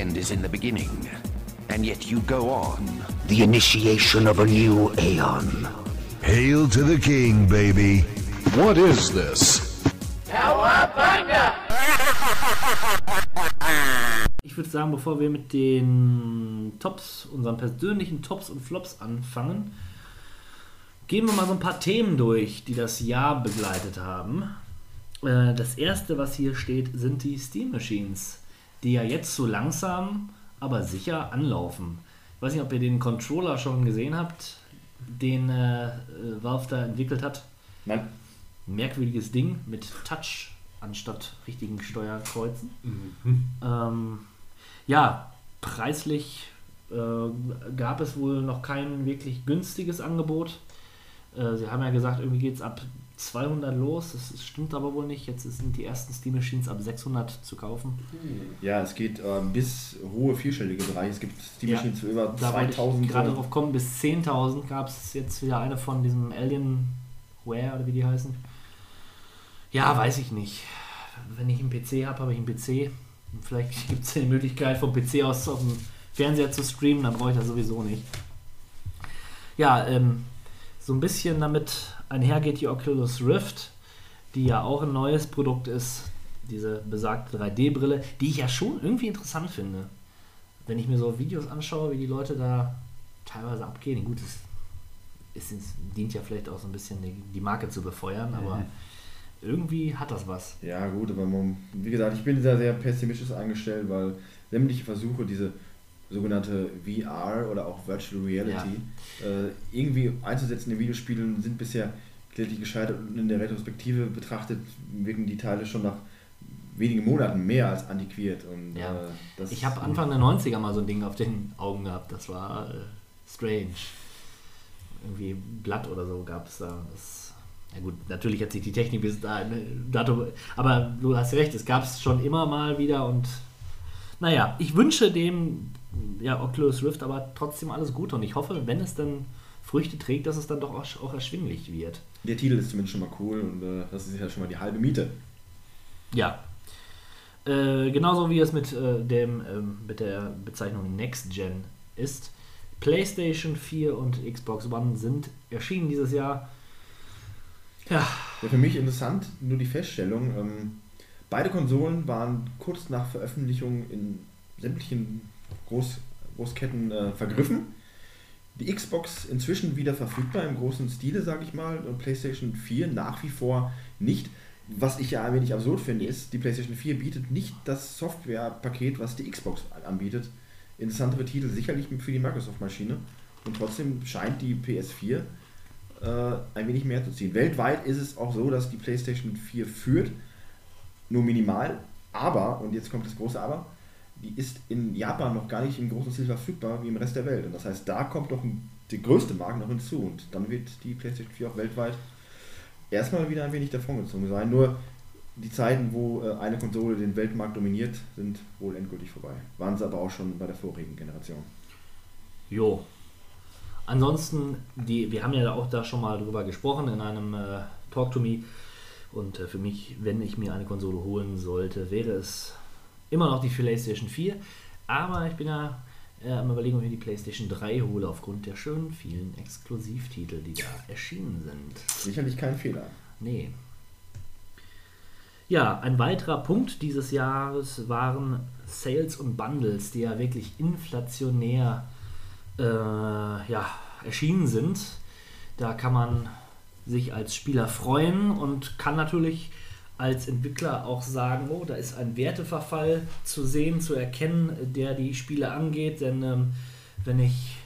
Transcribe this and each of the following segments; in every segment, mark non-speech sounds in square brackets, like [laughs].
end is in the beginning, and yet you go on. The initiation of a new aeon. Hail to the king, baby. What is this? Ich würde sagen, bevor wir mit den Tops, unseren persönlichen Tops und Flops anfangen, gehen wir mal so ein paar Themen durch, die das Jahr begleitet haben. Äh, Das erste, was hier steht, sind die Steam Machines, die ja jetzt so langsam, aber sicher anlaufen. Ich weiß nicht, ob ihr den Controller schon gesehen habt, den äh, äh, Valve da entwickelt hat. Nein. Merkwürdiges Ding mit Touch anstatt richtigen Steuerkreuzen. Ähm, ja, preislich äh, gab es wohl noch kein wirklich günstiges Angebot. Äh, sie haben ja gesagt, irgendwie geht es ab 200 los. Das stimmt aber wohl nicht. Jetzt sind die ersten Steam Machines ab 600 zu kaufen. Ja, es geht ähm, bis hohe vierstellige Bereiche. Es gibt Steam Ja, Machines für über Da wollte ich 2000. gerade drauf kommen, bis 10.000 gab es jetzt wieder eine von diesem Alienware oder wie die heißen. Ja, weiß ich nicht. Wenn ich einen PC habe, habe ich einen PC. Vielleicht [laughs] gibt es die Möglichkeit, vom PC aus auf dem Fernseher zu streamen, dann brauche ich das sowieso nicht. Ja, ähm, so ein bisschen damit einhergeht die Oculus Rift, die ja auch ein neues Produkt ist. Diese besagte 3D-Brille, die ich ja schon irgendwie interessant finde wenn ich mir so Videos anschaue, wie die Leute da teilweise abgehen, gut, es, es, dient ja vielleicht auch so ein bisschen die, die Marke zu befeuern, aber irgendwie hat das was. Ja, gut, aber man, wie gesagt, ich bin da sehr pessimistisch eingestellt, weil sämtliche Versuche, diese sogenannte VR oder auch Virtual Reality äh, irgendwie einzusetzen in Videospielen, sind bisher kläglich gescheitert und in der Retrospektive betrachtet wirken die Teile schon nach wenigen Monaten mehr als antiquiert. Und, Ja. äh, Ich habe Anfang der 90er mal so ein Ding auf den Augen gehabt, das war äh, strange. Irgendwie Blatt oder so gab es da. Das, ja gut, natürlich hat sich die Technik bis da, dato, aber du hast recht, es gab es schon immer mal wieder und naja, ich wünsche dem ja, Oculus Rift aber trotzdem alles Gute und ich hoffe, wenn es dann Früchte trägt, dass es dann doch auch, auch erschwinglich wird. Der Titel ist zumindest schon mal cool und äh, das ist ja schon mal die halbe Miete. Ja. Äh, genauso wie es mit, äh, dem, ähm, mit der Bezeichnung Next Gen ist. PlayStation 4 und Xbox One sind erschienen dieses Jahr. Ja, Ja, für mich interessant nur die Feststellung, ähm, beide Konsolen waren kurz nach Veröffentlichung in sämtlichen Groß, Großketten äh, vergriffen. Die Xbox inzwischen wieder verfügbar im großen Stile, sage ich mal, und PlayStation 4 nach wie vor nicht. Was ich ja ein wenig absurd finde, ist, die PlayStation 4 bietet nicht das Softwarepaket, was die Xbox anbietet. Interessantere Titel sicherlich für die Microsoft-Maschine. Und trotzdem scheint die PS4 äh, ein wenig mehr zu ziehen. Weltweit ist es auch so, dass die PlayStation 4 führt, nur minimal, aber, und jetzt kommt das große Aber, die ist in Japan noch gar nicht im großen Stil verfügbar wie im Rest der Welt. Und das heißt, da kommt noch ein, die größte Marke noch hinzu und dann wird die PlayStation 4 auch weltweit erstmal wieder ein wenig davongezogen sein. Nur die Zeiten, wo äh, eine Konsole den Weltmarkt dominiert, sind wohl endgültig vorbei. Waren sie aber auch schon bei der vorigen Generation. jo. Ansonsten, die, wir haben ja auch da schon mal drüber gesprochen in einem äh, Talk to Me. Und äh, für mich, wenn ich mir eine Konsole holen sollte, wäre es immer noch die PlayStation 4. Aber ich bin ja äh, am überlegen, ob ich die PlayStation 3 hole, aufgrund der schönen vielen Exklusivtitel, die da erschienen sind. Sicherlich kein Fehler. Nee. Ja, ein weiterer Punkt dieses Jahres waren Sales und Bundles, die ja wirklich inflationär äh, ja, erschienen sind. Da kann man sich als Spieler freuen und kann natürlich als Entwickler auch sagen, oh, da ist ein Werteverfall zu sehen, zu erkennen, der die Spiele angeht. Denn ähm, wenn ich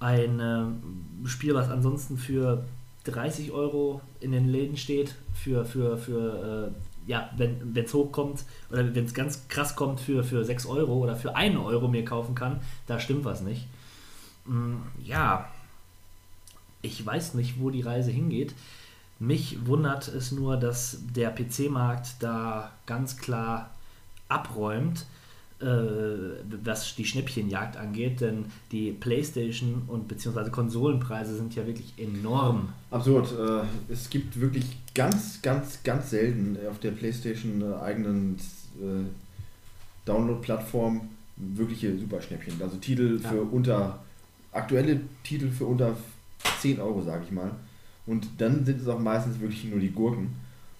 ein ähm, Spiel, was ansonsten für 30 Euro in den Läden steht, für, für, für äh, ja, wenn es hochkommt oder wenn es ganz krass kommt, für, für 6 Euro oder für 1 Euro mir kaufen kann, da stimmt was nicht. Mm, ja, ich weiß nicht, wo die Reise hingeht. Mich wundert es nur, dass der PC-Markt da ganz klar abräumt. Äh, was die Schnäppchenjagd angeht, denn die Playstation und beziehungsweise Konsolenpreise sind ja wirklich enorm. Absurd. Äh, es gibt wirklich ganz, ganz, ganz selten auf der PlayStation äh, eigenen äh, Download-Plattform wirkliche Superschnäppchen. Also Titel Ja. für unter, aktuelle Titel für unter 10 Euro, sage ich mal. Und dann sind es auch meistens wirklich nur die Gurken.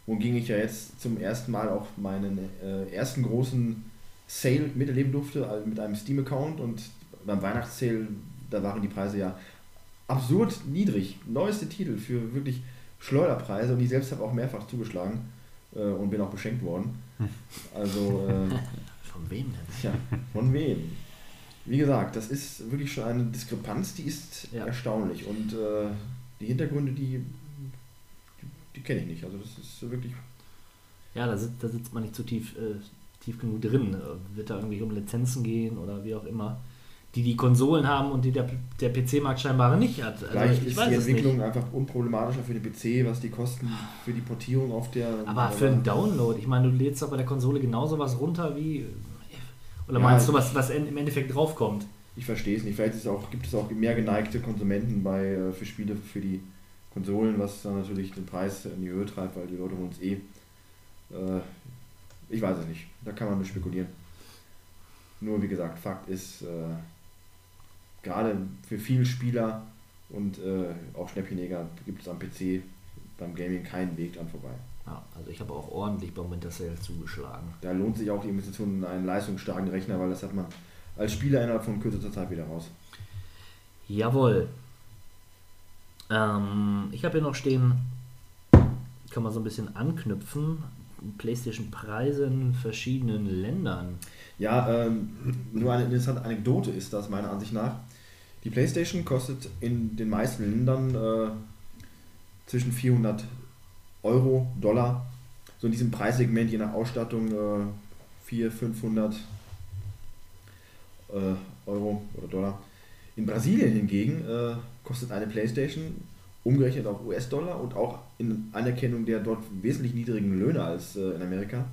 Wogegen ich ja jetzt zum ersten Mal auch meinen äh, ersten großen Sale miterleben durfte, also mit einem Steam-Account. Und beim Weihnachtssale, da waren die Preise ja absurd niedrig. Neueste Titel für wirklich Schleuderpreise. Und ich selbst habe auch mehrfach zugeschlagen äh, und bin auch beschenkt worden. Also, äh, [laughs] Von wem denn? Tja, von wem? Wie gesagt, das ist wirklich schon eine Diskrepanz, die ist Ja. erstaunlich. Und äh, die Hintergründe, die, die, die kenne ich nicht. Also das ist wirklich. Ja, da sitzt, da sitzt man nicht zu tief, äh, tief genug drin. Äh, Wird da irgendwie um Lizenzen gehen oder wie auch immer. Die die Konsolen haben und die der, der PC-Markt scheinbar nicht hat. Also Vielleicht ich ist die Entwicklung einfach unproblematischer für den PC, was die Kosten für die Portierung auf der. Aber für einen Download, ich meine, du lädst doch bei der Konsole genauso was runter wie. Oder Ja, meinst du, was, was im Endeffekt draufkommt? Ich verstehe es nicht. Vielleicht es auch, gibt es auch mehr geneigte Konsumenten bei, äh, für Spiele für die Konsolen, was dann natürlich den Preis in die Höhe treibt, weil die Leute uns eh. Äh, ich weiß es nicht. Da kann man nur spekulieren. Nur wie gesagt, Fakt ist, äh, gerade für viele Spieler und äh, auch Schnäppchenjäger gibt es am PC beim Gaming keinen Weg dran vorbei. Ja, also ich habe auch ordentlich beim Winter Sale zugeschlagen. Da lohnt sich auch die Investition in einen leistungsstarken Rechner, weil das hat man als Spieler innerhalb von kürzester Zeit wieder raus. Jawohl. Ähm, ich habe hier noch stehen, kann man so ein bisschen anknüpfen. PlayStation-Preise in verschiedenen Ländern. Ja, ähm, nur eine interessante Anekdote ist das meiner Ansicht nach. Die PlayStation kostet in den meisten Ländern äh, zwischen 400 Euro, Dollar, so in diesem Preissegment je nach Ausstattung äh, 400, 500 äh, Euro oder Dollar. In Brasilien hingegen äh, kostet eine PlayStation umgerechnet auf US-Dollar und auch in Anerkennung der dort wesentlich niedrigen Löhne als äh, in Amerika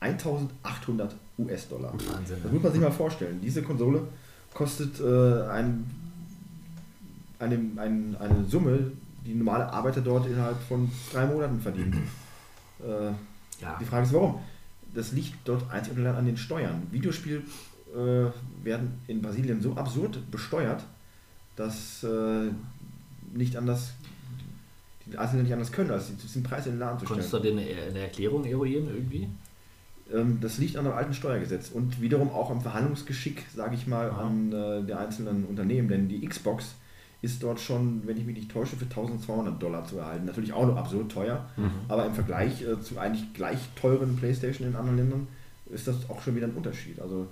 1800 US-Dollar. Das Ne? muss man sich mal vorstellen. Diese Konsole kostet äh, ein, eine, ein, eine Summe, die normale Arbeiter dort innerhalb von drei Monaten verdienen. äh, Ja, die Frage ist, warum? Das liegt dort einzig und allein an den Steuern. Videospiele äh, werden in Brasilien so absurd besteuert, dass äh, nicht anders, die Einzelnen nicht anders können, als diesen Preis in den Laden zu stellen. konntest du dir eine, Erklärung eruieren irgendwie? Ähm, das liegt an dem alten Steuergesetz und wiederum auch am Verhandlungsgeschick, sage ich mal, Aha. an äh, der einzelnen Unternehmen. Denn die Xbox ist dort schon, wenn ich mich nicht täusche, für 1200 Dollar zu erhalten. Natürlich auch noch absurd teuer, aber im Vergleich äh, zu eigentlich gleich teuren PlayStation in anderen Ländern ist das auch schon wieder ein Unterschied. Also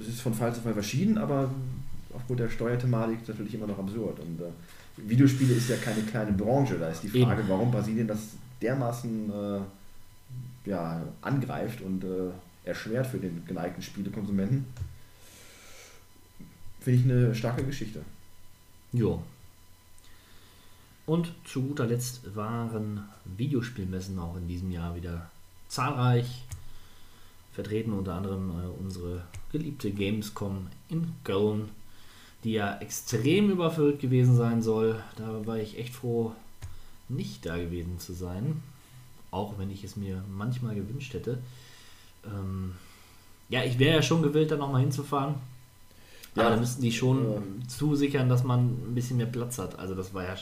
es ist von Fall zu Fall verschieden, aber aufgrund der Steuerthematik natürlich immer noch absurd. Und äh, Videospiele ist ja keine kleine Branche. Da ist die Frage, Eben. warum Brasilien das dermaßen äh, ja, angreift und äh, erschwert für den geneigten Spielekonsumenten. Finde ich eine starke Geschichte. Jo. Und zu guter Letzt waren Videospielmessen auch in diesem Jahr wieder zahlreich. Vertreten unter anderem äh, unsere geliebte Gamescom in Köln, die ja extrem überfüllt gewesen sein soll. Da war ich echt froh, nicht da gewesen zu sein. Auch wenn ich es mir manchmal gewünscht hätte. Ähm, ja, ich wäre ja schon gewillt, da nochmal hinzufahren. Ja, Aber da müssten die schon äh, zusichern, dass man ein bisschen mehr Platz hat. Also das war ja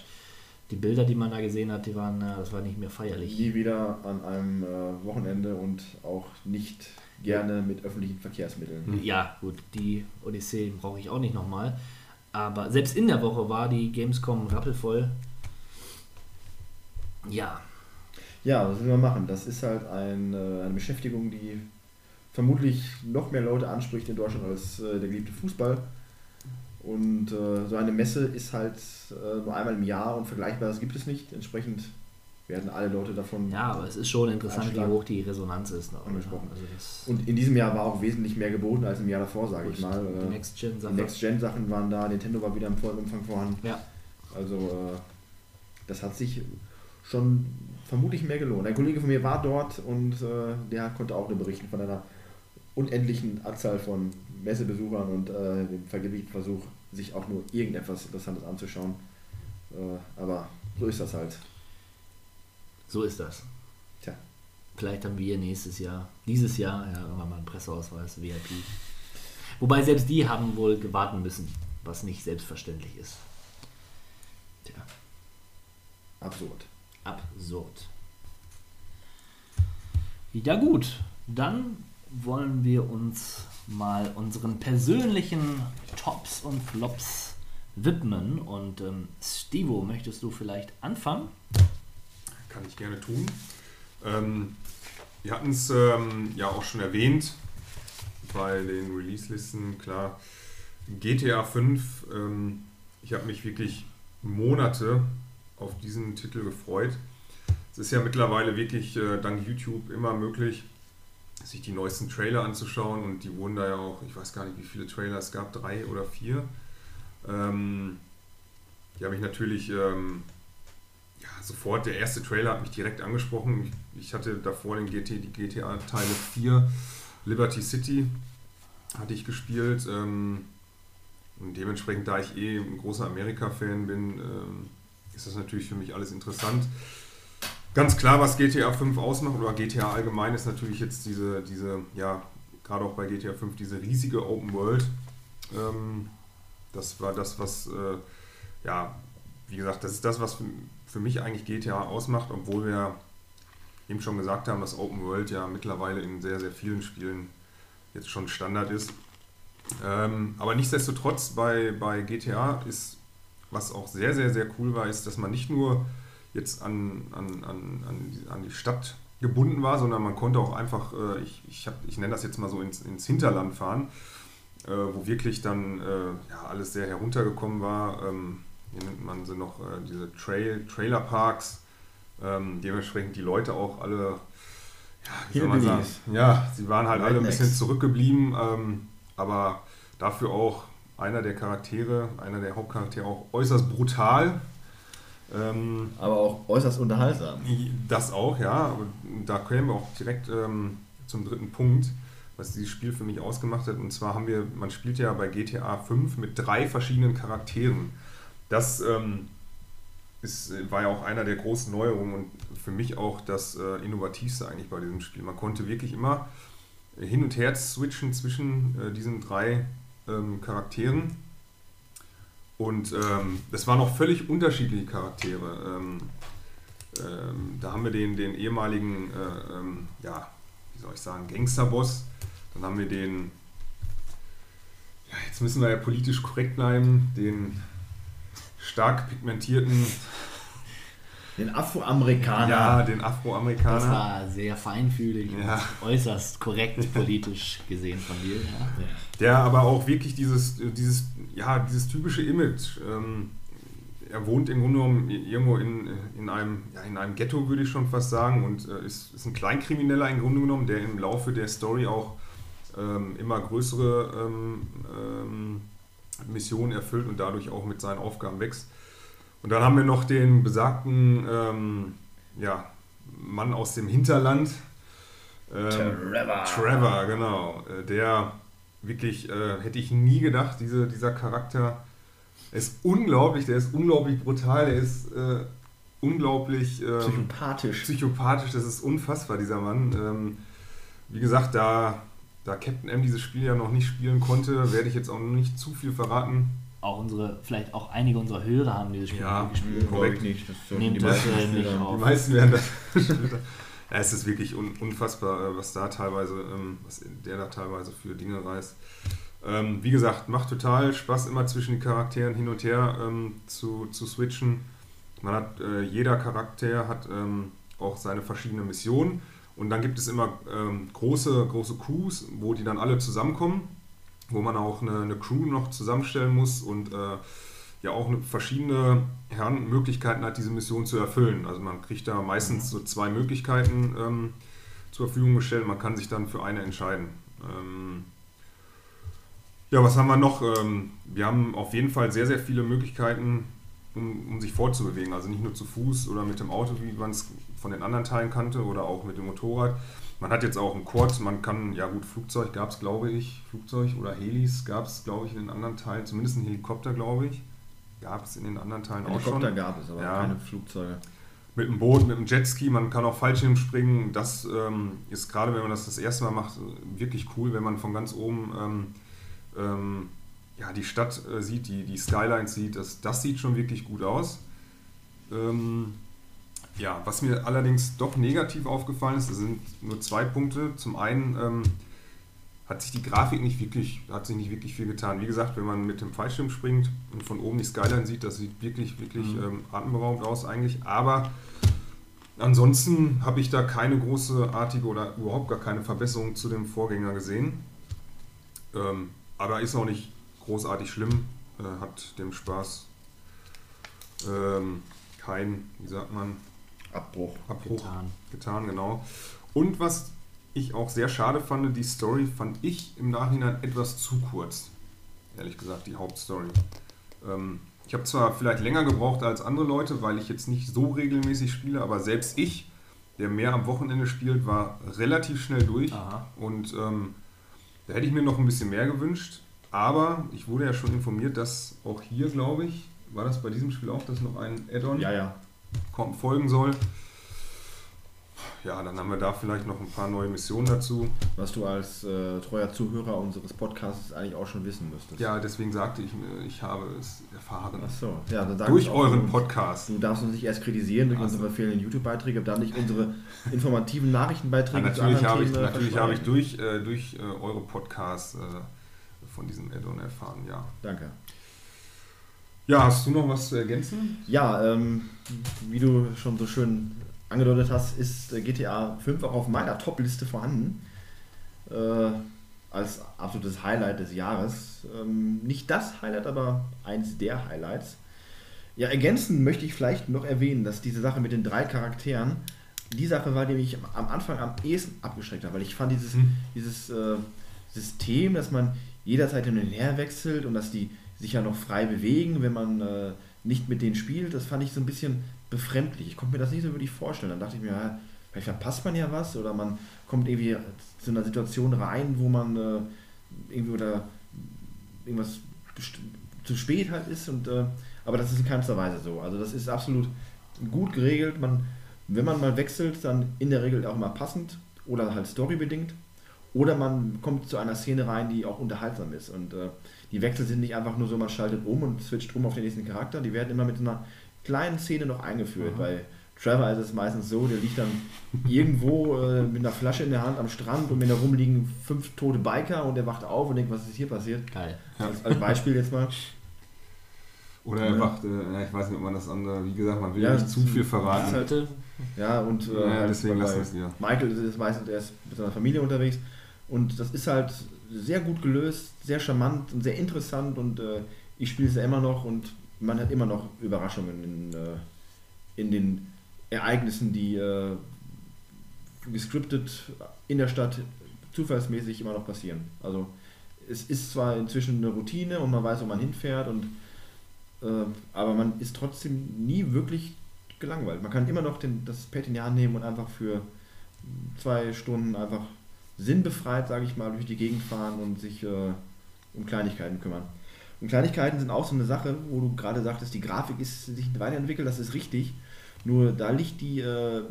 die Bilder, die man da gesehen hat, die waren, ja, das war nicht mehr feierlich. Nie wieder an einem äh, Wochenende und auch nicht gerne mit öffentlichen Verkehrsmitteln. Ja, gut, die Odyssee brauche ich auch nicht nochmal. Aber selbst in der Woche war die Gamescom rappelvoll. Ja, Ja, was will man machen? Das ist halt ein, äh, eine Beschäftigung, die vermutlich noch mehr Leute anspricht in Deutschland als äh, der geliebte Fußball. Und äh, so eine Messe ist halt äh, nur einmal im Jahr und Vergleichbares gibt es nicht. Entsprechend werden alle Leute davon. ja, aber es ist schon interessant, wie hoch die Resonanz ist. Ne? Angesprochen. Also Und in diesem Jahr war auch wesentlich mehr geboten als im Jahr davor, sage ich mal. die Äh, Next. Next-Gen-Sachen waren da, Nintendo war wieder im vollen Umfang vorhanden. Ja, Also äh, das hat sich schon vermutlich mehr gelohnt. Ein Kollege von mir war dort und äh, der konnte auch nur berichten von einer unendlichen Anzahl von Messebesuchern und dem vergeblichen Versuch, sich auch nur irgendetwas Interessantes anzuschauen. Aber so ist das halt. So ist das. Tja. Vielleicht haben wir nächstes Jahr, dieses Jahr, ja, irgendwann mal einen Presseausweis, VIP. Wobei selbst die haben wohl gewarten müssen, was nicht selbstverständlich ist. Tja, Absurd. absurd. Ja gut, dann wollen wir uns mal unseren persönlichen Tops und Flops widmen. Und ähm, Stivo, möchtest du vielleicht anfangen? Kann ich gerne tun. Ähm, wir hatten es ähm, ja auch schon erwähnt bei den Release-Listen, klar. GTA 5, ähm, ich habe mich wirklich Monate auf diesen Titel gefreut. Es ist ja mittlerweile wirklich äh, dank YouTube immer möglich, sich die neuesten Trailer anzuschauen und die wurden da ja auch, ich weiß gar nicht, wie viele Trailer es gab, drei oder vier. Ähm, die habe ich natürlich ähm, ja, sofort, der erste Trailer hat mich direkt angesprochen. Ich, ich hatte davor den GT, die GTA-Teile 4, Liberty City, hatte ich gespielt. Ähm, und dementsprechend, da ich eh ein großer Amerika-Fan bin, ähm, ist das natürlich für mich alles interessant. Ganz klar, was GTA 5 ausmacht, oder GTA allgemein, ist natürlich jetzt diese, diese ja, gerade auch bei GTA 5, diese riesige Open World. Ähm, das war das, was, äh, ja, wie gesagt, das ist das, was für, mich eigentlich GTA ausmacht, obwohl wir eben schon gesagt haben, dass Open World ja mittlerweile in sehr, sehr vielen Spielen jetzt schon Standard ist. Ähm, aber nichtsdestotrotz bei, bei GTA ist, was auch sehr, sehr, sehr cool war, ist, dass man nicht nur jetzt an, an, an, an, die, an die Stadt gebunden war, sondern man konnte auch einfach, äh, ich, ich, ich nenne das jetzt mal so ins, ins Hinterland fahren, äh, wo wirklich dann äh, ja, alles sehr heruntergekommen war. Ähm, hier nennt man sie noch äh, diese Trail, Trailerparks. Ähm, dementsprechend die Leute auch alle, ja, wie soll man sagen, ja, sie waren halt alle ein bisschen Rednecks. zurückgeblieben, ähm, aber dafür auch einer der Charaktere, einer der Hauptcharaktere auch äußerst brutal. Ähm, Aber auch äußerst unterhaltsam. das auch, ja. Aber da kämen wir auch direkt ähm, zum dritten Punkt, was dieses Spiel für mich ausgemacht hat. Und zwar haben wir, man spielt ja bei GTA 5 mit drei verschiedenen Charakteren. Das ähm, ist, war ja auch einer der großen Neuerungen und für mich auch das äh, Innovativste eigentlich bei diesem Spiel. Man konnte wirklich immer hin und her switchen zwischen äh, diesen drei ähm, Charakteren. Und ähm, das waren auch völlig unterschiedliche Charaktere. Ähm, ähm, da haben wir den, den ehemaligen, äh, ähm, ja, wie soll ich sagen, Gangsterboss. Dann haben wir den, ja, jetzt müssen wir ja politisch korrekt bleiben, den stark pigmentierten, Den Afroamerikaner. ja, den Das Afroamerikaner. war sehr feinfühlig Ja. und äußerst korrekt [laughs] politisch gesehen von dir. Ja. Der aber auch wirklich dieses, dieses, ja, dieses typische Image. Ähm, er wohnt im Grunde genommen irgendwo in, in, einem, ja, in einem Ghetto, würde ich schon fast sagen, und äh, ist, ist ein Kleinkrimineller im Grunde genommen, der im Laufe der Story auch ähm, immer größere ähm, Missionen erfüllt und dadurch auch mit seinen Aufgaben wächst. Und dann haben wir noch den besagten ähm, ja, Mann aus dem Hinterland. Ähm, Trevor. Trevor, genau. Äh, Der wirklich, äh, hätte ich nie gedacht, diese, dieser Charakter er ist unglaublich, der ist unglaublich brutal, der ist äh, unglaublich ähm, Psychopathisch. psychopathisch, das ist unfassbar, dieser Mann. Ähm, wie gesagt, da, da Captain M dieses Spiel ja noch nicht spielen konnte, werde ich jetzt auch noch nicht zu viel verraten. Auch unsere, vielleicht auch einige unserer Hörer haben dieses Spiel Ja. gespielt. Korrekt. nicht. Das Nehmt die das, meisten äh, nicht auf. Die meisten werden das. [laughs] Ja, es ist wirklich un unfassbar, äh, was da teilweise, ähm, was der da teilweise für Dinge reißt. Ähm, wie gesagt, macht total Spaß, immer zwischen den Charakteren hin und her ähm, zu, zu switchen. Man hat, äh, jeder Charakter hat ähm, auch seine verschiedenen Missionen und dann gibt es immer ähm, große, große Crews, wo die dann alle zusammenkommen, wo man auch eine, eine Crew noch zusammenstellen muss und äh, ja auch verschiedene Herren Möglichkeiten hat, diese Mission zu erfüllen. Also man kriegt da meistens so zwei Möglichkeiten ähm, zur Verfügung gestellt. Man kann sich dann für eine entscheiden. Ähm, ja, was haben wir noch? Ähm, wir haben auf jeden Fall sehr, sehr viele Möglichkeiten, um, um sich fortzubewegen. Also nicht nur zu Fuß oder mit dem Auto, wie man es von den anderen Teilen kannte, oder auch mit dem Motorrad. Man hat jetzt auch einen Quad, man kann, ja gut, Flugzeug gab es, glaube ich, Flugzeug oder Helis gab es, glaube ich, in den anderen Teilen, zumindest ein Helikopter, glaube ich, gab es in den anderen Teilen auch schon. Helikopter gab es, aber Ja. keine Flugzeuge. Mit dem Boot, mit dem Jetski, man kann auch Fallschirm springen. Das ähm, ist gerade, wenn man das das erste Mal macht, wirklich cool, wenn man von ganz oben ähm, ähm, ja, die Stadt äh, sieht, die, die Skylines sieht. Das, das sieht schon wirklich gut aus. Ähm, ja, was mir allerdings doch negativ aufgefallen ist, das sind nur zwei Punkte. Zum einen ähm, hat sich die Grafik nicht wirklich, hat sich nicht wirklich viel getan. Wie gesagt, wenn man mit dem Fallschirm springt und von oben die Skyline sieht, das sieht wirklich, wirklich ähm, atemberaubend aus eigentlich. Aber ansonsten habe ich da keine großartige oder überhaupt gar keine Verbesserung zu dem Vorgänger gesehen. Ähm, aber ist auch nicht großartig schlimm, äh, hat dem Spaß ähm, kein, wie sagt man, Abbruch. Abbruch Getan. getan, genau. Und was ich auch sehr schade fand, die Story fand ich im Nachhinein etwas zu kurz. Ehrlich gesagt, die Hauptstory. Ähm, ich habe zwar vielleicht länger gebraucht als andere Leute, weil ich jetzt nicht so regelmäßig spiele, aber selbst ich, der mehr am Wochenende spielt, war relativ schnell durch. Aha. Und ähm, da hätte ich mir noch ein bisschen mehr gewünscht. Aber ich wurde ja schon informiert, dass auch hier, glaube ich, war das bei diesem Spiel auch, dass noch ein Add-on Ja, ja. Folgen soll. Ja, dann haben wir da vielleicht noch ein paar neue Missionen dazu. Was du als äh, treuer Zuhörer unseres Podcasts eigentlich auch schon wissen müsstest. Ja, deswegen sagte ich ich habe es erfahren. Ach so. Ja, dann Durch euren du- Podcast. Du darfst uns nicht erst kritisieren durch Ach so. unsere fehlenden YouTube-Beiträge, dann nicht unsere [laughs] informativen Nachrichtenbeiträge Ja, zu natürlich habe ich, äh, natürlich habe ich durch, äh, durch äh, eure Podcasts äh, von diesem Add-on erfahren, ja. Danke. Ja, hast du noch was zu ergänzen? Ja, ähm, wie du schon so schön angedeutet hast, ist äh, GTA 5 auch auf meiner Top-Liste vorhanden. Äh, als absolutes Highlight des Jahres. Ähm, nicht das Highlight, aber eins der Highlights. Ja, ergänzend möchte ich vielleicht noch erwähnen, dass diese Sache mit den drei Charakteren die Sache war, die mich am Anfang am ehesten abgeschreckt hat, weil ich fand dieses, Hm. dieses äh, System, dass man jederzeit hin und her wechselt und dass die sich ja noch frei bewegen, wenn man äh, nicht mit denen spielt, das fand ich so ein bisschen befremdlich. Ich konnte mir das nicht so wirklich vorstellen. Dann dachte ich mir, ja, vielleicht verpasst man ja was oder man kommt irgendwie zu einer Situation rein, wo man äh, irgendwie oder irgendwas zu spät halt ist und äh, aber das ist in keinster Weise so. Also das ist absolut gut geregelt. Man, wenn man mal wechselt, dann in der Regel auch mal passend oder halt storybedingt. Oder man kommt zu einer Szene rein, die auch unterhaltsam ist. Und äh, die Wechsel sind nicht einfach nur so, man schaltet um und switcht um auf den nächsten Charakter. Die werden immer mit einer kleinen Szene noch eingeführt. Bei Trevor ist es meistens so, der liegt dann irgendwo äh, mit einer Flasche in der Hand am Strand und mit da rumliegen fünf tote Biker und der wacht auf und denkt, was ist hier passiert? Geil. Als, als Beispiel jetzt mal. Oder einfach, äh, ja, ich weiß nicht, ob man das andere, wie gesagt, man will Ja, ja nicht zu viel verraten. halt-. Ja, und äh, Ja, deswegen lassen wir es lieber. Michael ist es meistens erst mit seiner Familie unterwegs. Und das ist halt sehr gut gelöst, sehr charmant und sehr interessant. Und äh, ich spiele es ja immer noch und man hat immer noch Überraschungen in, äh, in den Ereignissen, die äh, gescriptet in der Stadt zufallsmäßig immer noch passieren. Also es ist zwar inzwischen eine Routine und man weiß, wo man hinfährt, und, äh, aber man ist trotzdem nie wirklich gelangweilt. Man kann immer noch den, das Pad in die Hand nehmen und einfach für zwei Stunden einfach sinnbefreit, sage ich mal, durch die Gegend fahren und sich äh, um Kleinigkeiten kümmern. Und Kleinigkeiten sind auch so eine Sache, wo du gerade sagtest, die Grafik ist sich weiterentwickelt, das ist richtig. Nur da liegt die äh,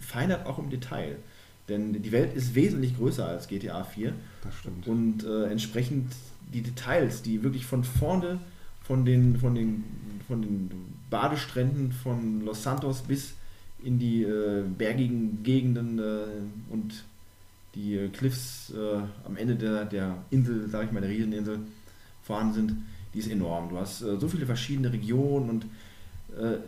Feinheit auch im Detail. Denn die Welt ist wesentlich größer als GTA 4 Das stimmt. und äh, entsprechend die Details, die wirklich von vorne, von den, von den, von den Badestränden von Los Santos bis in die äh, bergigen Gegenden äh, und die Cliffs äh, am Ende der, der Insel, sage ich mal, der Rieseninsel vorhanden sind, die ist enorm. Du hast äh, so viele verschiedene Regionen und äh,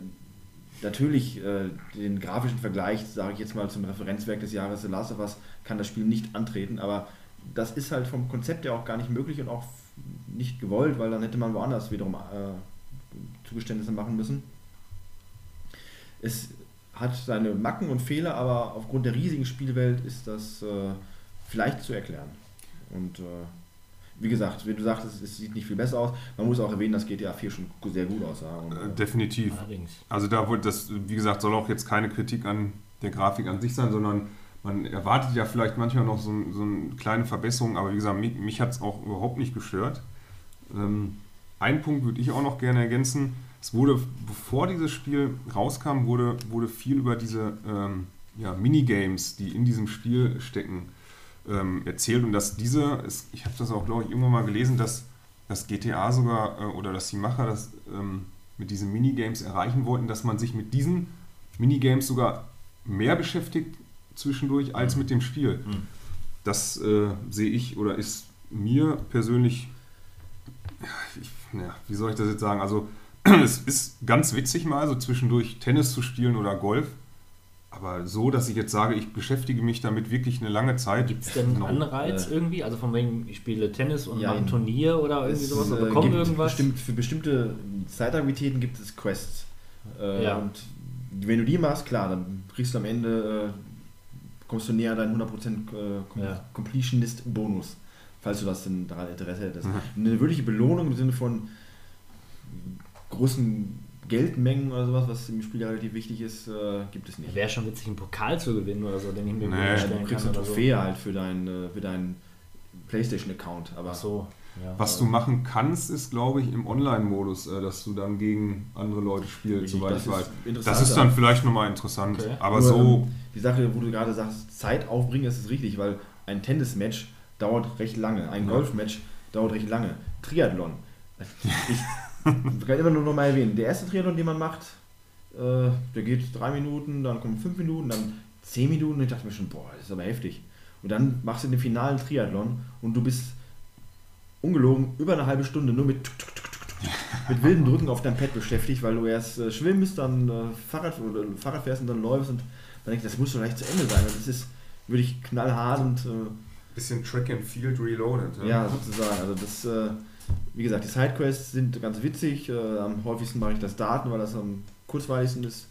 natürlich äh, den grafischen Vergleich, sage ich jetzt mal, zum Referenzwerk des Jahres The Last of Us, kann das Spiel nicht antreten, aber das ist halt vom Konzept her auch gar nicht möglich und auch nicht gewollt, weil dann hätte man woanders wiederum äh, Zugeständnisse machen müssen. Es hat seine Macken und Fehler, aber aufgrund der riesigen Spielwelt ist das äh, vielleicht zu erklären. Und äh, wie gesagt, wie du sagtest, es sieht nicht viel besser aus. Man muss auch erwähnen, dass GTA 4 schon sehr gut aussah. Und, Äh, definitiv. Allerdings. Also da wurde das, wie gesagt, soll auch jetzt keine Kritik an der Grafik an sich sein, sondern man erwartet ja vielleicht manchmal noch so, ein- so eine kleine Verbesserung, aber wie gesagt, mich, mich hat es auch überhaupt nicht gestört. Ähm, ein Punkt würde ich auch noch gerne ergänzen. Es wurde, bevor dieses Spiel rauskam, wurde, wurde viel über diese ähm, ja, Minigames, die in diesem Spiel stecken, ähm, erzählt und dass diese, es, ich habe das auch, glaube ich, irgendwann mal gelesen, dass das GTA sogar äh, oder dass die Macher das ähm, mit diesen Minigames erreichen wollten, dass man sich mit diesen Minigames sogar mehr beschäftigt zwischendurch als mit dem Spiel. Mhm. Das äh, sehe ich oder ist mir persönlich, ja, ich, ja, wie soll ich das jetzt sagen? Also es ist ganz witzig mal so zwischendurch Tennis zu spielen oder Golf. Aber so, dass ich jetzt sage, ich beschäftige mich damit wirklich eine lange Zeit. Gibt es denn einen Anreiz Äh, irgendwie? Also von wegen, ich spiele Tennis und Ja, mache ein Turnier oder irgendwie sowas äh, oder bekomme gibt irgendwas? Bestimmt, für bestimmte Zeitaktivitäten gibt es Quests. Äh, Ja. Und wenn du die machst, klar, dann kriegst du am Ende, äh, kommst du näher an deinen 100% äh, Com Ja. Completionist-Bonus, falls du das denn daran Interesse hättest. Mhm. Eine wirkliche Belohnung im Sinne von großen Geldmengen oder sowas, was im Spiel relativ wichtig ist, äh, gibt es nicht. Wäre schon witzig, einen Pokal zu gewinnen oder so, den ich mir Nee. stellen du kriegst eine oder so. Trophäe halt für deinen für deinen PlayStation-Account. Aber Ach so, ja. Was du machen kannst, ist, glaube ich, im Online-Modus, äh, dass du dann gegen andere Leute spielst, soweit das ich weiß. ist Das ist dann vielleicht nochmal interessant. Okay. Aber Nur, so, ähm, Die Sache, wo du gerade sagst, Zeit aufbringen, das ist richtig, weil ein Tennismatch dauert recht lange, ein Ja. Golfmatch dauert recht lange. Triathlon. [laughs] Ich [laughs] kann immer nur noch mal erwähnen, der erste Triathlon, den man macht, äh, der geht drei Minuten, dann kommen fünf Minuten, dann zehn Minuten ich dachte mir schon, boah, das ist aber heftig. Und dann machst du den finalen Triathlon und du bist ungelogen über eine halbe Stunde nur mit tuk, tuk, tuk, mit wilden Drücken auf deinem Pad beschäftigt, weil du erst äh, schwimmst, dann äh, Fahrrad oder Fahrrad fährst und dann läufst und dann denke ich, das muss doch gleich zu Ende sein. Und das ist wirklich knallhart und äh, bisschen Track and Field reloaded. ja, sozusagen. Also das, äh, wie gesagt, die Sidequests sind ganz witzig. Äh, am häufigsten mache ich das Daten, weil das am kurzweiligsten ist.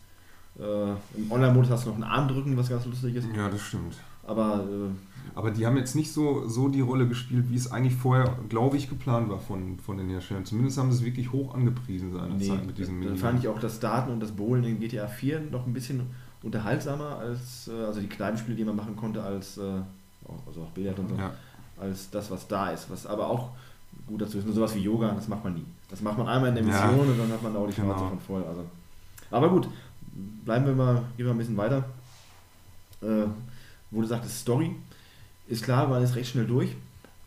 Äh, Im Online-Modus hast du noch ein Armdrücken, was ganz lustig ist. Ja, das stimmt. Aber äh, Aber die haben jetzt nicht so, so die Rolle gespielt, wie es eigentlich vorher, glaube ich, geplant war von, von den Herstellern. Zumindest haben sie es wirklich hoch angepriesen seinerzeit nee, mit diesem dann Minigames. fand ich auch das Daten und das Bowlen in GTA 4 noch ein bisschen unterhaltsamer als, äh, also die kleinen Spiele, die man machen konnte, als, äh, also auch Billard und so, Ja. als das, was da ist. Was aber auch gut dazu ist, nur sowas wie Yoga, das macht man nie. Das macht man einmal in der Ja. Mission und dann hat man auch die Schnauze Genau. von voll. Also. Aber gut, bleiben wir mal, gehen wir ein bisschen weiter. Äh, wo du sagtest, Story, ist klar, man ist recht schnell durch,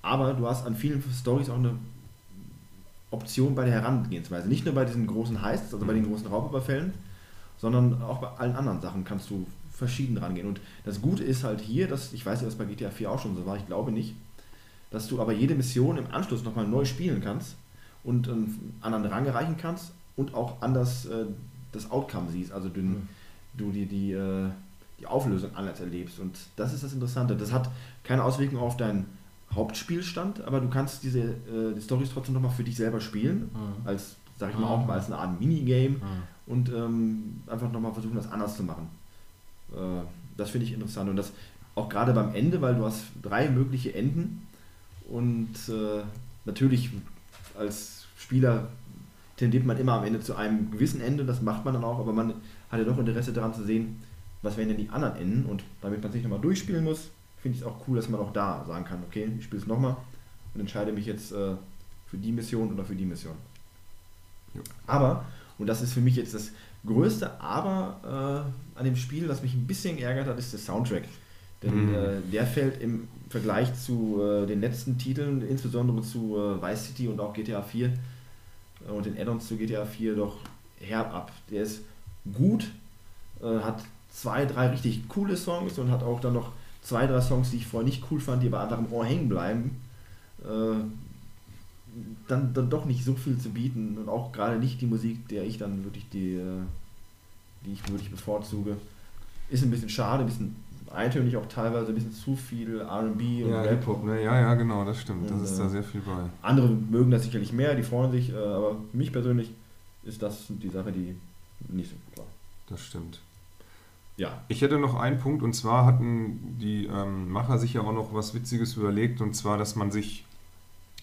aber du hast an vielen Stories auch eine Option bei der Herangehensweise. Nicht nur bei diesen großen Heists, also bei den großen Raubüberfällen, sondern auch bei allen anderen Sachen kannst du verschieden rangehen. Und das Gute ist halt hier, dass, ich weiß nicht, ob es bei GTA 4 auch schon so war, ich glaube nicht, dass du aber jede Mission im Anschluss nochmal neu spielen kannst und einen anderen Rang erreichen kannst und auch anders äh, das Outcome siehst, also den, Mhm. du die, die, äh, die Auflösung anders erlebst. Und das ist das Interessante. Das hat keine Auswirkung auf deinen Hauptspielstand, aber du kannst diese äh, die Storys trotzdem nochmal für dich selber spielen, Mhm. als, sag ich mal, Mhm. auch mal als eine Art Minigame Mhm. und ähm, einfach nochmal versuchen, das anders zu machen. Äh, das finde ich interessant und das auch gerade beim Ende, weil du hast drei mögliche Enden und äh, natürlich als Spieler tendiert man immer am Ende zu einem gewissen Ende, das macht man dann auch, aber man hat ja doch Interesse daran zu sehen, was wären denn die anderen Enden und damit man sich nochmal durchspielen muss, finde ich es auch cool, dass man auch da sagen kann, okay, ich spiele es nochmal und entscheide mich jetzt äh, für die Mission oder für die Mission. Ja. Aber, und das ist für mich jetzt das größte Aber äh, an dem Spiel, das mich ein bisschen geärgert hat, ist der Soundtrack. Denn Mhm. äh, der fällt im Vergleich zu äh, den letzten Titeln, insbesondere zu äh, Vice City und auch GTA 4 äh, und den Add-ons zu GTA 4 doch herb ab. Der ist gut, äh, hat zwei, drei richtig coole Songs und hat auch dann noch zwei, drei Songs, die ich vorher nicht cool fand, die aber einfach im Ohr hängen bleiben. Äh, dann, dann doch nicht so viel zu bieten und auch gerade nicht die Musik, der ich dann wirklich die, äh, die ich wirklich bevorzuge. Ist ein bisschen schade, ein bisschen eintönig auch teilweise, ein bisschen zu viel R&B und Ja, Rap. Hip-Hop, ne? Ja, ja, genau, das stimmt. Das Und, ist äh, da sehr viel bei. Andere mögen das sicherlich mehr, die freuen sich, äh, aber für mich persönlich ist das die Sache, die nicht so gut war. Das stimmt. Ja, Ich hätte noch einen Punkt und zwar hatten die ähm, Macher sich ja auch noch was Witziges überlegt und zwar, dass man sich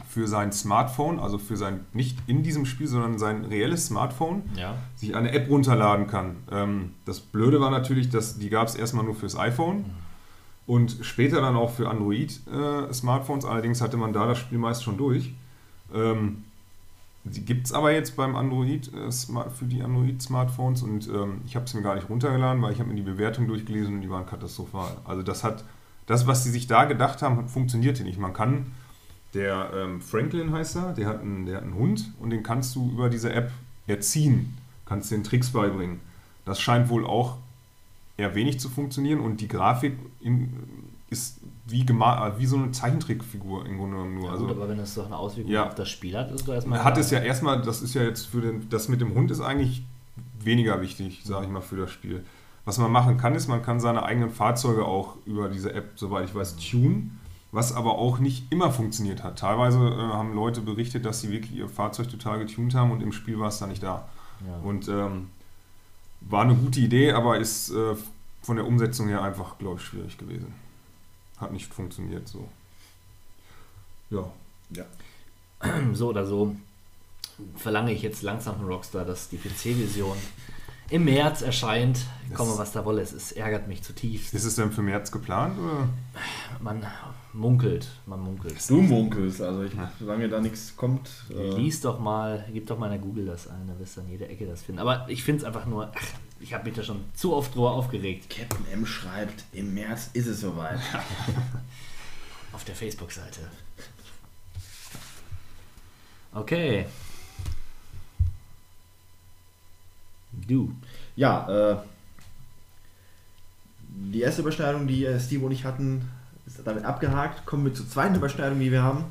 für sein Smartphone, also für sein, nicht in diesem Spiel, sondern sein reelles Smartphone, Ja. sich eine App runterladen kann. Ähm, das Blöde war natürlich, dass die gab es erstmal nur fürs iPhone und später dann auch für Android-Smartphones. Allerdings hatte man da das Spiel meist schon durch. Ähm, die gibt es aber jetzt beim Android, äh, für die Android-Smartphones und ähm, ich habe es mir gar nicht runtergeladen, weil ich habe mir die Bewertung durchgelesen und die waren katastrophal. Also das hat, das, was sie sich da gedacht haben, funktionierte nicht. Man kann, der ähm, Franklin heißt er, der hat, einen, der hat einen Hund und den kannst du über diese App erziehen, kannst den Tricks beibringen. Das scheint wohl auch eher wenig zu funktionieren und die Grafik in, ist wie, gema- wie so eine Zeichentrickfigur im Grunde genommen nur. Ja, also, gut, aber wenn das doch eine Auswirkung Ja. auf das Spiel hat, ist es doch erstmal. hat klar. es ja erstmal, das ist ja jetzt für den, das mit dem Hund ist eigentlich weniger wichtig, sage ich mal, für das Spiel. Was man machen kann, ist, man kann seine eigenen Fahrzeuge auch über diese App, soweit ich weiß, tunen, was aber auch nicht immer funktioniert hat. Teilweise äh, haben Leute berichtet, dass sie wirklich ihr Fahrzeug total getunt haben und im Spiel war es dann nicht da. Ja. Und ähm, war eine gute Idee, aber ist äh, von der Umsetzung her einfach, glaube ich, schwierig gewesen. Hat nicht funktioniert so. Ja. [clears throat] so oder so verlange ich jetzt langsam von Rockstar, dass die PC-Version im März erscheint. Komme, was da wolle. Es ist, ärgert mich zutiefst. Ist es denn für März geplant? Oder? Man munkelt, man munkelt. Du munkelst, also ich, solange da nichts kommt. Äh, Lies doch mal, gib doch mal in der Google das ein, da wirst du an jeder Ecke das finden. Aber ich finde es einfach nur, ach, ich habe mich da schon zu oft drüber aufgeregt. Captain M schreibt, im März ist es soweit. [laughs] Auf der Facebook-Seite. Okay. Du. Ja, äh, die erste Überschneidung, die äh, Steve und ich hatten, ist damit abgehakt. Kommen wir zur zweiten Überschneidung, die wir haben.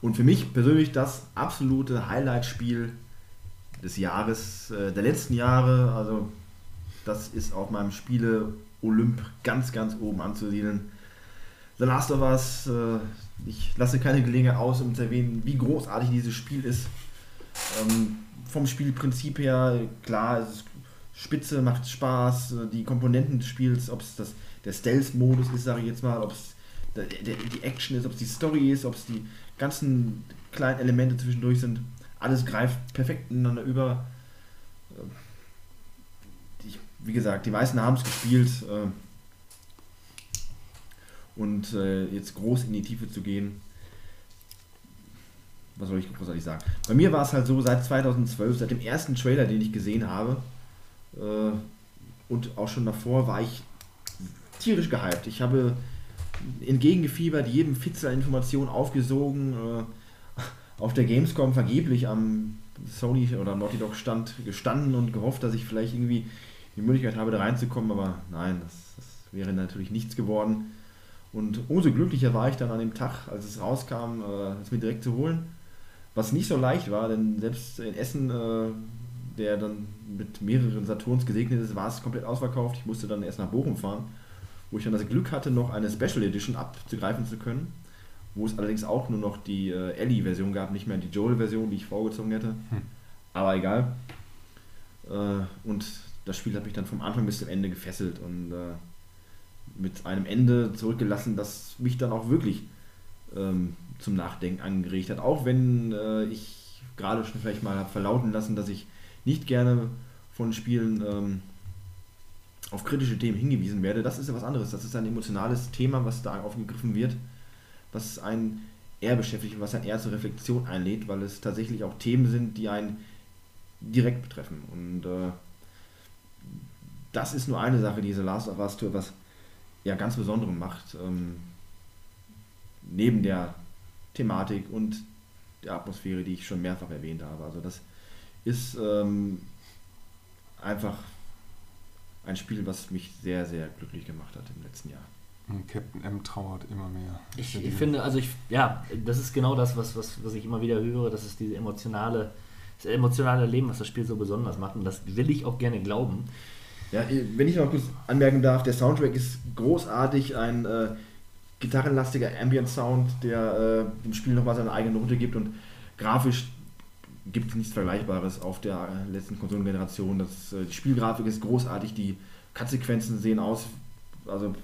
Und für mich persönlich das absolute Highlight-Spiel des Jahres, äh, der letzten Jahre. Also, das ist auf meinem Spiele Olymp ganz, ganz oben anzusiedeln. The Last of Us, äh, ich lasse keine Gelegenheit aus, um zu erwähnen, wie großartig dieses Spiel ist. Ähm, vom Spielprinzip her, klar, es ist spitze, macht Spaß, äh, die Komponenten des Spiels, ob es das, der Stealth-Modus ist, sage ich jetzt mal, ob es die Action ist, ob es die Story ist, ob es die ganzen kleinen Elemente zwischendurch sind, alles greift perfekt ineinander über. Die, wie gesagt, die meisten haben es gespielt. Äh, und äh, jetzt groß in die Tiefe zu gehen, was soll ich großartig sagen? Bei mir war es halt so, seit 2012, seit dem ersten Trailer, den ich gesehen habe, äh, und auch schon davor, war ich tierisch gehypt. Ich habe entgegengefiebert, jedem Fitzel an Informationen aufgesogen, äh, auf der Gamescom vergeblich am Sony oder Naughty Dog Stand gestanden und gehofft, dass ich vielleicht irgendwie die Möglichkeit habe, da reinzukommen, aber nein, das, das wäre natürlich nichts geworden. Und umso glücklicher war ich dann an dem Tag, als es rauskam, äh, es mir direkt zu holen. Was nicht so leicht war, denn selbst in Essen, äh, der dann mit mehreren Saturns gesegnet ist, war es komplett ausverkauft. Ich musste dann erst nach Bochum fahren, wo ich dann das Glück hatte, noch eine Special Edition abzugreifen zu können. Wo es allerdings auch nur noch die äh, Ellie-Version gab, nicht mehr die Joel-Version, die ich vorgezogen hätte. Aber egal. Äh, und das Spiel hat mich dann vom Anfang bis zum Ende gefesselt und äh, mit einem Ende zurückgelassen, das mich dann auch wirklich ähm, zum Nachdenken angeregt hat. Auch wenn äh, ich gerade schon vielleicht mal habe verlauten lassen, dass ich nicht gerne von Spielen ähm, auf kritische Themen hingewiesen werde. Das ist ja was anderes. Das ist ein emotionales Thema, was da aufgegriffen wird, was einen eher beschäftigt und was einen eher zur Reflexion einlädt, weil es tatsächlich auch Themen sind, die einen direkt betreffen. Und äh, das ist nur eine Sache, die diese Last of Us Tour was ja ganz Besonderem macht. Ähm, neben der Thematik und der Atmosphäre, die ich schon mehrfach erwähnt habe. Also das ist ähm, einfach ein Spiel, was mich sehr, sehr glücklich gemacht hat im letzten Jahr. Und Captain M trauert immer mehr. Ich, ich finde, also ich, ja, das ist genau das, was, was, was ich immer wieder höre, das ist diese emotionale, das emotionale Leben, was das Spiel so besonders macht. Und das will ich auch gerne glauben. Ja, wenn ich noch kurz anmerken darf, der Soundtrack ist großartig, ein äh, gitarrenlastiger Ambient-Sound, der äh, dem Spiel nochmal seine eigene Note gibt und grafisch gibt es nichts Vergleichbares auf der äh, letzten Konsolengeneration. Das, äh, die Spielgrafik ist großartig, die Cut-Sequenzen sehen aus, also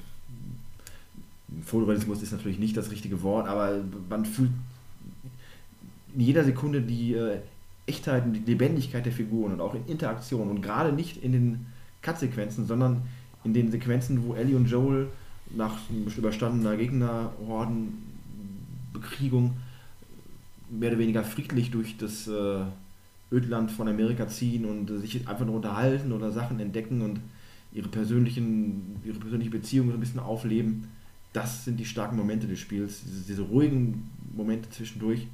Fotorealismus ist natürlich nicht das richtige Wort, aber man fühlt in jeder Sekunde die äh, Echtheit und die Lebendigkeit der Figuren und auch in Interaktion und gerade nicht in den Cut-Sequenzen, sondern in den Sequenzen, wo Ellie und Joel nach überstandener Gegnerhordenbekriegung mehr oder weniger friedlich durch das äh, Ödland von Amerika ziehen und äh, sich einfach nur unterhalten oder Sachen entdecken und ihre persönlichen, ihre persönliche Beziehung so ein bisschen aufleben. Das sind die starken Momente des Spiels, diese, diese ruhigen Momente zwischendurch.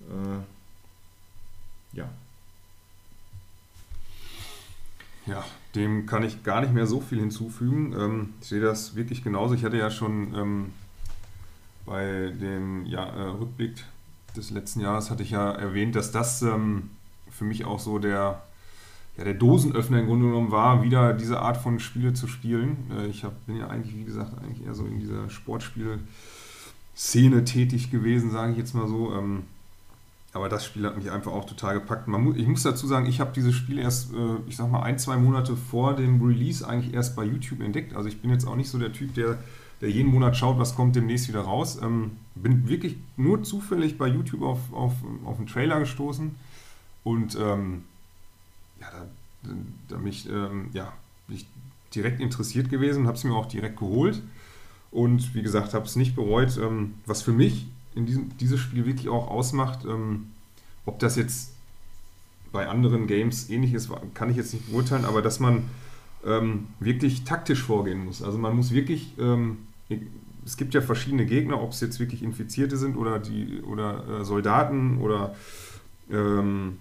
Äh, ja. Ja, dem kann ich gar nicht mehr so viel hinzufügen. Ähm, ich sehe das wirklich genauso. Ich hatte ja schon ähm, bei dem ja, äh, Rückblick des letzten Jahres hatte ich ja erwähnt, dass das ähm, für mich auch so der, ja, der Dosenöffner im Grunde genommen war, wieder diese Art von Spiele zu spielen. Äh, ich hab, bin ja eigentlich, wie gesagt, eigentlich eher so in dieser Sportspiel-Szene tätig gewesen, sage ich jetzt mal so. Ähm, aber das Spiel hat mich einfach auch total gepackt. Mu ich muss dazu sagen, ich habe dieses Spiel erst, äh, ich sag mal, ein, zwei Monate vor dem Release eigentlich erst bei YouTube entdeckt. Also ich bin jetzt auch nicht so der Typ, der, der jeden Monat schaut, was kommt demnächst wieder raus. Ähm, bin wirklich nur zufällig bei YouTube auf, auf, auf einen Trailer gestoßen und ähm, ja, da, da mich, ähm, ja, bin ich direkt interessiert gewesen habe es mir auch direkt geholt. Und wie gesagt, habe es nicht bereut. Ähm, was für mich in diesem dieses Spiel wirklich auch ausmacht. Ähm, ob das jetzt bei anderen Games ähnlich ist, kann ich jetzt nicht beurteilen, aber dass man ähm, wirklich taktisch vorgehen muss. Also man muss wirklich, ähm, es gibt ja verschiedene Gegner, ob es jetzt wirklich Infizierte sind oder die oder äh, Soldaten oder ähm,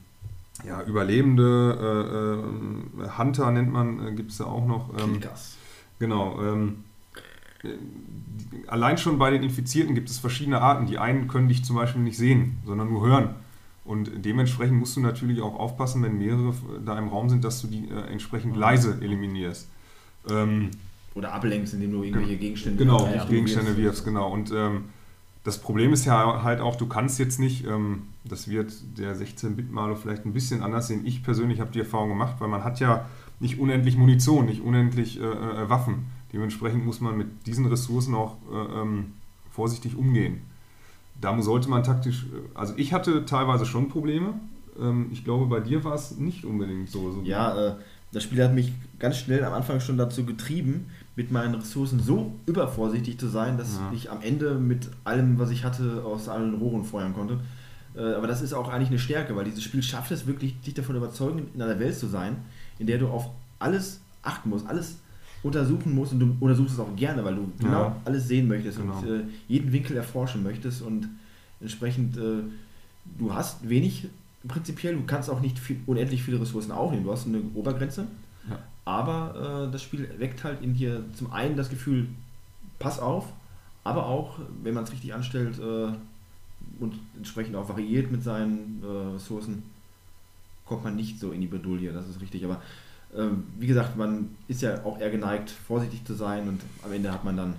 ja, Überlebende, äh, äh, Hunter nennt man, äh, gibt es da auch noch. Ähm, genau. Ähm, allein schon bei den Infizierten gibt es verschiedene Arten. Die einen können dich zum Beispiel nicht sehen, sondern nur hören. Und dementsprechend musst du natürlich auch aufpassen, wenn mehrere da im Raum sind, dass du die äh, entsprechend leise eliminierst. Ähm, Oder ablenkst, indem du irgendwelche Gegenstände Genau, ja, Gegenstände wirfst. genau. Und ähm, das Problem ist ja halt auch, du kannst jetzt nicht, ähm, das wird der 16-Bit-Maler vielleicht ein bisschen anders sehen. Ich persönlich habe die Erfahrung gemacht, weil man hat ja nicht unendlich Munition, nicht unendlich äh, äh, Waffen. Dementsprechend muss man mit diesen Ressourcen auch äh, ähm, vorsichtig umgehen. Da sollte man taktisch, äh, also ich hatte teilweise schon Probleme. Ähm, ich glaube, bei dir war es nicht unbedingt so. so Ja, äh, das Spiel hat mich ganz schnell am Anfang schon dazu getrieben, mit meinen Ressourcen so übervorsichtig zu sein, dass Ja. ich am Ende mit allem, was ich hatte, aus allen Rohren feuern konnte. Äh, aber das ist auch eigentlich eine Stärke, weil dieses Spiel schafft es wirklich, dich davon überzeugen, in einer Welt zu sein, in der du auf alles achten musst, alles untersuchen musst und du untersuchst es auch gerne, weil du genau Ja. alles sehen möchtest Genau. und äh, jeden Winkel erforschen möchtest und entsprechend äh, du hast wenig prinzipiell, du kannst auch nicht viel, unendlich viele Ressourcen aufnehmen, du hast eine Obergrenze, Ja. Aber äh, das Spiel weckt halt in dir zum einen das Gefühl, pass auf, aber auch, wenn man es richtig anstellt äh, und entsprechend auch variiert mit seinen äh, Ressourcen, kommt man nicht so in die Bredouille, das ist richtig, aber ähm, wie gesagt, man ist ja auch eher geneigt, vorsichtig zu sein und am Ende hat man dann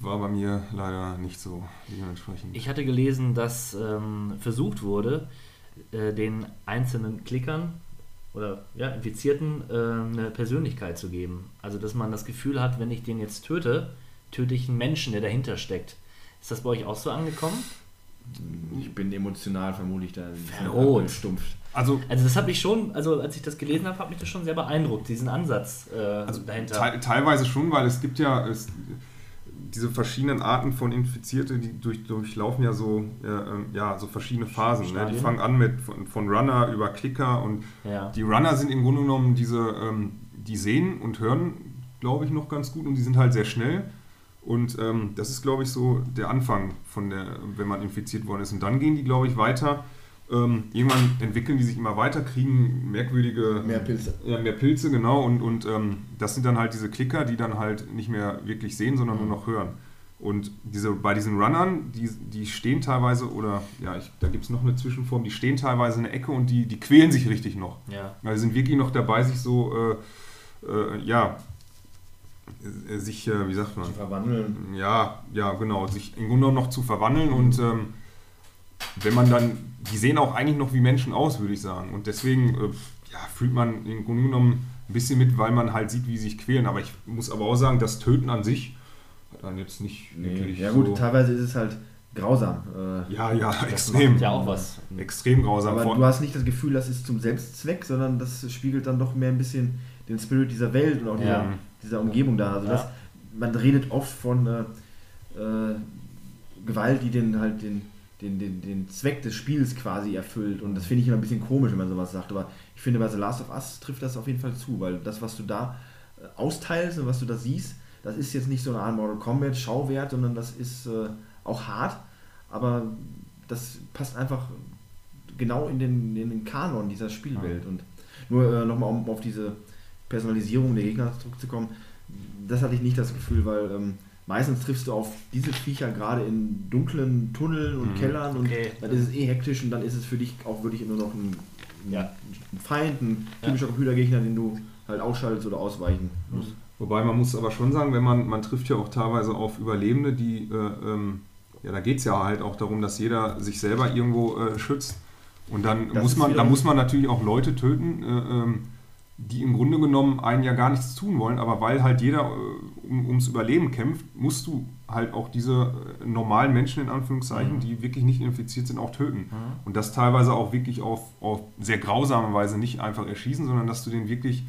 War bei mir leider nicht so dementsprechend. Ich hatte gelesen, dass ähm, versucht wurde, äh, den einzelnen Klickern oder ja, Infizierten äh, eine Persönlichkeit zu geben. Also, dass man das Gefühl hat, wenn ich den jetzt töte, töte ich einen Menschen, der dahinter steckt. Ist das bei euch auch so angekommen? Ich bin emotional vermutlich da Verrot. stumpft. also Also das habe ich schon, also als ich das gelesen habe, hat mich das schon sehr beeindruckt, diesen Ansatz äh, Also dahinter. te teilweise schon, weil es gibt ja es, diese verschiedenen Arten von Infizierte, die durch, durchlaufen ja so, äh, ähm, ja, so verschiedene Phasen. Ne? Die fangen an mit von, von Runner über Clicker und ja. die Runner sind im Grunde genommen diese, ähm, die sehen und hören, glaube ich, noch ganz gut und die sind halt sehr schnell. Und ähm, das ist, glaube ich, so der Anfang von der, wenn man infiziert worden ist. Und dann gehen die, glaube ich, weiter. Ähm, irgendwann entwickeln die sich immer weiter, kriegen merkwürdige Mehr Pilze. ja, mehr Pilze, genau. Und, und ähm, das sind dann halt diese Klicker, die dann halt nicht mehr wirklich sehen, sondern nur noch hören. Und diese, bei diesen Runnern, die, die stehen teilweise, oder ja, ich, da gibt es noch eine Zwischenform, die stehen teilweise in der Ecke und die, die quälen sich richtig noch. ja. Weil die sind wirklich noch dabei, sich so, äh, äh, ja, äh, sich, äh, wie sagt man? Zu verwandeln. Ja, ja, genau, sich im Grunde noch zu verwandeln und ähm, wenn man dann, die sehen auch eigentlich noch wie Menschen aus, würde ich sagen. Und deswegen äh, ja, fühlt man im Grunde genommen ein bisschen mit, weil man halt sieht, wie sie sich quälen. Aber ich muss aber auch sagen, das Töten an sich dann jetzt nicht Nee. wirklich Ja gut, so, teilweise ist es halt grausam. Äh, Ja, ja, Das extrem. macht ja auch was. Extrem grausam. aber Vor- du hast nicht das Gefühl, das ist zum Selbstzweck, sondern das spiegelt dann doch mehr ein bisschen den Spirit dieser Welt und auch dieser, Ja. dieser Umgebung da. Also Ja. das, man redet oft von äh, äh, Gewalt, die den halt den, den, den, den Zweck des Spiels quasi erfüllt. Und das finde ich immer ein bisschen komisch, wenn man sowas sagt. Aber ich finde, bei The Last of Us trifft das auf jeden Fall zu, weil das, was du da äh, austeilst und was du da siehst, das ist jetzt nicht so eine Art Mortal Kombat Schauwert, sondern das ist äh, auch hart, aber das passt einfach genau in den, in den Kanon dieser Spielwelt. Und nur äh, nochmal, um auf diese Personalisierung der Gegner zurückzukommen, das hatte ich nicht das Gefühl, weil ähm, meistens triffst du auf diese Viecher gerade in dunklen Tunneln und Mhm. Kellern und Okay. dann ist es eh hektisch und dann ist es für dich auch wirklich nur noch ein, Ja. ein Feind, ein typischer Computergegner, den du halt ausschaltest oder ausweichen musst. Wobei man muss aber schon sagen, wenn man, man trifft ja auch teilweise auf Überlebende, die, äh, ähm, ja, da geht es ja halt auch darum, dass jeder sich selber irgendwo äh, schützt. Und dann Das muss man, da muss man natürlich auch Leute töten, äh, ähm, die im Grunde genommen einen ja gar nichts tun wollen, aber weil halt jeder äh, um, ums Überleben kämpft, musst du halt auch diese äh, normalen Menschen in Anführungszeichen, Mhm. die wirklich nicht infiziert sind, auch töten. Und das teilweise auch wirklich auf, auf sehr grausame Weise nicht einfach erschießen, sondern dass du den wirklich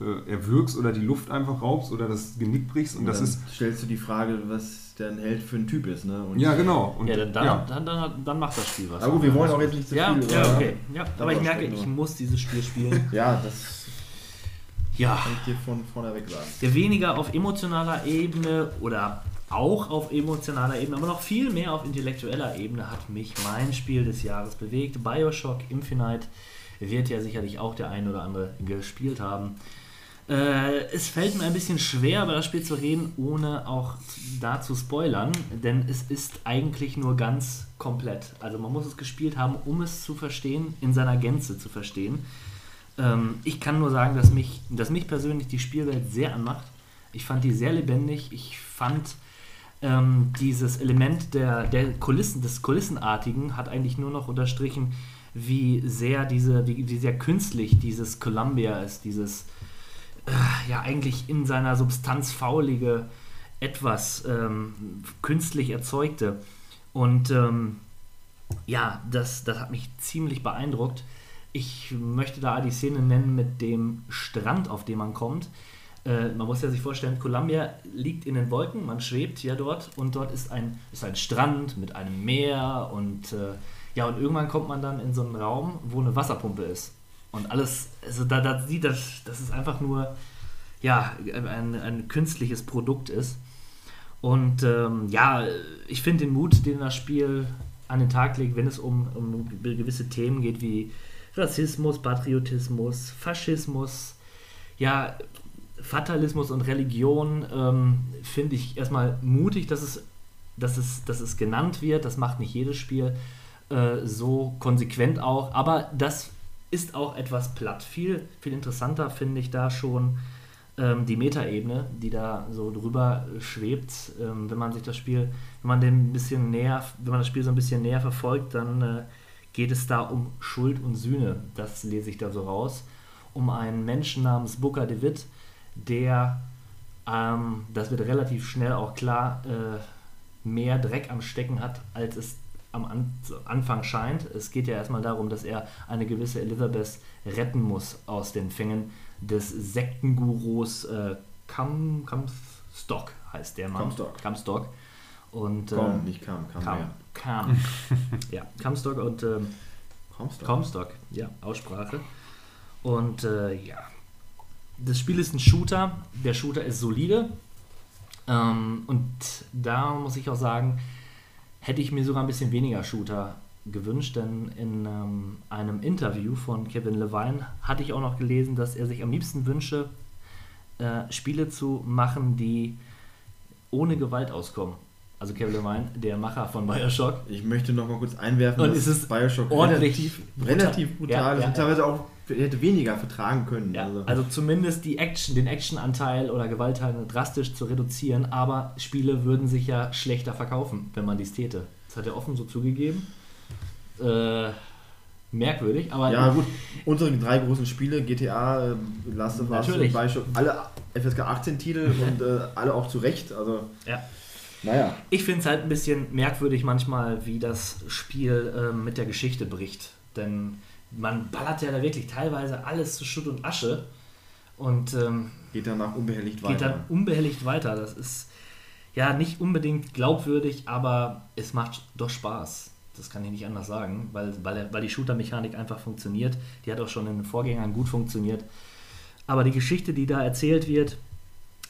äh, erwürgst oder die Luft einfach raubst oder das Genick brichst. Und das dann ist. stellst du die Frage, was der ein Held für ein Typ ist. Ne? Und Ja, genau. Und, Ja, dann, dann, ja. Dann, dann, dann macht das Spiel was. Aber gut, wir wollen auch jetzt nicht zu ja, viel ja, okay. Ja, aber ich merke, ich muss dieses Spiel spielen. [laughs] Ja, das Ja. kann ich dir von vorneweg sagen. der weniger auf emotionaler Ebene oder auch auf emotionaler Ebene, aber noch viel mehr auf intellektueller Ebene hat mich mein Spiel des Jahres bewegt. Bioshock Infinite wird ja sicherlich auch der ein oder andere gespielt haben. Äh, es fällt mir ein bisschen schwer, über das Spiel zu reden, ohne auch da zu spoilern, denn es ist eigentlich nur ganz komplett. Also man muss es gespielt haben, um es zu verstehen, in seiner Gänze zu verstehen. Ähm, ich kann nur sagen, dass mich, dass mich persönlich die Spielwelt sehr anmacht. Ich fand die sehr lebendig. Ich fand ähm, dieses Element der, der Kulissen, des Kulissenartigen hat eigentlich nur noch unterstrichen, wie sehr diese, wie, wie sehr künstlich dieses Columbia ist, dieses äh, ja eigentlich in seiner Substanz faulige etwas ähm, künstlich erzeugte. Und ähm, ja, das, das hat mich ziemlich beeindruckt. Ich möchte da die Szene nennen mit dem Strand, auf dem man kommt. Äh, man muss ja sich vorstellen, Columbia liegt in den Wolken, man schwebt ja dort und dort ist ein, ist ein Strand mit einem Meer und äh, ja, und irgendwann kommt man dann in so einen Raum, wo eine Wasserpumpe ist. Und alles, also da, da sieht das, dass es einfach nur ja, ein, ein künstliches Produkt ist. Und ähm, ja, ich finde den Mut, den das Spiel an den Tag legt, wenn es um, um gewisse Themen geht wie Rassismus, Patriotismus, Faschismus, ja, Fatalismus und Religion, ähm, finde ich erstmal mutig, dass es, dass, es, dass es genannt wird. Das macht nicht jedes Spiel äh, so konsequent auch, aber das ist auch etwas platt. Viel, viel interessanter finde ich da schon ähm, die Metaebene, die da so drüber schwebt. Ähm, wenn man sich das Spiel, wenn man den ein bisschen näher, wenn man das Spiel so ein bisschen näher verfolgt, dann äh, geht es da um Schuld und Sühne. Das lese ich da so raus. Um einen Menschen namens Booker DeWitt, der, ähm, das wird relativ schnell auch klar, äh, mehr Dreck am Stecken hat, als es am An Anfang scheint. Es geht ja erstmal darum, dass er eine gewisse Elizabeth retten muss aus den Fängen des Sektengurus äh, Kam, Kamstock, heißt der Mann. Comstock. Kamstock. Und, Komm, äh, nicht kam, kam Kam. mehr. Kam. [laughs] ja, Kamstock und ähm, du? Comstock, ja, Aussprache. Und äh, ja, das Spiel ist ein Shooter. Der Shooter ist solide. Ähm, und da muss ich auch sagen, hätte ich mir sogar ein bisschen weniger Shooter gewünscht, denn in ähm, einem Interview von Kevin Levine hatte ich auch noch gelesen, dass er sich am liebsten wünsche, äh, Spiele zu machen, die ohne Gewalt auskommen. Also Kevin Levine, der Macher von Bioshock, Ich möchte noch mal kurz einwerfen, Und dass ist es Bioshock ordentlich relativ, brutal. relativ brutal Ja, ist ja, und teilweise auch hätte weniger vertragen können. Ja, also. also zumindest die Action, den Actionanteil oder Gewaltteil drastisch zu reduzieren, aber Spiele würden sich ja schlechter verkaufen, wenn man dies täte. Das hat er offen so zugegeben. Äh, merkwürdig, aber ja gut, unsere drei großen Spiele, GTA, äh, Last of Us. Bioshock, alle FSK 18 Titel [laughs] und äh, alle auch zu Recht. Also Ja. Naja, Ich finde es halt ein bisschen merkwürdig manchmal, wie das Spiel ähm, mit der Geschichte bricht. Denn man ballert ja da wirklich teilweise alles zu Schutt und Asche und ähm, geht danach unbehelligt geht weiter. dann unbehelligt weiter. Das ist ja nicht unbedingt glaubwürdig, aber es macht doch Spaß. Das kann ich nicht anders sagen, weil, weil, weil die Shooter-Mechanik einfach funktioniert. Die hat auch schon in den Vorgängern gut funktioniert. Aber die Geschichte, die da erzählt wird,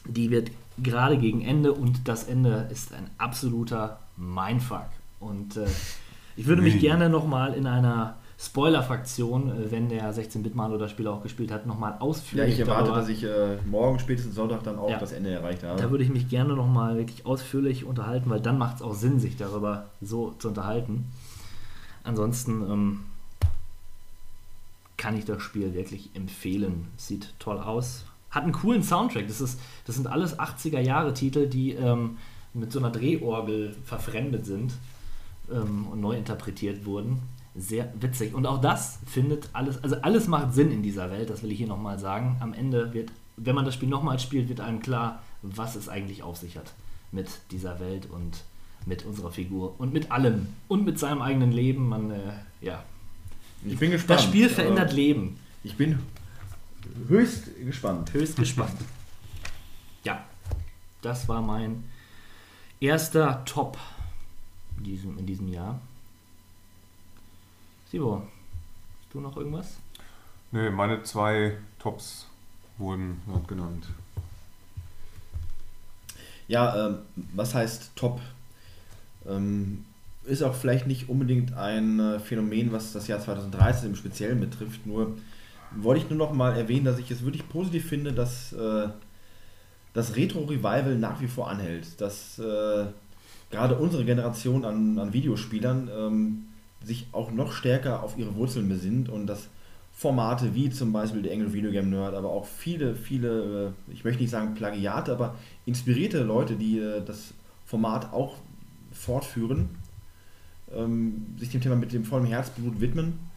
die wird gerade gegen Ende und das Ende ist ein absoluter Mindfuck. Und äh, ich würde mich gerne nochmal in einer Spoiler-Fraktion, äh, wenn der 16-Bit-Malo das Spiel auch gespielt hat, nochmal Ja, ausführlich ich erwarte, darüber- dass ich äh, morgen, spätestens Sonntag, dann auch Ja. das Ende erreicht habe. da würde ich mich gerne nochmal wirklich ausführlich unterhalten, weil dann macht es auch Sinn, sich darüber so zu unterhalten. Ansonsten ähm, kann ich das Spiel wirklich empfehlen. Sieht toll aus. Hat einen coolen Soundtrack. Das, ist, das sind alles 80er-Jahre-Titel, die ähm, mit so einer Drehorgel verfremdet sind ähm, und neu interpretiert wurden. Sehr witzig. Und auch das findet alles, also alles macht Sinn in dieser Welt, das will ich hier nochmal sagen. Am Ende wird, wenn man das Spiel nochmal spielt, wird einem klar, was es eigentlich auf sich hat mit dieser Welt und mit unserer Figur und mit allem und mit seinem eigenen Leben. Man, äh, ja. ich bin gespannt. Das Spiel verändert Leben. Ich bin höchst gespannt. Höchst gespannt. [laughs] Ja, das war mein erster Top in diesem, in diesem Jahr. Sibo, hast du noch irgendwas? Nee, meine zwei Tops wurden dort genannt. Ja, ähm, was heißt top? Ähm, ist auch vielleicht nicht unbedingt ein äh, Phänomen, was das Jahr 2013 im Speziellen betrifft. Nur wollte ich nur noch mal erwähnen, dass ich es wirklich positiv finde, dass äh, das Retro-Revival nach wie vor anhält. Dass äh, gerade unsere Generation an, an Videospielern ähm, sich auch noch stärker auf ihre Wurzeln besinnt und dass Formate wie zum Beispiel der Engel Video Game Nerd, aber auch viele, viele, äh, ich möchte nicht sagen Plagiate, aber inspirierte Leute, die äh, das Format auch fortführen, ähm, sich dem Thema mit dem vollen Herzblut widmen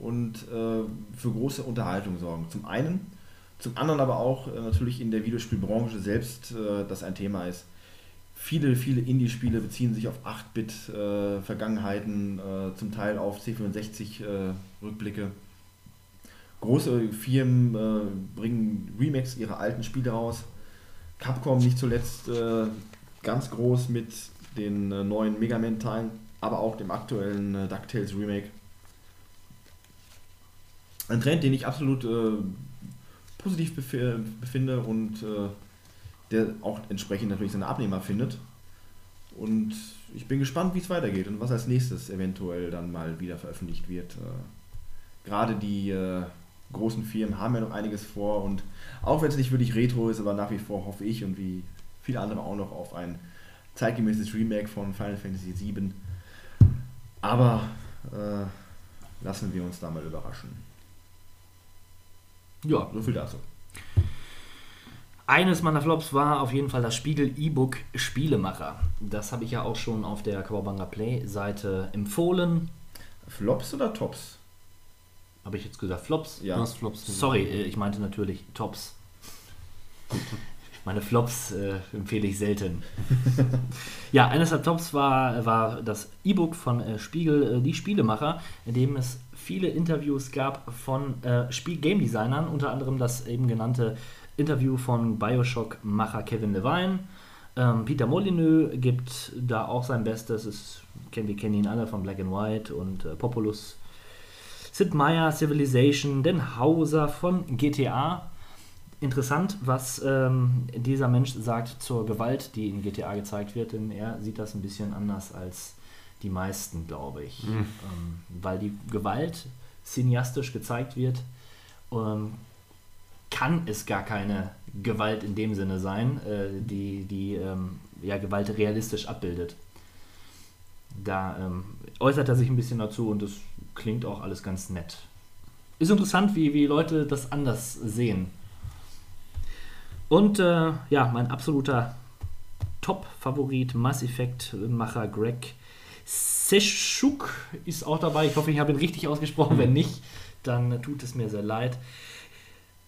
und äh, für große Unterhaltung sorgen. Zum einen, zum anderen aber auch äh, natürlich in der Videospielbranche selbst, äh, das ein Thema ist. Viele, viele Indie-Spiele beziehen sich auf 8-Bit-Vergangenheiten, äh, zum Teil auf C64-Rückblicke. Große Firmen äh, bringen Remakes ihrer alten Spiele raus. Capcom nicht zuletzt äh, ganz groß mit den äh, neuen Mega Man-Teilen, aber auch dem aktuellen äh, DuckTales Remake. Ein Trend, den ich absolut äh, positiv bef- befinde und äh, der auch entsprechend natürlich seine Abnehmer findet. Und ich bin gespannt, wie es weitergeht und was als nächstes eventuell dann mal wieder veröffentlicht wird. Äh, gerade die äh, großen Firmen haben ja noch einiges vor und auch wenn es nicht wirklich retro ist, aber nach wie vor hoffe ich und wie viele andere auch noch auf ein zeitgemäßes Remake von Final Fantasy VII. Aber äh, lassen wir uns da mal überraschen. Ja, So viel dazu. Eines meiner Flops war auf jeden Fall das Spiegel E-Book Spielemacher. Das habe ich ja auch schon auf der Kawabanga Play Seite empfohlen. Flops oder Tops? Habe ich jetzt gesagt Flops? Ja. Du hast Flops gesagt. Sorry, äh, ich meinte natürlich Tops. Meine Flops äh, empfehle ich selten. [laughs] ja, eines der Tops war, war das E-Book von äh, Spiegel, äh, die Spielemacher, in dem es viele Interviews gab von äh, Spiel Game Designern, unter anderem das eben genannte Interview von Bioshock-Macher Kevin Levine. Ähm, Peter Molyneux gibt da auch sein Bestes. Es, kenn- wir kennen ihn alle von Black and White und äh, Populus. Sid Meier, Civilization, Den Hauser von GTA. Interessant, was ähm, dieser Mensch sagt zur Gewalt, die in GTA gezeigt wird, denn er sieht das ein bisschen anders als die meisten, glaube ich. Ähm, weil die Gewalt cineastisch gezeigt wird, ähm, kann es gar keine Gewalt in dem Sinne sein, äh, die, die ähm, ja, Gewalt realistisch abbildet. Da ähm, äußert er sich ein bisschen dazu und das klingt auch alles ganz nett. Ist interessant, wie, wie Leute das anders sehen. Und äh, ja, mein absoluter Top-Favorit, Mass Effect-Macher Greg Seschuk ist auch dabei. Ich hoffe, ich habe ihn richtig ausgesprochen. Wenn nicht, dann tut es mir sehr leid.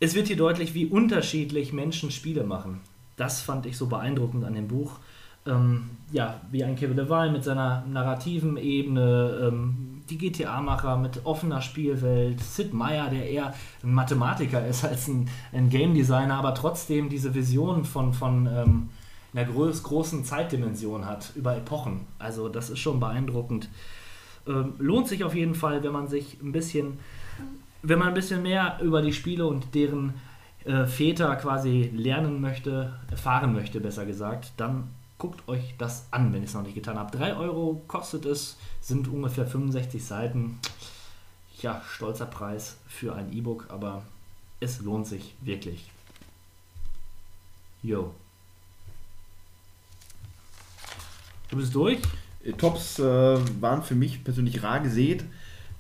Es wird hier deutlich, wie unterschiedlich Menschen Spiele machen. Das fand ich so beeindruckend an dem Buch. ähm, ja, wie ein Kevin Levine mit seiner narrativen Ebene, ähm, die GTA-Macher mit offener Spielwelt, Sid Meier, der eher ein Mathematiker ist als ein, ein Game Designer, aber trotzdem diese Vision von, von ähm, einer groß, großen Zeitdimension hat über Epochen. Also das ist schon beeindruckend. Ähm, lohnt sich auf jeden Fall, wenn man sich ein bisschen, wenn man ein bisschen mehr über die Spiele und deren äh, Väter quasi lernen möchte, erfahren möchte, besser gesagt, dann guckt euch das an, wenn ihr es noch nicht getan habt. 3 Euro kostet es, sind ungefähr 65 Seiten. Ja, stolzer Preis für ein E-Book, aber es lohnt sich wirklich. Jo. Du bist durch? Äh, Tops äh, waren für mich persönlich rar gesät.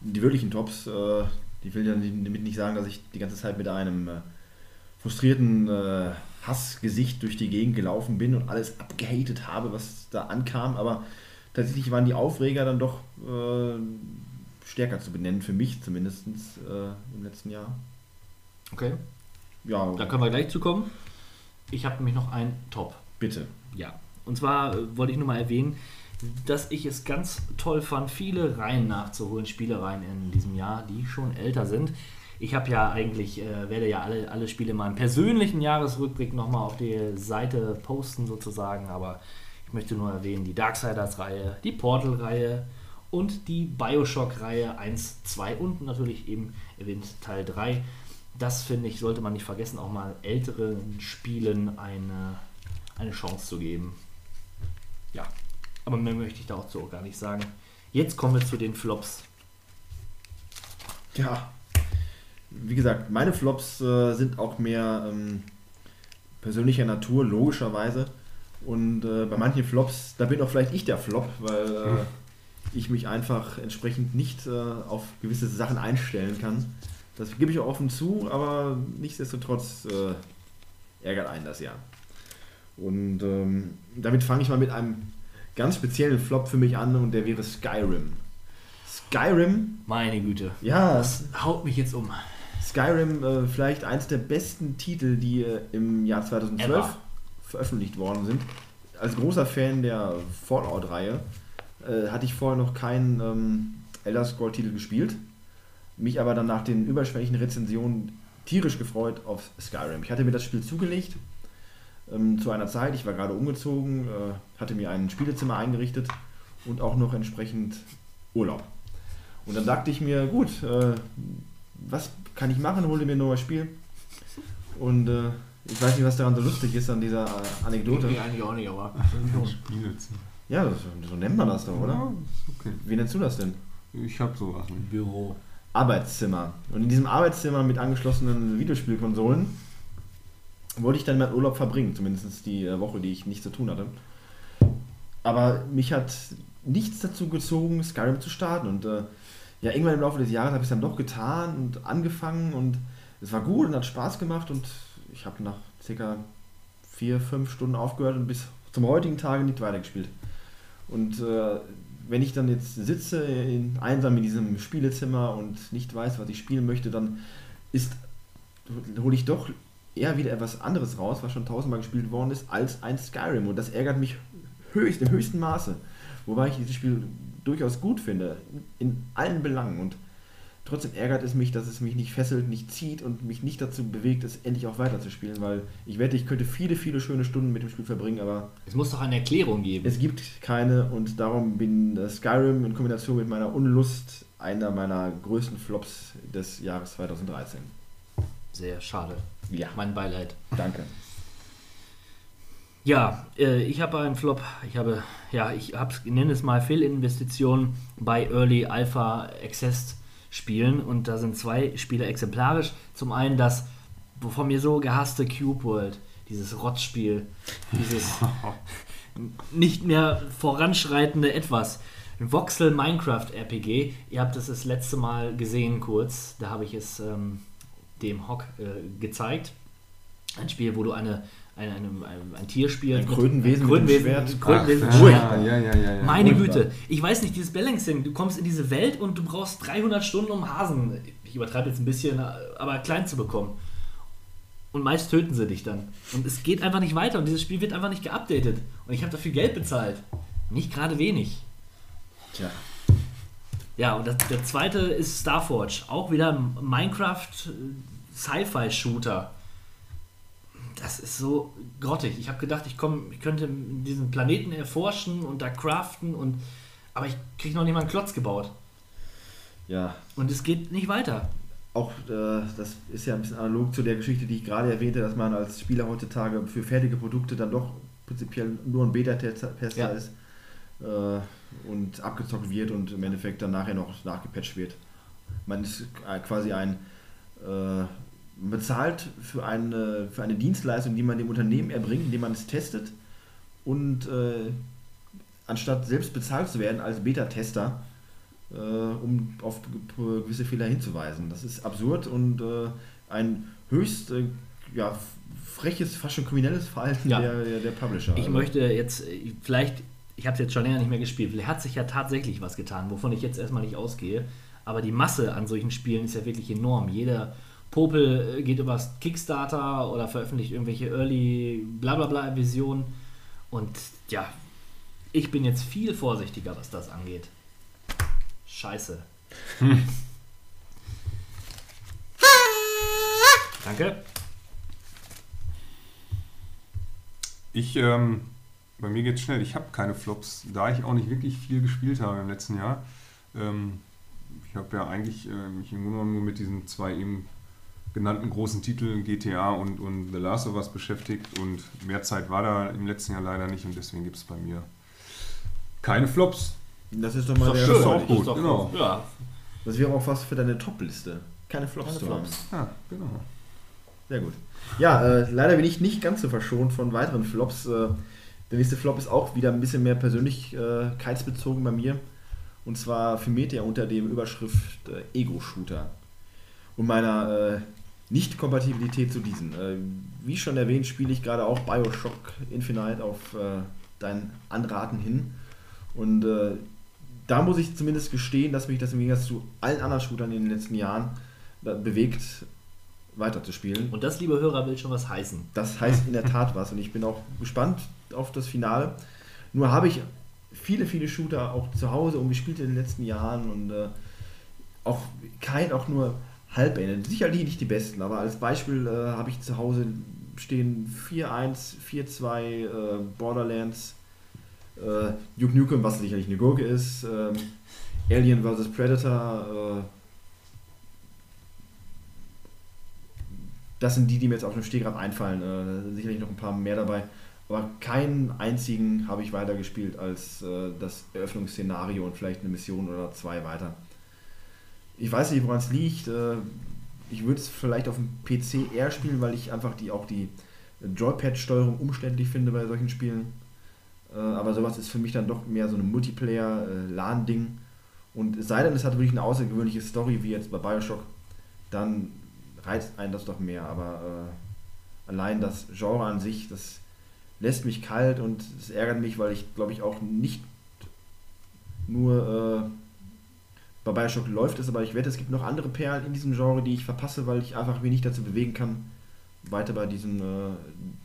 Die wirklichen Tops. Äh, ich will ja damit nicht sagen, dass ich die ganze Zeit mit einem äh, frustrierten äh, Hassgesicht durch die Gegend gelaufen bin und alles abgehatet habe, was da ankam. Aber tatsächlich waren die Aufreger dann doch äh, stärker zu benennen, für mich zumindest im letzten Jahr. Okay. Ja, Da können wir gleich zu kommen. Ich habe nämlich noch einen Top. bitte. Ja. Und zwar äh, wollte ich nur mal erwähnen, dass ich es ganz toll fand, viele Reihen nachzuholen, Spielereien in diesem Jahr, die schon älter sind. Ich habe ja eigentlich, äh, werde ja alle, alle Spiele in meinem persönlichen Jahresrückblick nochmal auf die Seite posten sozusagen, aber ich möchte nur erwähnen, die Darksiders-Reihe, die Portal-Reihe und die Bioshock-Reihe 1, 2 und natürlich eben erwähnt Teil 3. Das finde ich, sollte man nicht vergessen, auch mal älteren Spielen eine, eine Chance zu geben. Ja, aber mehr möchte ich da auch so gar nicht sagen. Jetzt kommen wir zu den Flops. Ja, wie gesagt, meine Flops äh, sind auch mehr ähm, persönlicher Natur, logischerweise. Und äh, bei manchen Flops, da bin auch vielleicht ich der Flop, weil äh, ich mich einfach entsprechend nicht äh, auf gewisse Sachen einstellen kann. Das gebe ich auch offen zu, aber nichtsdestotrotz äh, ärgert einen das ja. Und ähm, damit fange ich mal mit einem ganz speziellen Flop für mich an und der wäre Skyrim. Skyrim, Meine Güte. ja, Das haut mich jetzt um. Skyrim äh, vielleicht eins der besten Titel, die äh, im Jahr 2012 Ever. veröffentlicht worden sind. Als großer Fan der Fallout-Reihe äh, hatte ich vorher noch keinen ähm, Elder Scroll-Titel gespielt, mich aber dann nach den überschwänglichen Rezensionen tierisch gefreut auf Skyrim. Ich hatte mir das Spiel zugelegt ähm, zu einer Zeit, ich war gerade umgezogen, äh, hatte mir ein Spielezimmer eingerichtet und auch noch entsprechend Urlaub. Und dann dachte ich mir, gut, äh, was kann ich machen? Hole mir ein neues Spiel. Und äh, ich weiß nicht, was daran so lustig ist an dieser äh, Anekdote. eigentlich auch nicht, aber. Spielezimmer. Ja, so, so nennt man das doch, oder? Ja, okay. Wie nennst du das denn? Ich habe sowas nicht. Büro. Arbeitszimmer. Und in diesem Arbeitszimmer mit angeschlossenen Videospielkonsolen wollte ich dann meinen Urlaub verbringen, zumindest die äh, Woche, die ich nichts zu tun hatte. Aber mich hat nichts dazu gezogen, Skyrim zu starten. Und äh, ja, irgendwann im Laufe des Jahres habe ich es dann doch getan und angefangen und es war gut und hat Spaß gemacht und ich habe nach circa vier, fünf Stunden aufgehört und bis zum heutigen Tage nicht weitergespielt. Und äh, wenn ich dann jetzt sitze in, einsam in diesem Spielezimmer und nicht weiß, was ich spielen möchte, dann ist hole ich doch eher wieder etwas anderes raus, was schon tausendmal gespielt worden ist, als ein Skyrim. Und das ärgert mich höchst, im höchsten Maße. Wobei ich dieses Spiel durchaus gut finde, in allen Belangen. Und trotzdem ärgert es mich, dass es mich nicht fesselt, nicht zieht und mich nicht dazu bewegt, es endlich auch weiterzuspielen, weil ich wette, ich könnte viele, viele schöne Stunden mit dem Spiel verbringen, aber Es muss doch eine Erklärung geben. es gibt keine und darum bin äh, Skyrim in Kombination mit meiner Unlust einer meiner größten Flops des Jahres 2013. Sehr schade. Ja, Mein Beileid. danke. Ja, äh, ich habe einen Flop. Ich habe, ja, ich habe, nenne es mal Fehlinvestitionen bei Early Alpha Access Spielen und da sind zwei Spiele exemplarisch. Zum einen das von mir so gehasste Cube World, dieses Rotzspiel, dieses [laughs] nicht mehr voranschreitende Etwas. Voxel Minecraft RPG. Ihr habt es das letzte Mal gesehen kurz. Da habe ich es ähm, dem Hock äh, gezeigt. Ein Spiel, wo du eine, eine, eine, ein, ein Tier spielst. Ein mit- Krötenwesen mit dem Krötenwesen, Schwert. Krötenwesen Ach, mit Schwert. ja, ja, ja. Meine. Güte, ich weiß nicht, dieses Balancing, du kommst in diese Welt und du brauchst 300 Stunden, um Hasen, ich übertreibe jetzt ein bisschen, aber klein zu bekommen. Und meist töten sie dich dann. Und es geht einfach nicht weiter und dieses Spiel wird einfach nicht geupdatet. Und ich habe dafür Geld bezahlt. Nicht gerade wenig. Tja. Ja, und das, der zweite ist Starforge. Auch wieder Minecraft äh, Sci-Fi-Shooter. Das ist so grottig. Ich habe gedacht, ich, komm, ich könnte diesen Planeten erforschen und da craften und. Aber ich kriege noch nicht mal einen Klotz gebaut. Ja, Und es geht nicht weiter. auch äh, das ist ja ein bisschen analog zu der Geschichte, die ich gerade erwähnte, dass man als Spieler heutzutage für fertige Produkte dann doch prinzipiell nur ein Beta-Tester Ja. ist äh, und abgezockt wird und im Endeffekt dann nachher noch nachgepatcht wird. Man ist quasi ein äh, bezahlt für eine, für eine Dienstleistung, die man dem Unternehmen erbringt, indem man es testet und äh, anstatt selbst bezahlt zu werden als Beta-Tester, äh, um auf ge- gewisse Fehler hinzuweisen. Das ist absurd und äh, ein höchst äh, ja, freches, fast schon kriminelles Verhalten Ja. der, der, der Publisher. Ich Also, möchte jetzt, äh, vielleicht, ich habe es jetzt schon länger nicht mehr gespielt, vielleicht hat sich ja tatsächlich was getan, wovon ich jetzt erstmal nicht ausgehe. Aber die Masse an solchen Spielen ist ja wirklich enorm. Jeder Popel äh, geht übers Kickstarter oder veröffentlicht irgendwelche Early blablabla Visionen. Und ja, ich bin jetzt viel vorsichtiger, was das angeht. Scheiße. [laughs] Danke. Ich, ähm, bei mir geht's schnell. Ich habe keine Flops, da ich auch nicht wirklich viel gespielt habe im letzten Jahr. Ähm, ich habe ja eigentlich äh, mich im Grunde genommen nur mit diesen zwei eben genannten großen Titeln GTA und, und The Last of Us beschäftigt und mehr Zeit war da im letzten Jahr leider nicht und deswegen gibt es bei mir keine Flops. das ist doch mal Ist der ist auch erfreulich. gut, genau. Ja, Das wäre auch was für deine Top-Liste. Keine Flops Keine. Flops. Ja, genau. Sehr gut. Ja, äh, leider bin ich nicht ganz so verschont von weiteren Flops. Äh, der nächste Flop ist auch wieder ein bisschen mehr persönlichkeitsbezogen bei mir. Und zwar für Meteor unter dem Überschrift äh, Ego-Shooter. Und meiner äh, Nicht-Kompatibilität zu diesen. Äh, wie schon erwähnt, spiele ich gerade auch Bioshock Infinite auf äh, dein Anraten hin. Und äh, da muss ich zumindest gestehen, dass mich das im Gegensatz zu allen anderen Shootern in den letzten Jahren äh, bewegt, weiterzuspielen. und das, liebe Hörer, will schon was heißen. Das heißt in der Tat was und ich bin auch gespannt auf das Finale. Nur habe ich viele, viele Shooter auch zu Hause umgespielt in den letzten Jahren und äh, auch kein, auch nur halb beendet. Sicherlich nicht die besten, aber als Beispiel äh, habe ich zu Hause stehen 4-1, 4-2 äh, Borderlands, äh, Duke Nukem, was sicherlich eine Gurke ist, ähm, Alien vs. Predator, äh, das sind die, die mir jetzt auf dem Stegreif einfallen. Äh, sicherlich noch ein paar mehr dabei. Aber keinen einzigen habe ich weitergespielt als äh, das Eröffnungsszenario und vielleicht eine Mission oder zwei weiter. Ich weiß nicht, woran es liegt. Äh, ich würde es vielleicht auf dem PC eher spielen, weil ich einfach die auch die Joypad-Steuerung umständlich finde bei solchen Spielen. Äh, aber sowas ist für mich dann doch mehr so ein Multiplayer-LAN-Ding. Und es sei denn, es hat wirklich eine außergewöhnliche Story, wie jetzt bei Bioshock, dann reizt einen das doch mehr. Aber äh, allein das Genre an sich, das lässt mich kalt und es ärgert mich, weil ich glaube ich auch nicht nur äh, bei Bioshock läuft es, aber ich wette, es gibt noch andere Perlen in diesem Genre, die ich verpasse, weil ich einfach wenig dazu bewegen kann, weiter bei diesen äh,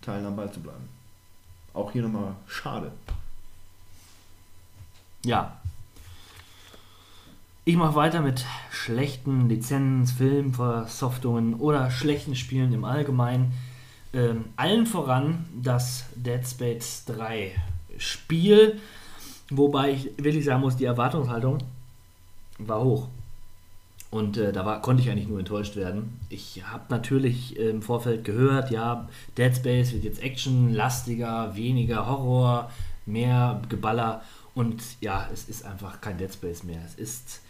Teilen am Ball zu bleiben. Auch hier nochmal schade. Ja. Ich mache weiter mit schlechten Lizenz, Filmversoftungen oder schlechten Spielen im Allgemeinen. Ähm, allen voran das Dead Space 3 Spiel, wobei ich wirklich sagen muss, die Erwartungshaltung war hoch. Und äh, da war, konnte ich eigentlich nur enttäuscht werden. Ich habe natürlich äh, im Vorfeld gehört, ja, Dead Space wird jetzt actionlastiger, weniger Horror, mehr Geballer. Und ja, es ist einfach kein Dead Space mehr. Es ist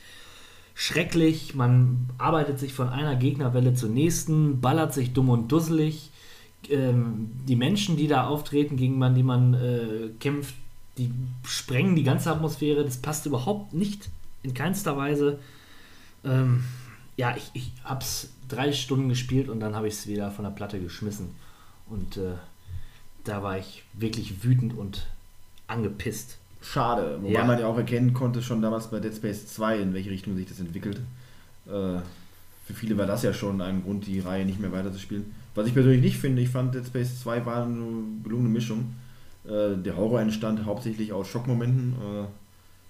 schrecklich. Man arbeitet sich von einer Gegnerwelle zur nächsten, ballert sich dumm und dusselig. Ähm, die Menschen, die da auftreten, gegen man, die man äh, kämpft, die sprengen die ganze Atmosphäre. Das passt überhaupt nicht in keinster Weise. Ähm, ja, ich, ich habe es drei Stunden gespielt und dann habe ich es wieder von der Platte geschmissen. Und äh, da war ich wirklich wütend und angepisst. Schade, wobei Ja. man ja auch erkennen konnte, schon damals bei Dead Space 2, in welche Richtung sich das entwickelt. Äh, für viele war das ja schon ein Grund, die Reihe nicht mehr weiterzuspielen. Was ich persönlich nicht finde, ich fand Dead Space 2 war eine gelungene Mischung. Äh, der Horror entstand hauptsächlich aus Schockmomenten, äh,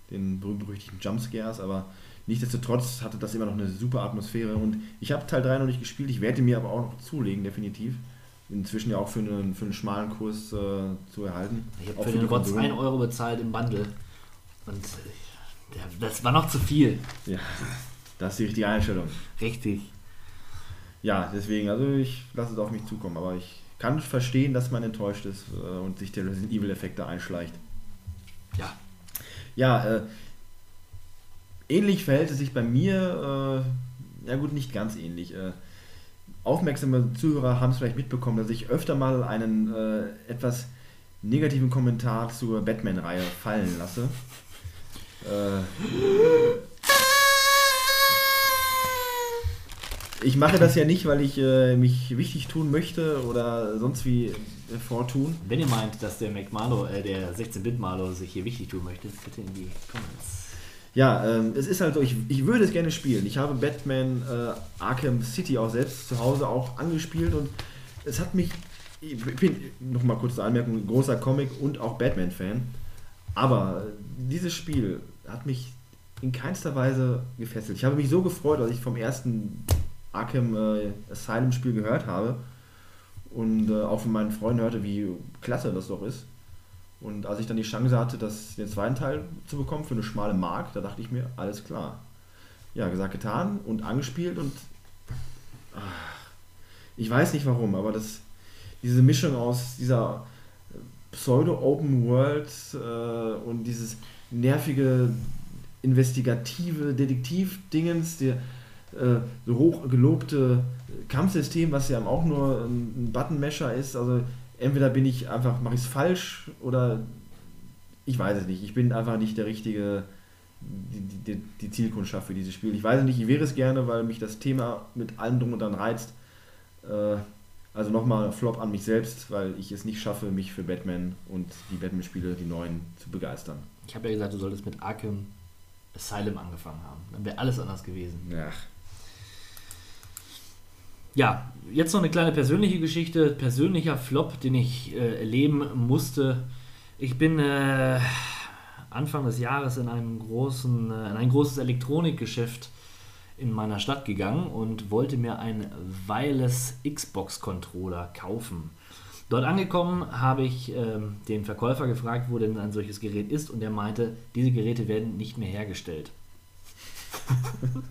den berühmt-berüchtigten Jumpscares, aber nichtsdestotrotz hatte das immer noch eine super Atmosphäre und ich habe Teil 3 noch nicht gespielt, ich werde mir aber auch noch zulegen, definitiv. Inzwischen ja auch für einen, für einen schmalen Kurs äh, zu erhalten. Ich habe Auch für die den Rotz Konsolen. 1 Euro bezahlt im Bundle. Und äh, das war noch zu viel. Ja, das ist die richtige Einstellung. Richtig. Ja, deswegen, also ich lasse es auf mich zukommen, aber ich kann verstehen, dass man enttäuscht ist äh, und sich der Resident Evil-Effekt da einschleicht. Ja. Ja, äh, ähnlich verhält es sich bei mir, äh, ja gut, nicht ganz ähnlich. Äh, aufmerksame Zuhörer haben es vielleicht mitbekommen, dass ich öfter mal einen äh, etwas negativen Kommentar zur Batman-Reihe fallen lasse. Äh, ich mache das ja nicht, weil ich äh, mich wichtig tun möchte oder sonst wie äh, vortun. Wenn ihr meint, dass der McMarlow, äh, der 16-Bit-Marlow sich hier wichtig tun möchte, bitte in die Comments. Ja, ähm, es ist halt so, ich, ich würde es gerne spielen. Ich habe Batman äh, Arkham City auch selbst zu Hause auch angespielt und es hat mich, ich bin nochmal kurz zur Anmerkung, großer Comic und auch Batman-Fan, aber dieses Spiel hat mich in keinster Weise gefesselt. Ich habe mich so gefreut, als ich vom ersten Arkham äh, Asylum Spiel gehört habe und äh, auch von meinen Freunden hörte, wie klasse das doch ist. Und als ich dann die Chance hatte, das, den zweiten Teil zu bekommen für eine schmale Mark, da dachte ich mir, alles klar. Ja, gesagt, getan und angespielt und ach, ich weiß nicht warum, aber das, diese Mischung aus dieser Pseudo-Open World äh, und dieses nervige, investigative Detektiv-Dingens, der äh, so hoch gelobte Kampfsystem, was ja auch nur ein, Button-Mesher ist, also entweder bin ich einfach, mache ich es falsch oder ich weiß es nicht. Ich bin einfach nicht der richtige, die, die, die Zielkundschaft für dieses Spiel. Ich weiß es nicht, ich wäre es gerne, weil mich das Thema mit allem drum und dran reizt. Äh, also nochmal Flop an mich selbst, weil ich es nicht schaffe, mich für Batman und die Batman-Spiele, die neuen, zu begeistern. Ich habe ja gesagt, du solltest mit Arkham Asylum angefangen haben. Dann wäre alles anders gewesen. Ja. Ja, jetzt noch eine kleine persönliche Geschichte, persönlicher Flop, den ich äh, erleben musste. Ich bin äh, Anfang des Jahres in, einem großen, äh, in ein großes Elektronikgeschäft in meiner Stadt gegangen und wollte mir einen Wireless Xbox-Controller kaufen. Dort angekommen habe ich ähm, den Verkäufer gefragt, wo denn ein solches Gerät ist und er meinte, diese Geräte werden nicht mehr hergestellt. [laughs]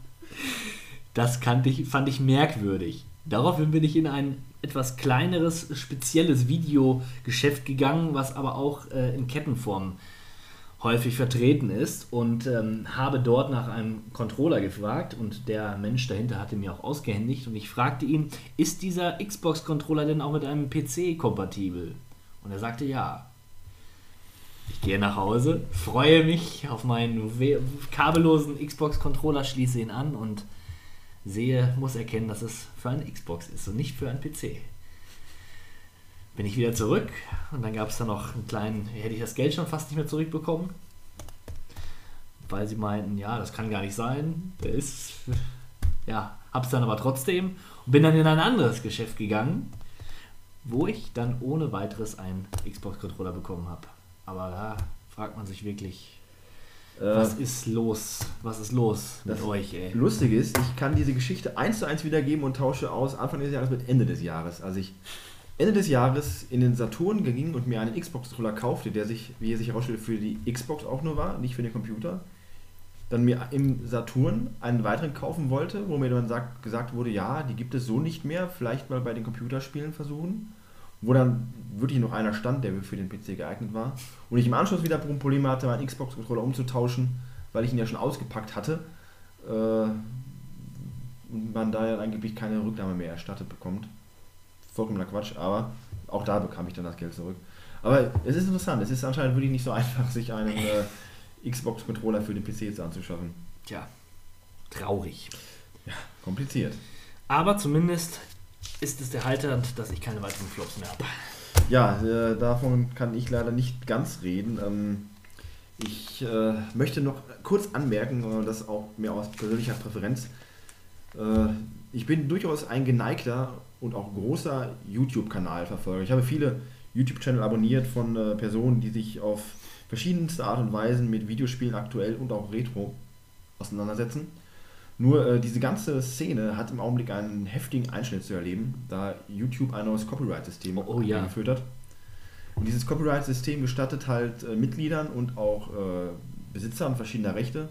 Das ich, fand ich merkwürdig. Daraufhin bin ich in ein etwas kleineres, spezielles Videogeschäft gegangen, was aber auch äh, in Kettenform häufig vertreten ist und ähm, habe dort nach einem Controller gefragt und der Mensch dahinter hatte mir auch ausgehändigt und ich fragte ihn, ist dieser Xbox-Controller denn auch mit einem PC kompatibel? Und er sagte ja. Ich gehe nach Hause, freue mich auf meinen kabellosen Xbox-Controller, schließe ihn an und sehe, muss erkennen, dass es für eine Xbox ist und nicht für einen PC. Bin ich wieder zurück und dann gab es da noch einen kleinen, hätte ich das Geld schon fast nicht mehr zurückbekommen, weil sie meinten, ja, das kann gar nicht sein, der ist, ja, hab's dann aber trotzdem und bin dann in ein anderes Geschäft gegangen, wo ich dann ohne weiteres einen Xbox-Controller bekommen habe. Aber da fragt man sich wirklich, was Äh, ist los? Was ist los mit euch, ey? lustig ist, ich kann diese Geschichte eins zu eins wiedergeben und tausche aus Anfang des Jahres mit Ende des Jahres. Als ich Ende des Jahres in den Saturn ging und mir einen Xbox-Controller kaufte, der sich, wie er sich herausstellte, für die Xbox auch nur war, nicht für den Computer, dann mir im Saturn einen weiteren kaufen wollte, wo mir dann sagt, gesagt wurde, ja, die gibt es so nicht mehr, vielleicht mal bei den Computerspielen versuchen. Wo dann wirklich noch einer stand, der für den PC geeignet war. Und ich im Anschluss wieder Probleme hatte, meinen Xbox-Controller umzutauschen, weil ich ihn ja schon ausgepackt hatte. Äh, und man da ja angeblich keine Rücknahme mehr erstattet bekommt. Vollkommener Quatsch, aber auch da bekam ich dann das Geld zurück. Aber es ist interessant, es ist anscheinend wirklich nicht so [laughs] einfach, sich einen äh, Xbox-Controller für den PC jetzt anzuschaffen. Tja, traurig. Kompliziert. Aber zumindest ist es erheiternd, dass ich keine weiteren Flops mehr habe. Ja, äh, davon kann ich leider nicht ganz reden. Ähm, ich äh, möchte noch kurz anmerken, äh, das auch mehr aus persönlicher Präferenz. Äh, ich bin durchaus ein geneigter und auch großer YouTube-Kanalverfolger. Ich habe viele YouTube-Channel abonniert von äh, Personen, die sich auf verschiedenste Art und Weisen mit Videospielen aktuell und auch Retro auseinandersetzen. Nur äh, diese ganze Szene hat im Augenblick einen heftigen Einschnitt zu erleben, da YouTube ein neues Copyright-System Oh, ja. eingeführt hat. Und dieses Copyright-System gestattet halt äh, Mitgliedern und auch äh, Besitzern verschiedener Rechte,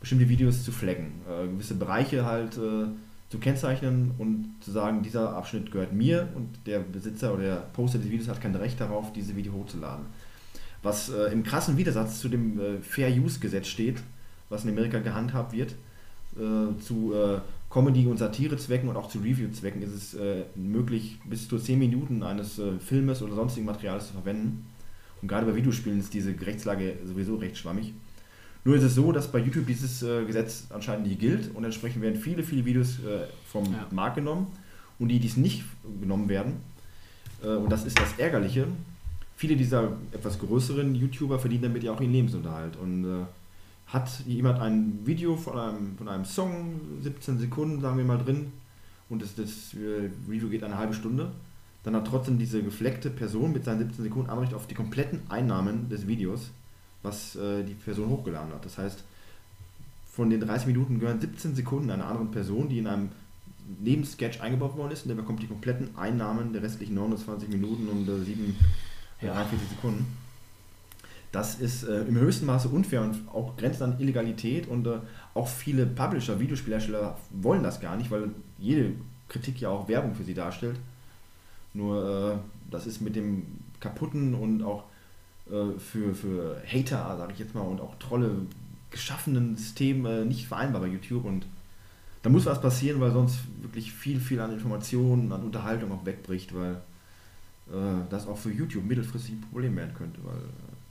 bestimmte Videos zu flaggen, äh, gewisse Bereiche halt äh, zu kennzeichnen und zu sagen, dieser Abschnitt gehört mir und der Besitzer oder der Poster des Videos hat kein Recht darauf, diese Video hochzuladen. Was äh, im krassen Widersatz zu dem äh, Fair Use Gesetz steht, was in Amerika gehandhabt wird. Äh, zu äh, Comedy- und Satirezwecken und auch zu Review-Zwecken ist es äh, möglich, bis zu 10 Minuten eines äh, Filmes oder sonstigen Materials zu verwenden. Und gerade bei Videospielen ist diese Rechtslage sowieso recht schwammig. Nur ist es so, dass bei YouTube dieses äh, Gesetz anscheinend nicht gilt und entsprechend werden viele, viele Videos äh, vom Ja. Markt genommen und die, die es nicht genommen werden, und das ist das Ärgerliche, viele dieser etwas größeren YouTuber verdienen damit ja auch ihren Lebensunterhalt. Und hat jemand ein Video von einem, von einem Song, 17 Sekunden, sagen wir mal, drin, und das, das äh, Review geht eine halbe Stunde, dann hat trotzdem diese gefleckte Person mit seinen 17 Sekunden Anrecht auf die kompletten Einnahmen des Videos, was äh, die Person hochgeladen hat. Das heißt, von den 30 Minuten gehören 17 Sekunden einer anderen Person, die in einem Nebensketch eingebaut worden ist, und der bekommt die kompletten Einnahmen der restlichen 29 Minuten und äh, 7, Ja. 43 Sekunden. Das ist äh, im höchsten Maße unfair und auch grenzt an Illegalität und äh, auch viele Publisher, Videospielhersteller wollen das gar nicht, weil jede Kritik ja auch Werbung für sie darstellt. Nur äh, das ist mit dem kaputten und auch äh, für, für Hater, sage ich jetzt mal, und auch Trolle geschaffenen System äh, nicht vereinbar bei YouTube und da muss was passieren, weil sonst wirklich viel, viel an Informationen, an Unterhaltung auch wegbricht, weil äh, das auch für YouTube mittelfristig ein Problem werden könnte, weil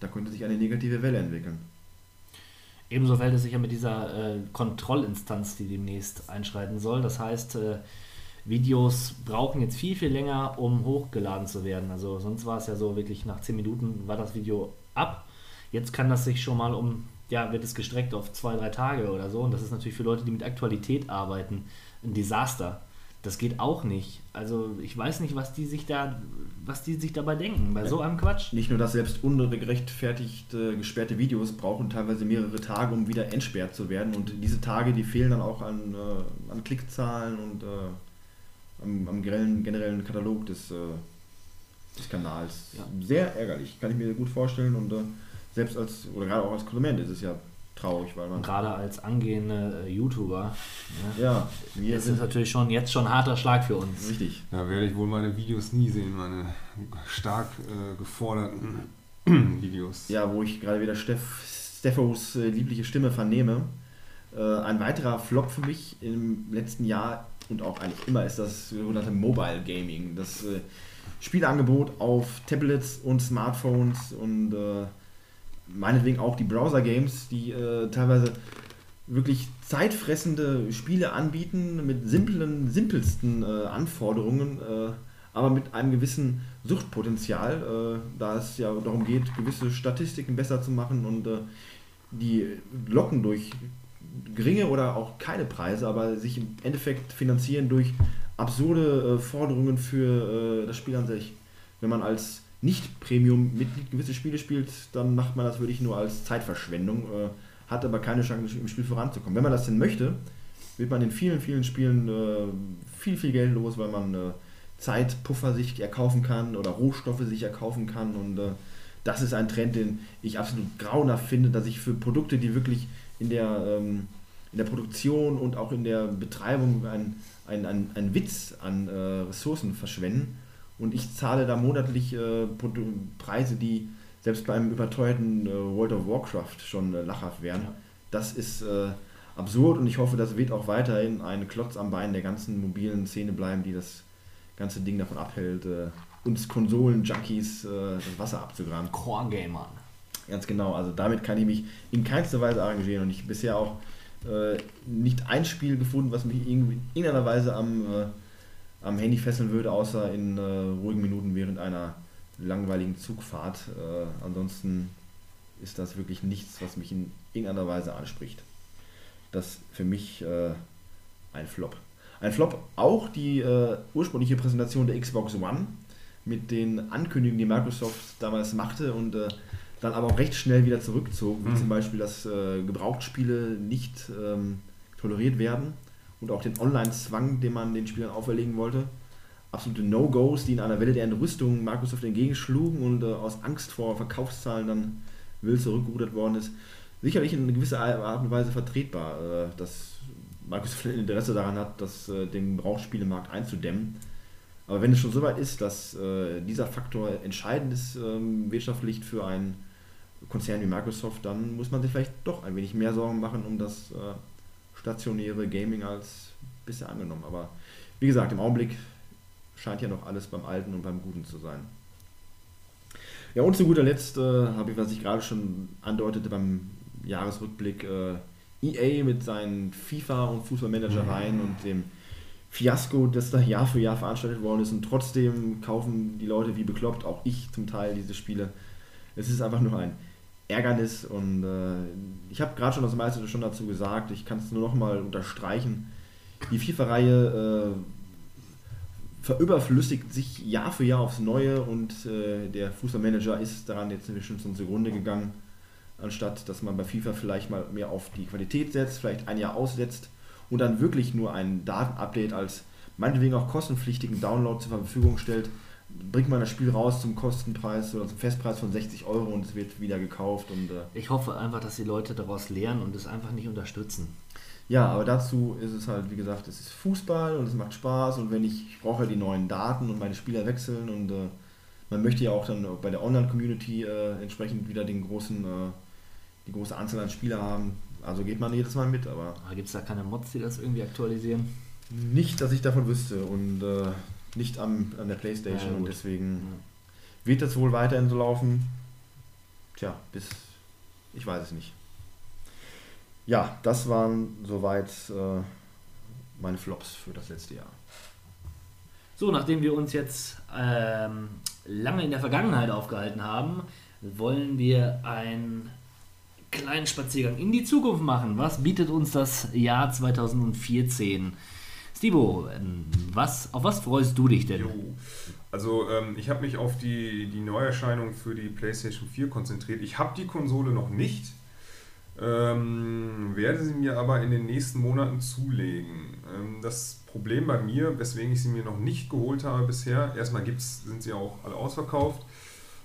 da könnte sich eine negative Welle entwickeln. Ebenso verhält es sich ja mit dieser äh, Kontrollinstanz, die demnächst einschreiten soll. Das heißt, äh, Videos brauchen jetzt viel, viel länger, um hochgeladen zu werden. Also sonst war es ja so, wirklich nach 10 Minuten war das Video ab. Jetzt kann das sich schon mal um, ja, wird es gestreckt auf zwei, drei Tage oder so. Und das ist natürlich für Leute, die mit Aktualität arbeiten, ein Desaster. Das geht auch nicht. Also ich weiß nicht, was die sich da, was die sich dabei denken, bei so einem Quatsch. Nicht nur das, selbst ungerechtfertigt äh, gesperrte Videos brauchen teilweise mehrere Tage, um wieder entsperrt zu werden. Und diese Tage, die fehlen dann auch an, äh, an Klickzahlen und äh, am, am generellen, generellen Katalog des, äh, des Kanals. Ja. Sehr ärgerlich, kann ich mir gut vorstellen. Und äh, selbst als, oder gerade auch als Konsument ist es ja traurig, weil man. Gerade als angehende äh, YouTuber, ne, Ja, wir das ist sind natürlich schon jetzt schon ein harter Schlag für uns. richtig. Da werde ich wohl meine Videos nie sehen, meine stark äh, geforderten [clears throat] Videos. Ja, wo ich gerade wieder Steff, Steffos äh, liebliche Stimme vernehme. Äh, ein weiterer Flop für mich im letzten Jahr und auch eigentlich immer ist das sogenannte Mobile Gaming. Das äh, Spielangebot auf Tablets und Smartphones und äh, meinetwegen auch die Browser-Games, die äh, teilweise wirklich zeitfressende Spiele anbieten mit simplen, simpelsten äh, Anforderungen, äh, aber mit einem gewissen Suchtpotenzial, äh, da es ja darum geht, gewisse Statistiken besser zu machen und äh, die locken durch geringe oder auch keine Preise, aber sich im Endeffekt finanzieren durch absurde äh, Forderungen für das Spiel an sich. Wenn man als Nicht-Premium-Mitglied gewisse Spiele spielt, dann macht man das wirklich nur als Zeitverschwendung, äh, hat aber keine Chance im Spiel voranzukommen. Wenn man das denn möchte, wird man in vielen, vielen Spielen äh, viel, viel Geld los, weil man äh, Zeitpuffer sich erkaufen kann oder Rohstoffe sich erkaufen kann und äh, das ist ein Trend, den ich absolut grauenhaft finde, dass ich für Produkte, die wirklich in der, ähm, in der Produktion und auch in der Betreibung ein, ein, ein, ein Witz an äh, Ressourcen verschwenden und ich zahle da monatlich äh, Preise, die selbst bei einem überteuerten äh, World of Warcraft schon äh, lachhaft wären. Ja. Das ist äh, absurd und ich hoffe, das wird auch weiterhin ein Klotz am Bein der ganzen mobilen Szene bleiben, die das ganze Ding davon abhält, äh, uns Konsolen-Junkies äh, das Wasser abzugraben. Core Gamer. Ganz genau, also damit kann ich mich in keinster Weise arrangieren und ich bisher auch nicht ein Spiel gefunden, was mich in irgendeiner Weise am, am Handy fesseln würde, außer in äh, ruhigen Minuten während einer langweiligen Zugfahrt. Äh, ansonsten ist das wirklich nichts, was mich in irgendeiner Weise anspricht. Das für mich äh, ein Flop. Ein Flop auch die äh, ursprüngliche Präsentation der Xbox One mit den Ankündigungen, die Microsoft damals machte und äh, dann aber auch recht schnell wieder zurückzog, wie Mhm. zum Beispiel, dass äh, Gebrauchtspiele nicht ähm, toleriert werden und auch den Online-Zwang, den man den Spielern auferlegen wollte. Absolute No-Gos, die in einer Welle der Entrüstung Microsoft entgegenschlugen und äh, aus Angst vor Verkaufszahlen dann wild zurückgerudert worden ist. Sicherlich in gewisser Art und Weise vertretbar, äh, dass Microsoft ein Interesse daran hat, das, äh, den Gebrauchsspielemarkt einzudämmen. Aber wenn es schon so weit ist, dass äh, dieser Faktor entscheidend ist ähm, wirtschaftlich für einen Konzern wie Microsoft, dann muss man sich vielleicht doch ein wenig mehr Sorgen machen um das äh, stationäre Gaming als bisher angenommen. Aber wie gesagt, im Augenblick scheint ja noch alles beim Alten und beim Guten zu sein. Ja, und zu guter Letzt äh, habe ich, was ich gerade schon andeutete beim Jahresrückblick, äh, EA mit seinen FIFA- und Fußballmanagereien und dem Fiasko, das da Jahr für Jahr veranstaltet worden ist. Und trotzdem kaufen die Leute wie bekloppt, auch ich zum Teil, diese Spiele. Es ist einfach nur ein Ärgernis und äh, ich habe gerade schon das meiste schon dazu gesagt, ich kann es nur noch mal unterstreichen. Die FIFA-Reihe äh, verüberflüssigt sich Jahr für Jahr aufs Neue und äh, der Fußballmanager ist daran jetzt schon zugrunde gegangen, anstatt dass man bei FIFA vielleicht mal mehr auf die Qualität setzt, vielleicht ein Jahr aussetzt und dann wirklich nur ein Datenupdate als meinetwegen auch kostenpflichtigen Download zur Verfügung stellt, bringt man das Spiel raus zum Kostenpreis oder zum Festpreis von 60 Euro und es wird wieder gekauft und äh, Ich hoffe einfach, dass die Leute daraus lernen und es einfach nicht unterstützen. Ja, aber dazu ist es halt, wie gesagt, es ist Fußball und es macht Spaß und wenn ich, ich brauche ja die neuen Daten und meine Spieler wechseln und äh, man möchte ja auch dann bei der Online-Community äh, entsprechend wieder den großen, äh, die große Anzahl an Spieler haben. Also geht man jedes Mal mit, aber Gibt es da keine Mods, die das irgendwie aktualisieren? nicht, dass ich davon wüsste und äh, nicht am, an der Playstation Ja, und deswegen wird das wohl weiterhin so laufen. Tja, bis ich weiß es nicht. Ja, das waren soweit äh, meine Flops für das letzte Jahr. So, nachdem wir uns jetzt ähm, lange in der Vergangenheit aufgehalten haben, wollen wir einen kleinen Spaziergang in die Zukunft machen. Was bietet uns das Jahr 2014? Stivo, ähm, was, auf was freust du dich denn? Jo. Also ähm, ich habe mich auf die, die Neuerscheinung für die PlayStation 4 konzentriert. Ich habe die Konsole noch nicht, ähm, werde sie mir aber in den nächsten Monaten zulegen. Ähm, das Problem bei mir, weswegen ich sie mir noch nicht geholt habe bisher, erstmal gibt's, sind sie auch alle ausverkauft,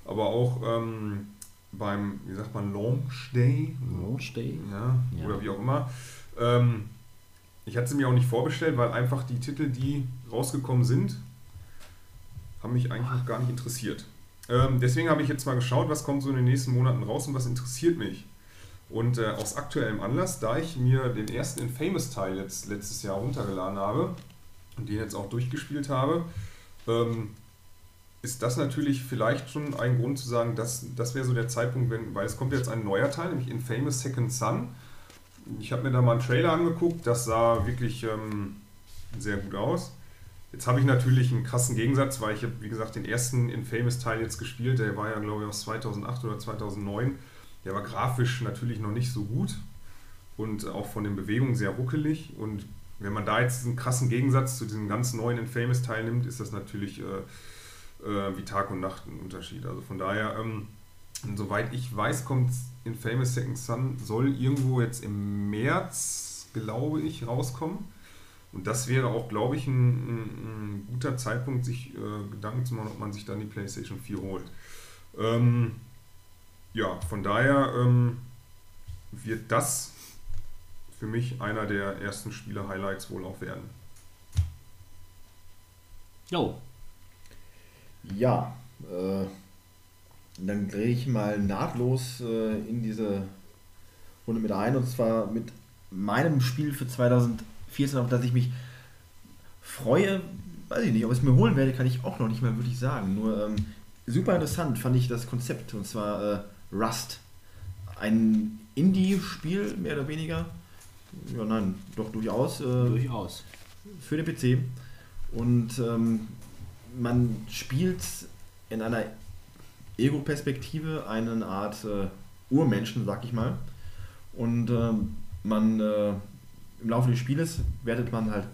aber auch ähm, beim, wie sagt man, Launch Day, Launch Day? ja, Ja. oder wie auch immer. Ähm, ich hatte sie mir auch nicht vorbestellt, weil einfach die Titel, die rausgekommen sind, haben mich eigentlich noch gar nicht interessiert. Ähm, deswegen habe ich jetzt mal geschaut, was kommt so in den nächsten Monaten raus und was interessiert mich. Und äh, aus aktuellem Anlass, da ich mir den ersten Infamous-Teil letzt, letztes Jahr runtergeladen habe und den jetzt auch durchgespielt habe, ähm, ist das natürlich vielleicht schon ein Grund zu sagen, dass das wäre so der Zeitpunkt, wenn, weil es kommt jetzt ein neuer Teil, nämlich Infamous Second Son. Ich habe mir da mal einen Trailer angeguckt, das sah wirklich ähm, sehr gut aus. Jetzt habe ich natürlich einen krassen Gegensatz, weil ich habe, wie gesagt, den ersten Infamous-Teil jetzt gespielt, der war ja, glaube ich, aus 2008 oder 2009. Der war grafisch natürlich noch nicht so gut und auch von den Bewegungen sehr ruckelig. Und wenn man da jetzt einen krassen Gegensatz zu diesem ganz neuen Infamous-Teil nimmt, ist das natürlich äh, äh, wie Tag und Nacht ein Unterschied. Also von daher, ähm, soweit ich weiß, kommt Infamous Second Son, soll irgendwo jetzt im März, glaube ich, rauskommen. Und das wäre auch, glaube ich, ein, ein, ein guter Zeitpunkt, sich äh, Gedanken zu machen, ob man sich dann die PlayStation 4 holt. Ähm, ja, von daher ähm, wird das für mich einer der ersten Spiele-Highlights wohl auch werden. Jo, Ja, äh, dann drehe ich mal nahtlos äh, in diese Runde mit ein und zwar mit meinem Spiel für 2014, auf das ich mich freue. Weiß ich nicht, ob ich es mir holen werde, kann ich auch noch nicht mal wirklich sagen. Nur ähm, super interessant fand ich das Konzept und zwar äh, Rust. Ein Indie-Spiel, mehr oder weniger. Ja, nein, doch durchaus. Äh, durchaus. für den PC. Und ähm, man spielt in einer Ego-Perspektive eine Art äh, Urmenschen, sag ich mal. Und ähm, man äh, im Laufe des Spieles wertet man halt,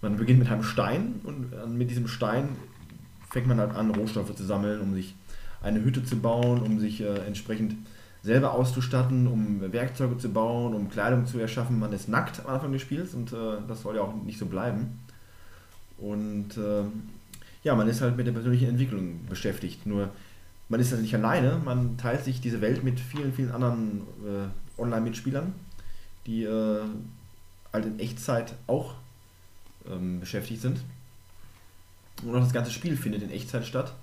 man beginnt mit einem Stein und äh, mit diesem Stein fängt man halt an, Rohstoffe zu sammeln, um sich eine Hütte zu bauen, um sich äh, entsprechend selber auszustatten, um Werkzeuge zu bauen, um Kleidung zu erschaffen. Man ist nackt am Anfang des Spiels und äh, das soll ja auch nicht so bleiben. Und äh, ja, man ist halt mit der persönlichen Entwicklung beschäftigt. Nur man ist halt nicht alleine, man teilt sich diese Welt mit vielen, vielen anderen äh, Online-Mitspielern, die äh, halt in Echtzeit auch ähm, beschäftigt sind. Und auch das ganze Spiel findet in Echtzeit statt.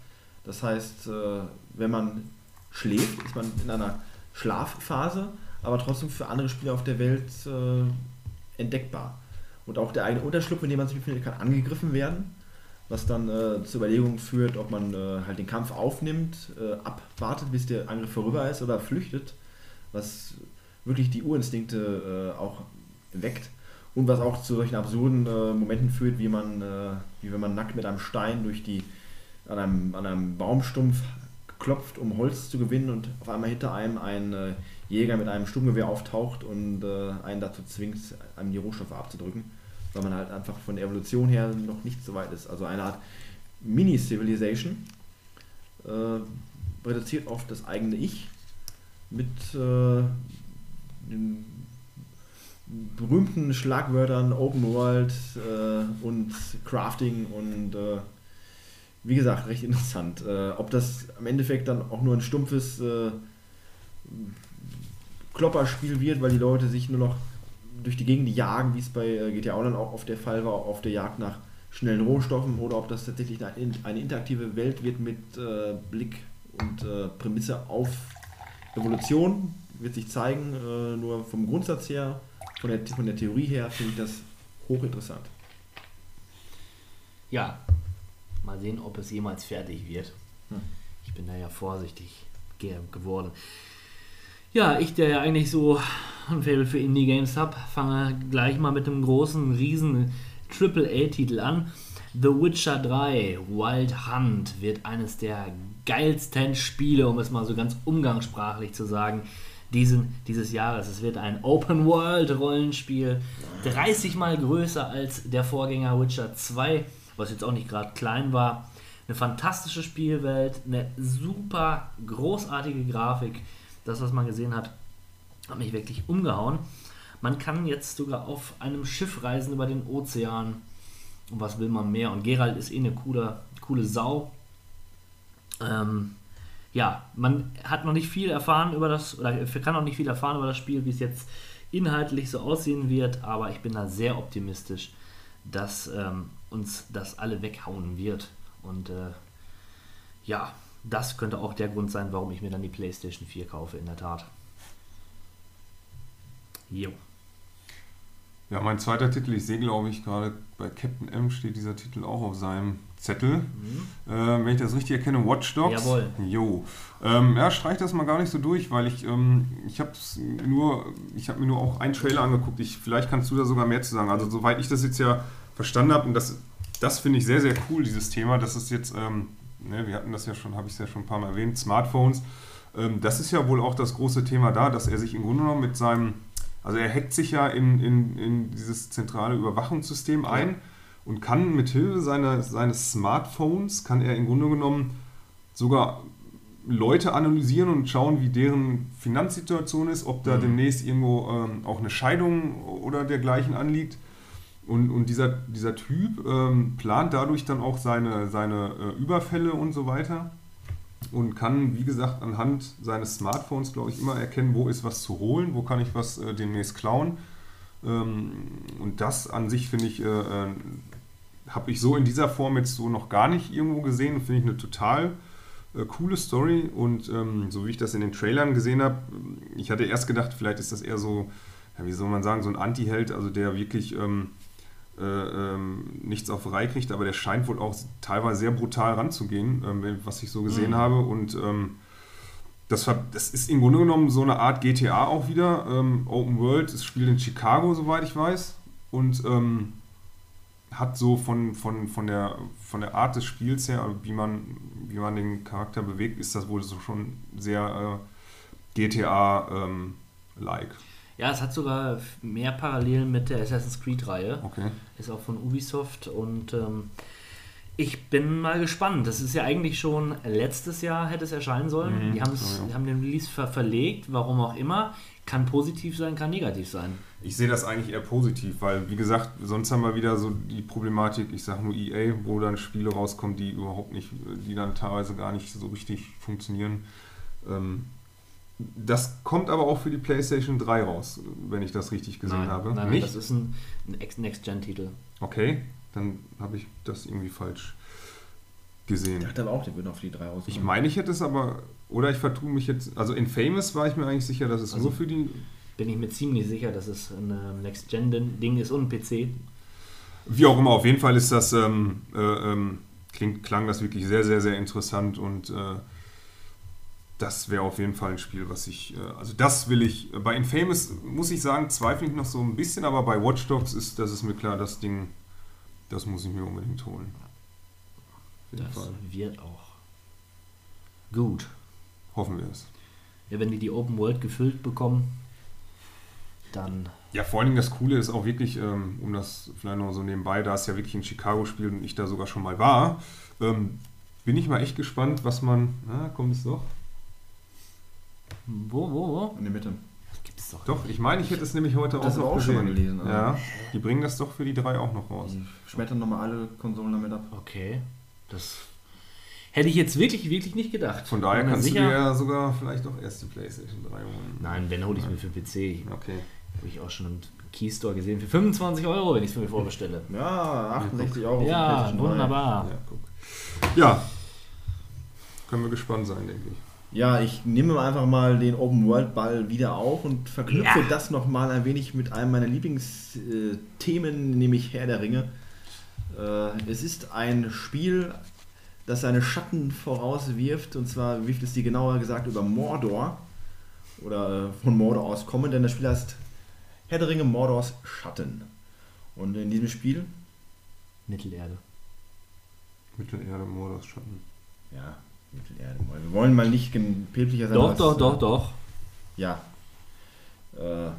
Das heißt, äh, wenn man schläft, ist man in einer Schlafphase, aber trotzdem für andere Spieler auf der Welt äh, entdeckbar. Und auch der eigene Unterschlupf, in dem man sich befindet, kann angegriffen werden, was dann äh, zur Überlegung führt, ob man äh, halt den Kampf aufnimmt, äh, abwartet, bis der Angriff vorüber ist oder flüchtet, was wirklich die Urinstinkte äh, auch weckt und was auch zu solchen absurden äh, Momenten führt, wie man, äh, wie wenn man nackt mit einem Stein durch die an einem, an einem Baumstumpf klopft, um Holz zu gewinnen und auf einmal hinter einem ein Jäger mit einem Sturmgewehr auftaucht und einen dazu zwingt, einem die Rohstoffe abzudrücken, weil man halt einfach von der Evolution her noch nicht so weit ist. Also eine Art Mini-Civilization äh, reduziert auf das eigene Ich mit äh, den berühmten Schlagwörtern Open World äh, und Crafting und äh, wie gesagt, recht interessant. Äh, ob das am Endeffekt dann auch nur ein stumpfes äh, Klopperspiel wird, weil die Leute sich nur noch durch die Gegend jagen, wie es bei äh, GTA Online auch oft der Fall war, auf der Jagd nach schnellen Rohstoffen, oder ob das tatsächlich eine, eine interaktive Welt wird mit äh, Blick und äh, Prämisse auf Evolution, wird sich zeigen. Äh, nur vom Grundsatz her, von der, von der Theorie her, finde ich das hochinteressant. Ja, mal sehen, ob es jemals fertig wird. Hm. Ich bin da ja vorsichtig ge geworden. Ja, ich, der ja eigentlich so ein Faible für Indie-Games habe, fange gleich mal mit einem großen, riesen AAA-Titel an. The Witcher 3 Wild Hunt wird eines der geilsten Spiele, um es mal so ganz umgangssprachlich zu sagen, diesen, dieses Jahres. Es wird ein Open-World-Rollenspiel, 30 mal größer als der Vorgänger Witcher 2, was jetzt auch nicht gerade klein war. Eine fantastische Spielwelt, eine super großartige Grafik. Das, was man gesehen hat, hat mich wirklich umgehauen. Man kann jetzt sogar auf einem Schiff reisen über den Ozean. Und was will man mehr? Und Gerald ist eh eine coole, coole Sau. Ähm, ja, man hat noch nicht viel erfahren über das, oder kann noch nicht viel erfahren über das Spiel, wie es jetzt inhaltlich so aussehen wird, aber ich bin da sehr optimistisch, dass ähm, uns das alle weghauen wird. Und äh, ja, das könnte auch der Grund sein, warum ich mir dann die PlayStation 4 kaufe, in der Tat. Jo. Ja, mein zweiter Titel, ich sehe glaube ich gerade bei Captain M steht dieser Titel auch auf seinem Zettel. Mhm. Äh, wenn ich das richtig erkenne, Watch Dogs. Jawohl. Jo. Ähm, ja, streich das mal gar nicht so durch, weil ich, ähm, ich habe nur, ich habe mir nur auch einen Trailer angeguckt. Ich, vielleicht kannst du da sogar mehr zu sagen. Also soweit ich das jetzt ja verstanden habe, und das, das finde ich sehr, sehr cool, dieses Thema, das ist jetzt, ähm, ne, wir hatten das ja schon, habe ich es ja schon ein paar Mal erwähnt, Smartphones. Ähm, das ist ja wohl auch das große Thema da, dass er sich im Grunde genommen mit seinem also er hackt sich ja in, in, in dieses zentrale Überwachungssystem ein und kann mit Hilfe seiner, seines Smartphones, kann er im Grunde genommen sogar Leute analysieren und schauen, wie deren Finanzsituation ist, ob da Mhm. demnächst irgendwo ähm, auch eine Scheidung oder dergleichen anliegt. Und, und dieser, dieser Typ ähm, plant dadurch dann auch seine, seine äh, Überfälle und so weiter und kann, wie gesagt, anhand seines Smartphones, glaube ich, immer erkennen, wo ist was zu holen, wo kann ich was äh, demnächst klauen. Ähm, und das an sich finde ich, äh, äh, habe ich so in dieser Form jetzt so noch gar nicht irgendwo gesehen. Finde ich eine total äh, coole Story und ähm, so wie ich das in den Trailern gesehen habe, ich hatte erst gedacht, vielleicht ist das eher so, ja, wie soll man sagen, so ein Anti-Held, also der wirklich ähm, äh, ähm, nichts auf Reihe kriegt, aber der scheint wohl auch teilweise sehr brutal ranzugehen, ähm, was ich so gesehen Mhm. habe. Und ähm, das, das ist im Grunde genommen so eine Art GTA auch wieder. Ähm, Open World, es spielt in Chicago, soweit ich weiß. Und ähm, hat so von, von, von, der, von der Art des Spiels her, wie man, wie man den Charakter bewegt, ist das wohl so schon sehr äh, GTA-like. Ja, es hat sogar mehr Parallelen mit der Assassin's Creed-Reihe. Okay. Ist auch von Ubisoft und ähm, ich bin mal gespannt. Das ist ja eigentlich schon letztes Jahr hätte es erscheinen sollen. Mhm, die, haben's, ja, ja. die haben den Release ver verlegt, warum auch immer. Kann positiv sein, kann negativ sein. Ich sehe das eigentlich eher positiv, weil, wie gesagt, sonst haben wir wieder so die Problematik, ich sage nur EA, wo dann Spiele rauskommen, die überhaupt nicht, die dann teilweise gar nicht so richtig funktionieren. Ähm, das kommt aber auch für die PlayStation 3 raus, wenn ich das richtig gesehen nein, habe. nein, nicht? das ist ein, ein Ex- Next-Gen-Titel. Okay, dann habe ich das irgendwie falsch gesehen. Ich dachte aber auch, der würde auf die drei rauskommen. Ich meine, ich hätte es aber, oder ich vertue mich jetzt, also in Famous war ich mir eigentlich sicher, dass es Also- nur für die, Bin ich mir ziemlich sicher, dass es ein ähm, Next-Gen-Ding ist und ein PC. wie auch immer, auf jeden Fall ist das, ähm, äh, ähm, klingt, klang das wirklich sehr, sehr, sehr interessant und äh, das wäre auf jeden Fall ein Spiel, was ich, äh, also das will ich, bei Infamous muss ich sagen, zweifle ich noch so ein bisschen, aber bei Watch Dogs ist, das ist mir klar, das Ding, das muss ich mir unbedingt holen. Das Fall. wird auch gut. Hoffen wir es. Ja, wenn die die Open World gefüllt bekommen, dann Ja, vor allen Dingen das Coole ist auch wirklich, ähm, um das vielleicht noch so nebenbei, da es ja wirklich ein Chicago-Spiel und ich da sogar schon mal war, ähm, bin ich mal echt gespannt, was man. Na, kommt es doch? Wo, wo, wo? In der Mitte. Das gibt's doch. Doch, ich meine, ich hätte es nämlich heute Das auch noch auch schon mal gesehen. gelesen, also. Ja, die bringen das doch für die drei auch noch raus. Die schmettern nochmal alle Konsolen damit ab. Okay, das hätte ich jetzt wirklich, wirklich nicht gedacht. Von daher kannst sicher, du dir ja sogar vielleicht auch erst die PlayStation 3 holen. Nein, wenn hole ich es mir für PC. Okay. Habe ich auch schon im Keystore gesehen. Für 25 Euro, wenn ich es mir vorbestelle. Ja, 68 Euro. für Ja, PlayStation 3. wunderbar. Ja, guck. Ja, können wir gespannt sein, denke ich. Ja, ich nehme einfach mal den Open World Ball wieder auf und verknüpfe Ja. das nochmal ein wenig mit einem meiner Lieblingsthemen, nämlich Herr der Ringe. Äh, es ist ein Spiel, das seine Schatten vorauswirft, und zwar wirft es die genauer gesagt über Mordor oder äh, von Mordor aus kommen, denn das Spiel heißt Herr der Ringe Mordors Schatten. Und in diesem Spiel, Mittelerde. Mittelerde, Mordors, Schatten. ja, Mittelerde, wir wollen mal nicht päpstlicher sein. Doch, doch, doch, doch. Ja. Äh.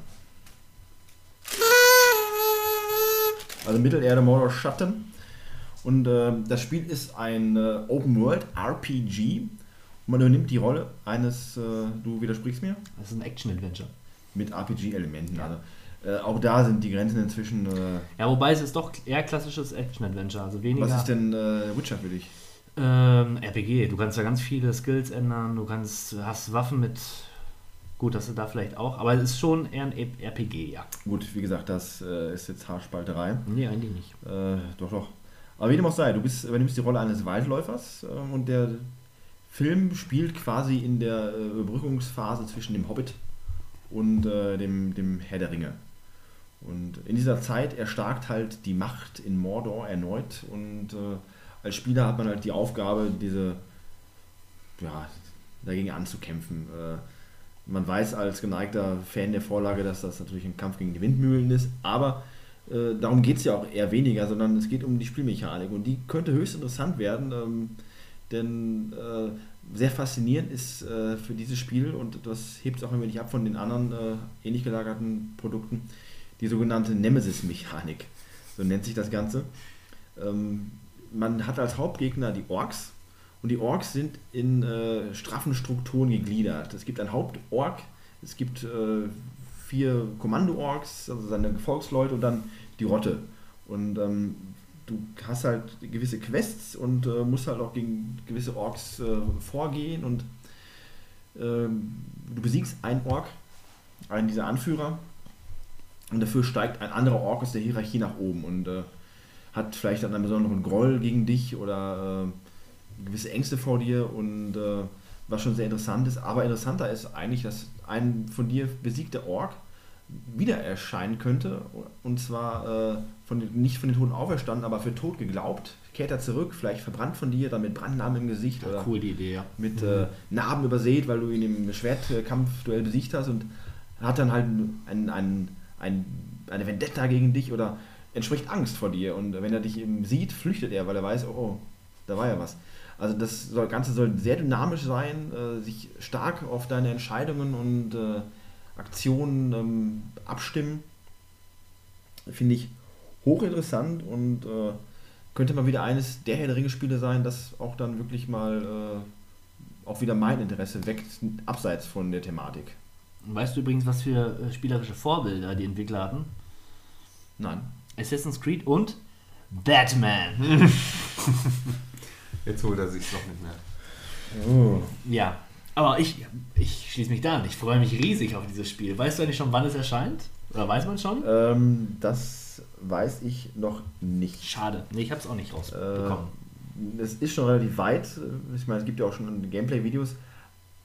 Also Mittelerde Mordor Schatten. Und äh, das Spiel ist ein äh, Open World RPG. Und man übernimmt die Rolle eines, äh, du widersprichst mir, Das ist ein Action-Adventure. mit RPG-Elementen. Also, äh, auch da sind die Grenzen inzwischen. Äh, Ja, wobei es ist doch eher klassisches Action-Adventure. Also weniger. was ist denn äh, Witcher für dich? Ähm, RPG. Du kannst da ganz viele Skills ändern. Du kannst, hast Waffen mit. Gut, das ist da vielleicht auch. Aber es ist schon eher ein RPG, ja. Gut, wie gesagt, das äh, ist jetzt Haarspalterei. Nee, eigentlich nicht. Äh, doch, doch. Aber wie dem auch sei, du bist, übernimmst die Rolle eines Waldläufers äh, und der Film spielt quasi in der äh, Überbrückungsphase zwischen dem Hobbit und äh, dem, dem Herr der Ringe. Und in dieser Zeit erstarkt halt die Macht in Mordor erneut und äh, als Spieler hat man halt die Aufgabe, diese, ja, dagegen anzukämpfen. Äh, man weiß als geneigter Fan der Vorlage, dass das natürlich ein Kampf gegen die Windmühlen ist, aber äh, darum geht es ja auch eher weniger, sondern es geht um die Spielmechanik und die könnte höchst interessant werden, ähm, denn äh, sehr faszinierend ist für dieses Spiel und das hebt es auch ein wenig ab von den anderen äh, ähnlich gelagerten Produkten, die sogenannte Nemesis-Mechanik, so nennt sich das Ganze. Man hat als Hauptgegner die Orks und die Orks sind in äh, straffen Strukturen gegliedert. Es gibt ein Hauptork, es gibt äh, vier Kommando-Orks, also seine Gefolgsleute und dann die Rotte. Und ähm, du hast halt gewisse Quests und äh, musst halt auch gegen gewisse Orks äh, vorgehen und ähm, du besiegst einen Ork, einen dieser Anführer und dafür steigt ein anderer Ork aus der Hierarchie nach oben und äh, hat vielleicht dann einen besonderen Groll gegen dich oder äh, gewisse Ängste vor dir und äh, was schon sehr interessant ist. Aber interessanter ist eigentlich, dass ein von dir besiegter Ork wieder erscheinen könnte und zwar äh, von den, nicht von den Toten auferstanden, aber für tot geglaubt. Kehrt er zurück, vielleicht verbrannt von dir, dann mit Brandnarben im Gesicht oder Cool, die Idee, ja. mit äh, Narben übersät, weil du ihn im Schwertkampfduell besiegt hast und hat dann halt ein, ein, ein, eine Vendetta gegen dich oder entspricht Angst vor dir. Und wenn er dich eben sieht, flüchtet er, weil er weiß, oh, oh da war ja was. Also das Ganze soll sehr dynamisch sein, äh, sich stark auf deine Entscheidungen und äh, Aktionen ähm, abstimmen. Finde ich hochinteressant und äh, könnte mal wieder eines der Herr der Ringe-Spiele sein, das auch dann wirklich mal äh, auch wieder mein Interesse weckt, abseits von der Thematik. Weißt du übrigens, was für äh, spielerische Vorbilder die Entwickler hatten? Nein. Assassin's Creed und Batman. [laughs] Jetzt holt er sich doch nicht mehr. Oh. ja, aber ich, ich schließe mich da an. Ich freue mich riesig auf dieses Spiel. Weißt du eigentlich schon, wann es erscheint? Oder weiß man schon? Ähm, das weiß ich noch nicht. Schade. Nee, ich habe es auch nicht rausbekommen. Äh, es ist schon relativ weit. Ich meine, es gibt ja auch schon Gameplay-Videos.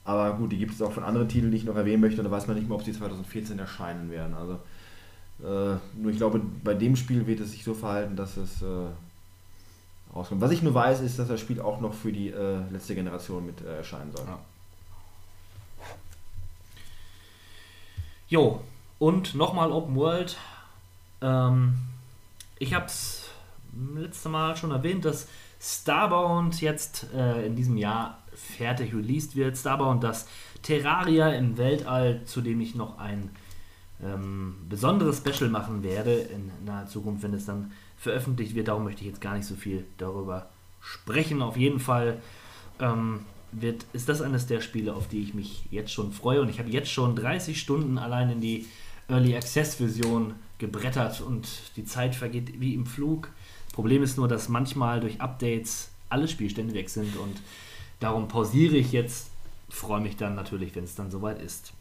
Aber gut, die gibt es auch von anderen Titeln, die ich noch erwähnen möchte. Da weiß man nicht mehr, ob sie 2014 erscheinen werden. Also, nur ich glaube, bei dem Spiel wird es sich so verhalten, dass es äh, rauskommt. Was ich nur weiß, ist, dass das Spiel auch noch für die äh, letzte Generation mit äh, erscheinen soll. Ja. Jo, und nochmal Open World. Ähm, ich habe es letzte Mal schon erwähnt, dass Starbound jetzt äh, in diesem Jahr fertig released wird. Starbound, das Terraria im Weltall, zu dem ich noch ein ähm, besonderes Special machen werde in naher Zukunft, wenn es dann veröffentlicht wird. Darum möchte ich jetzt gar nicht so viel darüber sprechen. Auf jeden Fall ähm, wird, ist das eines der Spiele, auf die ich mich jetzt schon freue. Und ich habe jetzt schon 30 Stunden allein in die Early Access Version gebrettert und die Zeit vergeht wie im Flug. Problem ist nur, dass manchmal durch Updates alle Spielstände weg sind und darum pausiere ich jetzt. Freue mich dann natürlich, wenn es dann soweit ist.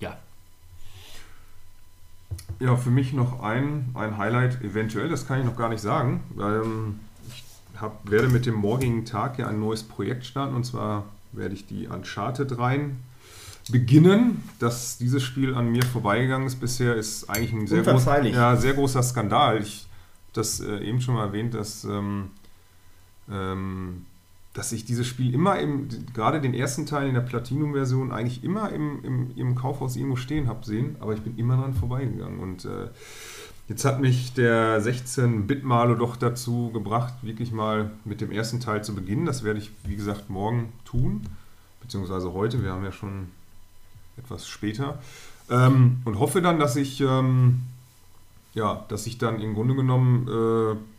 Ja, Ja, für mich noch ein, ein Highlight, eventuell, das kann ich noch gar nicht sagen. Ähm, ich hab, werde mit dem morgigen Tag ja ein neues Projekt starten und zwar werde ich die Uncharted rein beginnen. Dass dieses Spiel an mir vorbeigegangen ist bisher, ist eigentlich ein sehr, groß, ja, sehr großer Skandal. Ich habe das äh, eben schon mal erwähnt, dass, ähm, ähm, dass ich dieses Spiel immer im, gerade den ersten Teil in der Platinum-Version eigentlich immer im, im, im Kaufhaus irgendwo stehen habe sehen, aber ich bin immer dran vorbeigegangen. Und äh, jetzt hat mich der 16-Bit-Malo doch dazu gebracht, wirklich mal mit dem ersten Teil zu beginnen. Das werde ich, wie gesagt, morgen tun, beziehungsweise heute. Wir haben ja schon etwas später. Ähm, und hoffe dann, dass ich, ähm, ja, dass ich dann im Grunde genommen äh,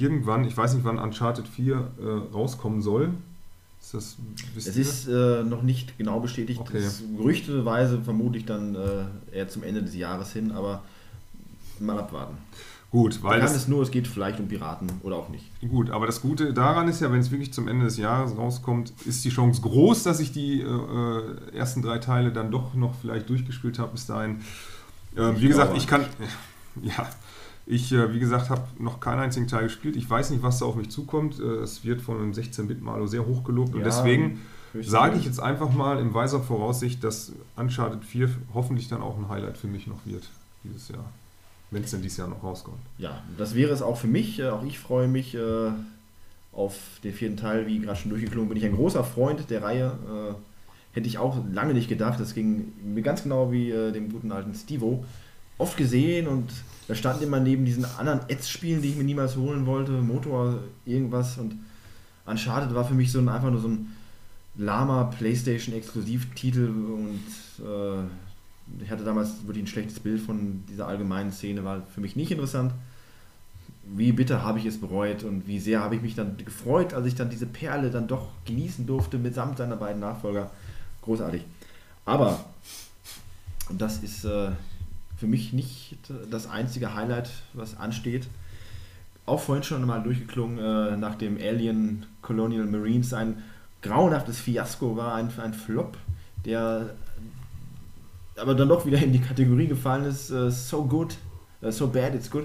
irgendwann, ich weiß nicht, wann Uncharted 4 äh, rauskommen soll. Ist das, Es ist äh, noch nicht genau bestätigt. Okay. Ist gerüchteweise vermutlich dann äh, eher zum Ende des Jahres hin, aber mal abwarten. gut, weil Bekannt das, ist nur, es geht vielleicht um Piraten oder auch nicht. Gut, aber das Gute daran ist ja, wenn es wirklich zum Ende des Jahres rauskommt, ist die Chance groß, dass ich die äh, äh, ersten drei Teile dann doch noch vielleicht durchgespielt habe bis dahin. Äh, Ich wie gesagt, ich kann, [laughs] ja, ich, äh, wie gesagt, habe noch keinen einzigen Teil gespielt. Ich weiß nicht, was da auf mich zukommt. Äh, Es wird von einem 16-Bit-Malo sehr hoch gelobt und Ja, deswegen höchstens. sage ich jetzt einfach mal in weiser Voraussicht, dass Uncharted 4 hoffentlich dann auch ein Highlight für mich noch wird dieses Jahr. Wenn es denn dieses Jahr noch rauskommt. Ja, das wäre es auch für mich. Äh, Auch ich freue mich auf den vierten Teil. Wie gerade schon durchgeklungen bin ich ein großer Freund der Reihe. Hätte ich auch lange nicht gedacht. Das ging mir ganz genau wie dem guten alten Stevo. Oft gesehen und da stand immer neben diesen anderen Ads-Spielen, die ich mir niemals holen wollte, Motor, irgendwas und Uncharted war für mich so ein, einfach nur so ein Lama PlayStation Exklusivtitel und äh, ich hatte damals wirklich ein schlechtes Bild von dieser allgemeinen Szene, war für mich nicht interessant. Wie bitter habe ich es bereut und wie sehr habe ich mich dann gefreut, als ich dann diese Perle dann doch genießen durfte mitsamt seiner beiden Nachfolger. Großartig. Aber das ist äh, für mich nicht das einzige Highlight, was ansteht. Auch vorhin schon mal durchgeklungen, äh, nach dem Alien Colonial Marines ein grauenhaftes Fiasko war, ein, ein Flop, der aber dann doch wieder in die Kategorie gefallen ist, äh, so good, äh, so bad, it's good.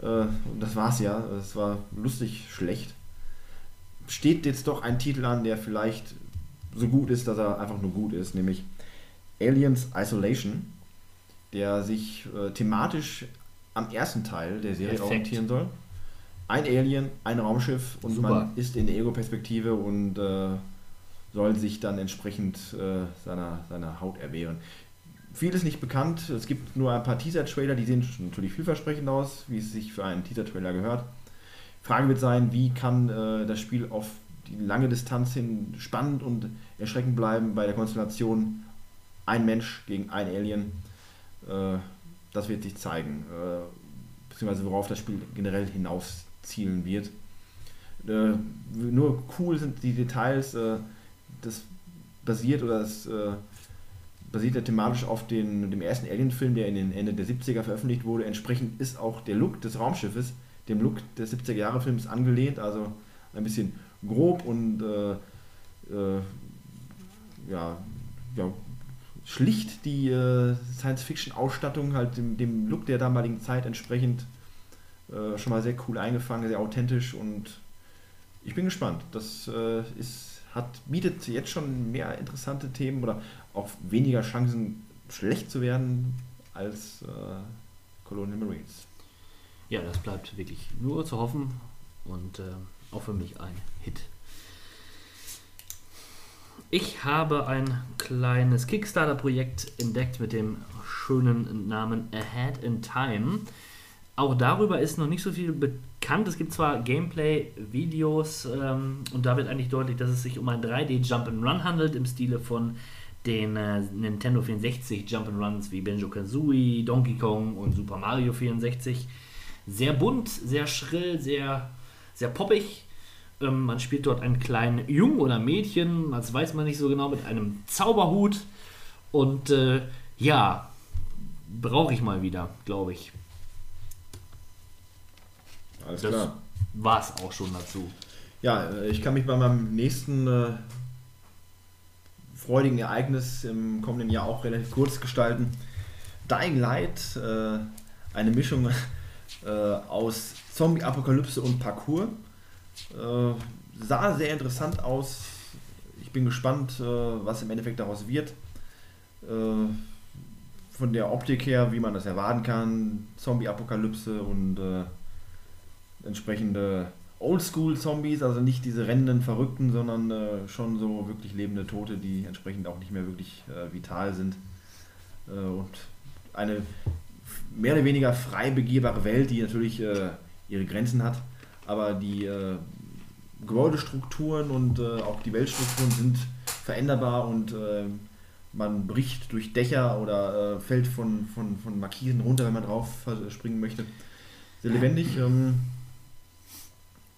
Äh, und das war's ja. Es war lustig schlecht. Steht jetzt doch ein Titel an, der vielleicht so gut ist, dass er einfach nur gut ist, nämlich Aliens Isolation, der sich äh, thematisch am ersten Teil der Serie Perfekt. orientieren soll. Ein Alien, ein Raumschiff und Super. man ist in der Ego-Perspektive und äh, soll sich dann entsprechend äh, seiner, seiner Haut erwehren. Viel ist nicht bekannt. Es gibt nur ein paar Teaser-Trailer, die sehen natürlich vielversprechend aus, wie es sich für einen Teaser-Trailer gehört. Frage wird sein, wie kann äh, das Spiel auf die lange Distanz hin spannend und erschreckend bleiben bei der Konstellation ein Mensch gegen ein Alien. Äh, das wird sich zeigen. Äh, beziehungsweise worauf das Spiel generell hinaus zielen wird. Äh, nur cool sind die Details. Das basiert oder das basiert ja thematisch auf den, dem ersten Alien-Film, der in den Ende der 70er veröffentlicht wurde. Entsprechend ist auch der Look des Raumschiffes dem Look des 70er-Jahre-Films angelehnt, also ein bisschen grob und äh, äh, ja, ja, schlicht die äh, Science-Fiction-Ausstattung, halt dem, dem Look der damaligen Zeit entsprechend äh, schon mal sehr cool eingefangen, sehr authentisch und ich bin gespannt. Das äh, ist, hat, bietet jetzt schon mehr interessante Themen oder auch weniger Chancen, schlecht zu werden als äh, Colonial Marines. Ja, das bleibt wirklich nur zu hoffen und äh, auch für mich ein. Ich habe ein kleines Kickstarter-Projekt entdeckt mit dem schönen Namen Ahead in Time. Auch darüber ist noch nicht so viel bekannt. Es gibt zwar Gameplay-Videos ähm, und da wird eigentlich deutlich, dass es sich um ein 3D-Jump'n'Run handelt im Stile von den äh, Nintendo 64 Jump'n'Runs wie Banjo-Kazooie, Donkey Kong und Super Mario 64. Sehr bunt, sehr schrill, sehr, sehr poppig. Ähm, man spielt dort einen kleinen Jungen oder Mädchen, das weiß man nicht so genau, mit einem Zauberhut. Und äh, ja, brauche ich mal wieder, glaube ich. Alles Das klar. war es auch schon dazu. Ja, äh, ich kann mich bei meinem nächsten äh, freudigen Ereignis im kommenden Jahr auch relativ kurz gestalten. Dying Light, äh, eine Mischung [laughs] äh, aus Zombie-Apokalypse und Parkour. Äh, sah sehr interessant aus. Ich bin gespannt, äh, was im Endeffekt daraus wird. Äh, von der Optik her, wie man das erwarten kann, Zombie-Apokalypse und äh, entsprechende Oldschool-Zombies, also nicht diese rennenden Verrückten, sondern äh, schon so wirklich lebende Tote, die entsprechend auch nicht mehr wirklich vital sind. Und eine mehr oder weniger frei begehbare Welt, die natürlich ihre Grenzen hat, aber die äh, Gebäudestrukturen und äh, auch die Weltstrukturen sind veränderbar und äh, man bricht durch Dächer oder äh, fällt von, von, von Markisen runter, wenn man drauf springen möchte. Sehr lebendig. Ähm,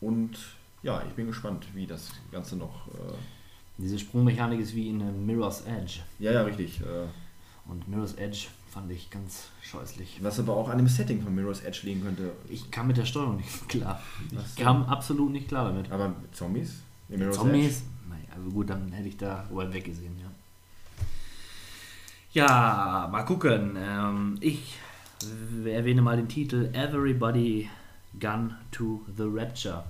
und ja, ich bin gespannt, wie das Ganze noch. Äh, Diese Sprungmechanik ist wie in äh, Mirror's Edge. ja, ja, richtig. Und Mirror's Edge fand ich ganz scheußlich. was aber auch an dem Setting von Mirror's Edge liegen könnte. Ich kam mit der Steuerung nicht klar. Ich so. kam absolut nicht klar damit. Aber mit Zombies? Zombies? Naja, also gut, dann hätte ich da weit weggesehen, ja. Ja, mal gucken. Ähm, ich erwähne mal den Titel Everybody Gun to the Rapture.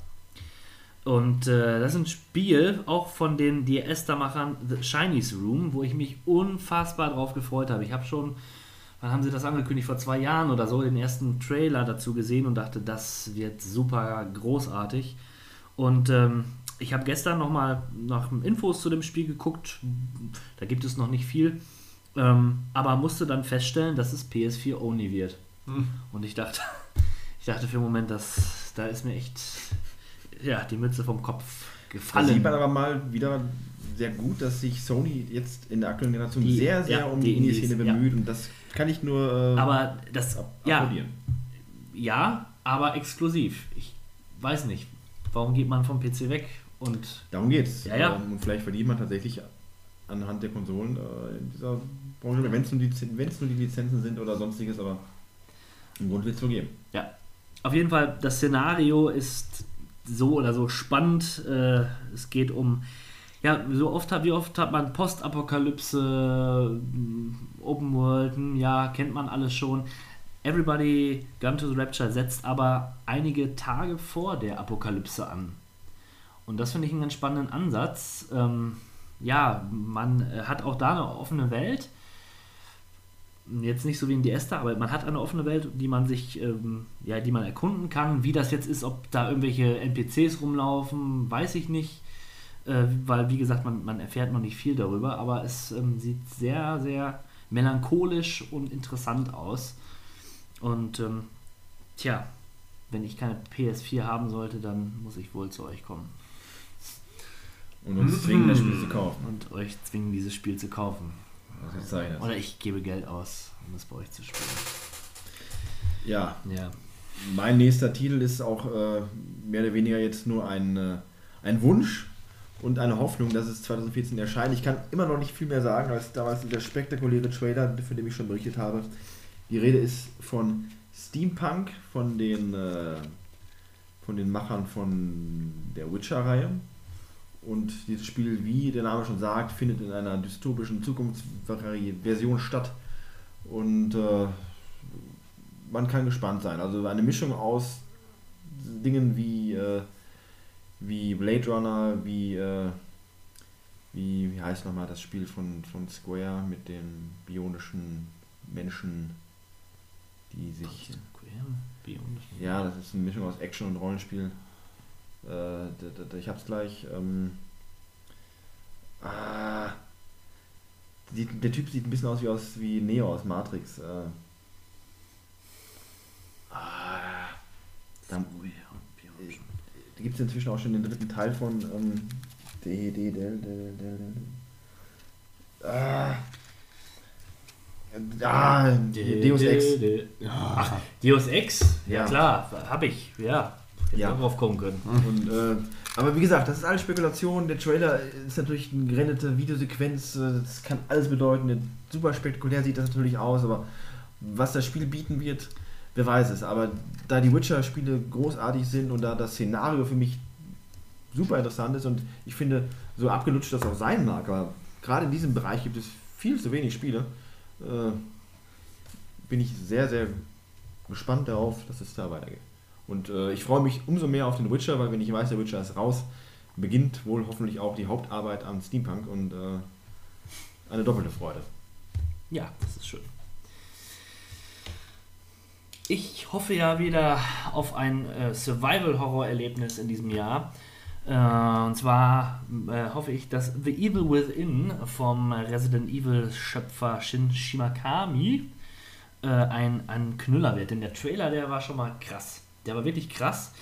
Und äh, das ist ein Spiel auch von den DS-Machern The Chinese Room, wo ich mich unfassbar drauf gefreut habe. Ich habe schon, wann haben sie das angekündigt? Vor zwei Jahren oder so, den ersten Trailer dazu gesehen und dachte, das wird super großartig. Und ähm, ich habe gestern nochmal nach Infos zu dem Spiel geguckt. Da gibt es noch nicht viel. Ähm, aber musste dann feststellen, dass es PS4 only wird. Und ich dachte, [laughs] ich dachte für einen Moment, dass da ist mir echt ja, die Mütze vom Kopf Da gefallen. sieht man aber mal wieder sehr gut, dass sich Sony jetzt in der aktuellen Generation Die- sehr, sehr ja, um die die Indie-Szene Indies, ja. bemüht. Und das kann ich nur äh, aber das, ab- ja, ja, aber exklusiv. Ich weiß nicht, warum geht man vom PC weg und Darum geht's. Ja, ja. Ähm, und vielleicht verdient man tatsächlich anhand der Konsolen äh, in dieser Branche, wenn es nur, nur die Lizenzen sind oder sonstiges, aber im Grund wird es wohl geben. Ja, auf jeden Fall, das Szenario ist so oder so spannend. Äh, es geht um, ja, so oft hat, wie oft hat man Postapokalypse, Open World, hm, ja, kennt man alles schon. Everybody Gun to the Rapture setzt aber einige Tage vor der Apokalypse an. Und das finde ich einen ganz spannenden Ansatz. Ähm, ja, man hat auch da eine offene Welt jetzt nicht so wie in die Esther, aber man hat eine offene Welt, die man sich, ähm, ja, die man erkunden kann. Wie das jetzt ist, ob da irgendwelche NPCs rumlaufen, weiß ich nicht. Äh, weil, wie gesagt, man, man erfährt noch nicht viel darüber, aber es ähm, sieht sehr, sehr melancholisch und interessant aus. Und ähm, tja, wenn ich keine PS4 haben sollte, dann muss ich wohl zu euch kommen Und uns zwingen, das Spiel zu kaufen. und euch zwingen, dieses Spiel zu kaufen. Ausgezeichnet. Oder ich gebe Geld aus, um das bei euch zu spielen. Ja, Ja. mein nächster Titel ist auch äh, mehr oder weniger jetzt nur ein, äh, ein Wunsch und eine Hoffnung, dass es 2014 erscheint. Ich kann immer noch nicht viel mehr sagen als damals der spektakuläre Trailer, von dem ich schon berichtet habe. Die Rede ist von Steampunk, von den, äh, von den Machern von der Witcher-Reihe. Und dieses Spiel, wie der Name schon sagt, findet in einer dystopischen Zukunftsversion statt. Und äh, man kann gespannt sein. Also eine Mischung aus Dingen wie, äh, wie Blade Runner, wie, äh, wie, wie heißt nochmal das Spiel von, von Square mit den bionischen Menschen, die sich. Bionisch. Ja, das ist eine Mischung aus Action und Rollenspiel. Äh, ich hab's gleich. Ähm, ah, die, der Typ sieht ein bisschen aus wie aus wie Neo aus Matrix. Äh, ah, da, da gibt es inzwischen auch schon den dritten Teil von ähm, D, D, D, D, D, D, D. Ah, ah, Deus Ex. Deus Ex? Ja, Ja. klar, hab ich. Ja. Ja. drauf kommen können. Und, äh, aber wie gesagt, das ist alles Spekulation. Der Trailer ist natürlich eine gerendete Videosequenz. äh, Das kann alles bedeuten. Super spektakulär sieht das natürlich aus, aber was das Spiel bieten wird, wer weiß es. Aber da die Witcher-Spiele großartig sind und da das Szenario für mich super interessant ist und ich finde, so abgelutscht das auch sein mag, aber gerade in diesem Bereich gibt es viel zu wenig Spiele, äh, bin ich sehr, sehr gespannt darauf, dass es da weitergeht. Und äh, ich freue mich umso mehr auf den Witcher, weil wenn ich weiß, der Witcher ist raus, beginnt wohl hoffentlich auch die Hauptarbeit am Steampunk und äh, eine doppelte Freude. Ja, das ist schön. Ich hoffe ja wieder auf ein äh, Survival-Horror-Erlebnis in diesem Jahr. Äh, und zwar äh, hoffe ich, dass The Evil Within vom Resident Evil-Schöpfer Shin Shimakami äh, ein, ein Knüller wird. Denn der Trailer, der war schon mal krass. Der war wirklich krass.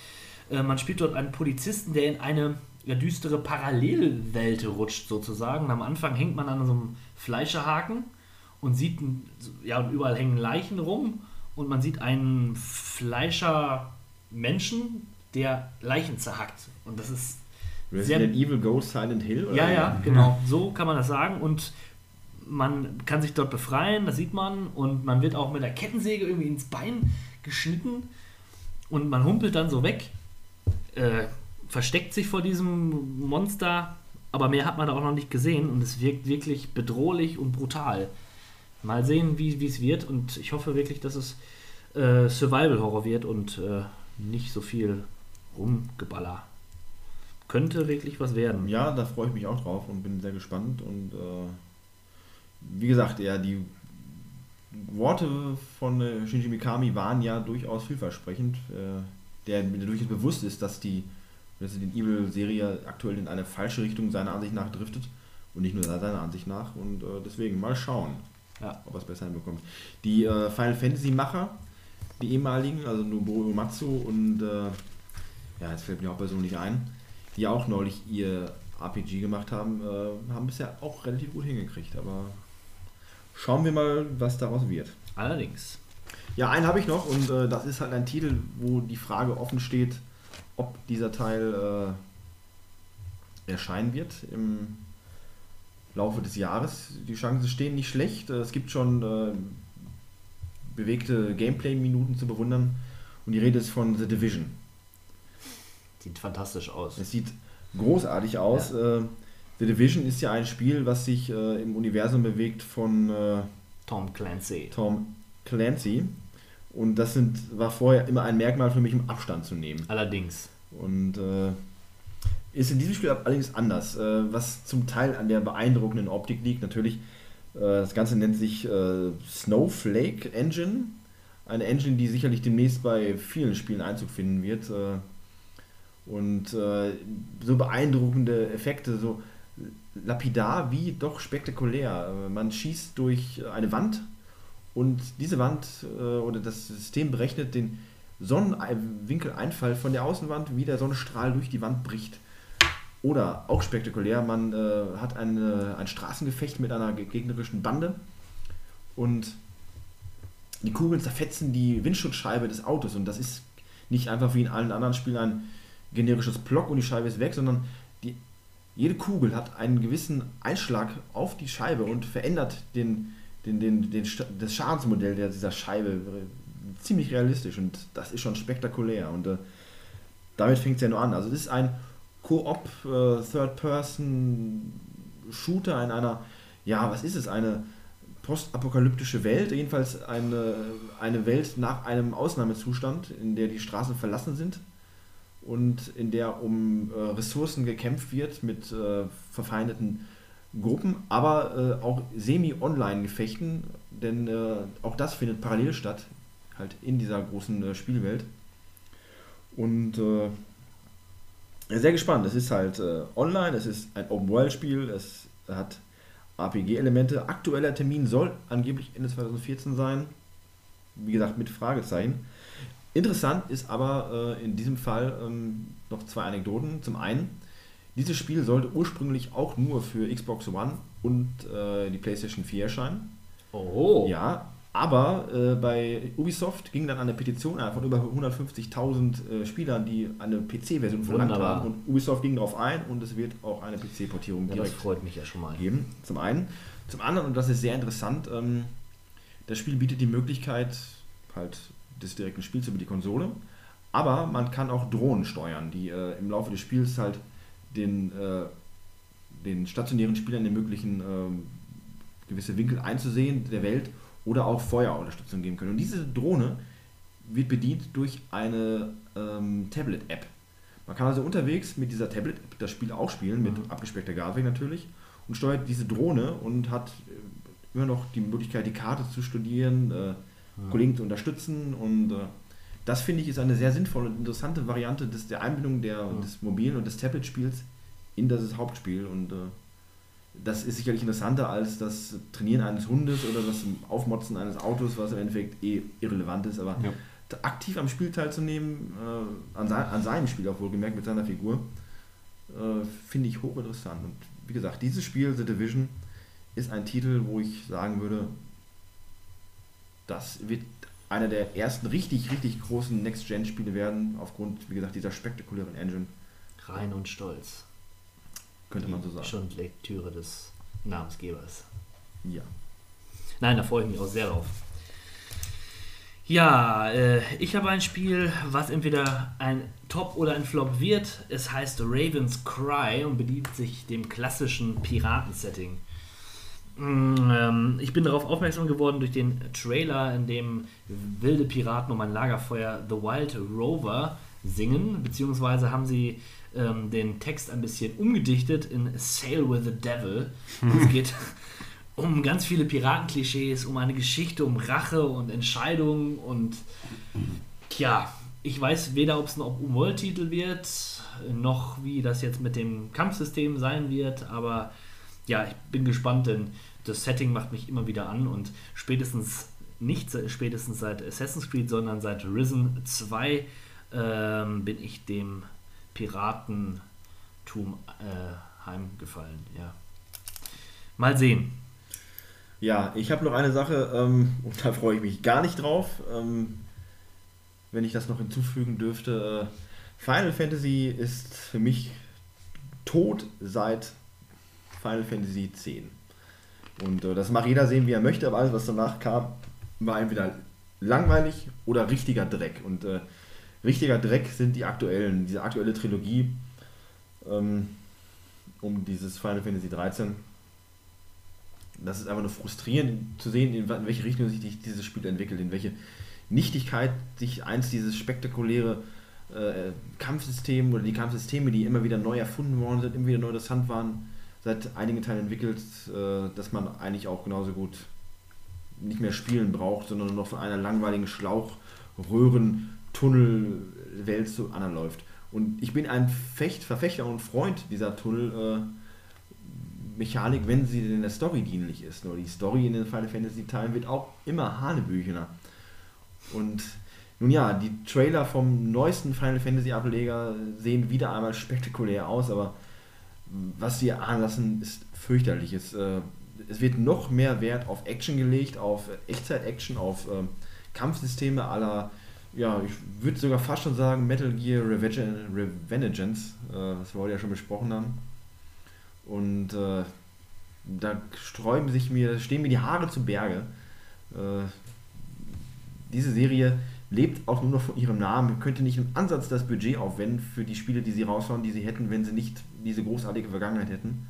Äh, man spielt dort einen Polizisten, der in eine ja, düstere Parallelwelt rutscht, sozusagen. Und am Anfang hängt man an so einem Fleischerhaken und sieht, ja, und überall hängen Leichen rum und man sieht einen Fleischer-Menschen, der Leichen zerhackt. Und das ist Resident Evil Ghost Silent Hill? oder? ja, ja, genau. So kann man das sagen. Und man kann sich dort befreien, das sieht man. Und man wird auch mit der Kettensäge irgendwie ins Bein geschnitten. Und man humpelt dann so weg, äh, versteckt sich vor diesem Monster. Aber mehr hat man da auch noch nicht gesehen. Und es wirkt wirklich bedrohlich und brutal. Mal sehen, wie es wird. Und ich hoffe wirklich, dass es äh, Survival-Horror wird und äh, nicht so viel Rumgeballer. Könnte wirklich was werden. Ja, da freue ich mich auch drauf und bin sehr gespannt. Und äh, wie gesagt, ja, die Worte von äh, Shinji Mikami waren ja durchaus vielversprechend. Äh, der mir durchaus bewusst ist, dass die Resident Evil Serie aktuell in eine falsche Richtung seiner Ansicht nach driftet. Und nicht nur seiner Ansicht nach. Und äh, deswegen mal schauen, Ja. ob er es besser hinbekommt. Die Final Fantasy Macher, die ehemaligen, also Nobuo Uematsu und ja, jetzt fällt mir auch persönlich ein, die auch neulich ihr RPG gemacht haben, äh, haben bisher auch relativ gut hingekriegt. Aber schauen wir mal, was daraus wird. Allerdings. Ja, einen habe ich noch und äh, das ist halt ein Titel, wo die Frage offen steht, ob dieser Teil äh, erscheinen wird im Laufe des Jahres. Die Chancen stehen nicht schlecht. Äh, Es gibt schon äh, bewegte Gameplay-Minuten zu bewundern und die Rede ist von The Division. Sieht fantastisch aus. Es sieht großartig aus. Äh, The Division ist ja ein Spiel, was sich äh, im Universum bewegt von äh, Tom Clancy. Tom Clancy. Und das sind, war vorher immer ein Merkmal für mich, um Abstand zu nehmen. Allerdings. Und äh, ist in diesem Spiel allerdings anders, äh, was zum Teil an der beeindruckenden Optik liegt. Natürlich, äh, das Ganze nennt sich äh, Snowflake Engine. Eine Engine, die sicherlich demnächst bei vielen Spielen Einzug finden wird. Und so beeindruckende Effekte, so lapidar wie doch spektakulär. Äh, Man schießt durch eine Wand und diese Wand äh, oder das System berechnet den Sonnenwinkeleinfall von der Außenwand, wie der Sonnenstrahl durch die Wand bricht. Oder auch spektakulär, man äh, hat eine, ein Straßengefecht mit einer ge- gegnerischen Bande und die Kugeln zerfetzen die Windschutzscheibe des Autos und das ist nicht einfach wie in allen anderen Spielen ein generisches Block und die Scheibe ist weg, sondern jede Kugel hat einen gewissen Einschlag auf die Scheibe und verändert den, den, den, den, das Schadensmodell dieser Scheibe äh, ziemlich realistisch und das ist schon spektakulär und äh, damit fängt es ja nur an. Also es ist ein Koop äh, Third-Person Shooter in einer, ja, was ist es, eine postapokalyptische Welt, jedenfalls eine, eine Welt nach einem Ausnahmezustand, in der die Straßen verlassen sind und in der um äh, Ressourcen gekämpft wird mit äh, verfeindeten Gruppen, aber äh, auch semi-online-Gefechten, denn äh, auch das findet parallel statt, halt in dieser großen äh, Spielwelt. Und äh, sehr gespannt. Es ist halt online, es ist ein Open-World-Spiel, es hat RPG-Elemente. Aktueller Termin soll angeblich Ende 2014 sein. Wie gesagt, mit Fragezeichen. Interessant ist aber äh, in diesem Fall ähm, noch zwei Anekdoten. Zum einen, dieses Spiel sollte ursprünglich auch nur für Xbox One und äh, die PlayStation 4 erscheinen. Oh. Ja, aber äh, bei Ubisoft ging dann eine Petition von über 150.000 äh, Spielern, die eine PC-Version verlangt haben. Und Ubisoft ging darauf ein und es wird auch eine PC-Portierung Ja, das direkt freut mich ja schon mal. geben. Zum einen. Zum anderen, und das ist sehr interessant, ähm, das Spiel bietet die Möglichkeit, halt des direkten Spiels über die Konsole, aber man kann auch Drohnen steuern, die äh, im Laufe des Spiels halt den, äh, den stationären Spielern ermöglichen, ähm, gewisse Winkel einzusehen der Welt oder auch Feuerunterstützung geben können. Und diese Drohne wird bedient durch eine ähm, Tablet-App. Man kann also unterwegs mit dieser Tablet-App das Spiel auch spielen, mit abgespeckter Grafik natürlich, und steuert diese Drohne und hat äh, immer noch die Möglichkeit, die Karte zu studieren, äh, Kollegen zu unterstützen und äh, das finde ich ist eine sehr sinnvolle und interessante Variante des, der Einbindung der, des mobilen und des Tablet-Spiels in das Hauptspiel und äh, das ist sicherlich interessanter als das Trainieren eines Hundes oder das Aufmotzen eines Autos, was im Endeffekt eh irrelevant ist, aber Ja. aktiv am Spiel teilzunehmen, äh, an, sein, an seinem Spiel auch wohlgemerkt mit seiner Figur, äh, finde ich hochinteressant. Und wie gesagt, dieses Spiel, The Division, ist ein Titel, wo ich sagen würde, das wird einer der ersten richtig, richtig großen Next-Gen-Spiele werden, aufgrund, wie gesagt, dieser spektakulären Engine, Rein und stolz. könnte man so sagen. Schon Lektüre des Namensgebers. Ja. Nein, da freue ich mich auch sehr drauf. Ja, äh, ich habe ein Spiel, was entweder ein Top oder ein Flop wird. Es heißt Raven's Cry und bedient sich dem klassischen Piraten-Setting. Mm, ähm, ich bin darauf aufmerksam geworden durch den Trailer, in dem wilde Piraten um ein Lagerfeuer The Wild Rover singen, beziehungsweise haben sie ähm, den Text ein bisschen umgedichtet in Sail with the Devil. [laughs] Es geht um ganz viele Piratenklischees, um eine Geschichte, um Rache und Entscheidungen und tja, ich weiß weder, ob es ein Open-World-Titel wird, noch wie das jetzt mit dem Kampfsystem sein wird, aber ja, ich bin gespannt, denn das Setting macht mich immer wieder an und spätestens, nicht spätestens seit Assassin's Creed, sondern seit Risen 2 ähm, bin ich dem Piratentum äh, heimgefallen, ja. Mal sehen. Ja, ich habe noch eine Sache, ähm, und da freue ich mich gar nicht drauf, ähm, wenn ich das noch hinzufügen dürfte. Äh, Final Fantasy ist für mich tot seit Final Fantasy X. Und äh, das mag jeder sehen, wie er möchte, aber alles, was danach kam, war entweder langweilig oder richtiger Dreck. Und äh, richtiger Dreck sind die aktuellen, diese aktuelle Trilogie ähm, um dieses Final Fantasy 13 das ist einfach nur frustrierend zu sehen, in, welche Richtung sich die- dieses Spiel entwickelt, in welche Nichtigkeit sich einst dieses spektakuläre äh, Kampfsystem oder die Kampfsysteme, die immer wieder neu erfunden worden sind, immer wieder neu interessant waren, seit einigen Teilen entwickelt, äh, dass man eigentlich auch genauso gut nicht mehr spielen braucht, sondern nur noch von einer langweiligen Schlauchröhren-Tunnelwelt zu anderen läuft. Und ich bin ein Fecht, Verfechter und Freund dieser Tunnel. Äh, wenn sie denn der Story dienlich ist. Nur die Story in den Final Fantasy Teilen wird auch immer hanebüchener. Und nun ja, die Trailer vom neuesten Final Fantasy Ableger sehen wieder einmal [laughs] spektakulär aus, aber was sie anlassen, ist fürchterlich. Es, äh, es wird noch mehr Wert auf Action gelegt, auf Echtzeit-Action, auf ähm, Kampfsysteme aller, ja, ich würde sogar fast schon sagen, Metal Gear Revenge, Revengeance, äh, was wir heute ja schon besprochen haben. Und äh, da sträuben sich mir, stehen mir die Haare zu Berge. Äh, diese Serie lebt auch nur noch von ihrem Namen, könnte nicht im Ansatz das Budget aufwenden für die Spiele, die sie raushauen, die sie hätten, wenn sie nicht diese großartige Vergangenheit hätten.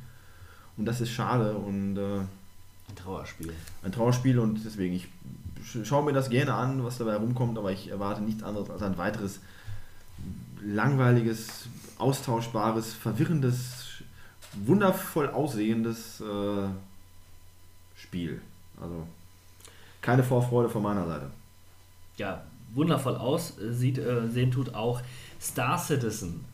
Und das ist schade und äh, Ein Trauerspiel. ein Trauerspiel und deswegen, ich sch- schaue mir das gerne an, was dabei rumkommt, aber ich erwarte nichts anderes als ein weiteres langweiliges, austauschbares, verwirrendes, wundervoll aussehendes äh, Spiel. Also keine Vorfreude von meiner Seite. ja, wundervoll aus. Sieht, äh, sehen tut auch Star Citizen.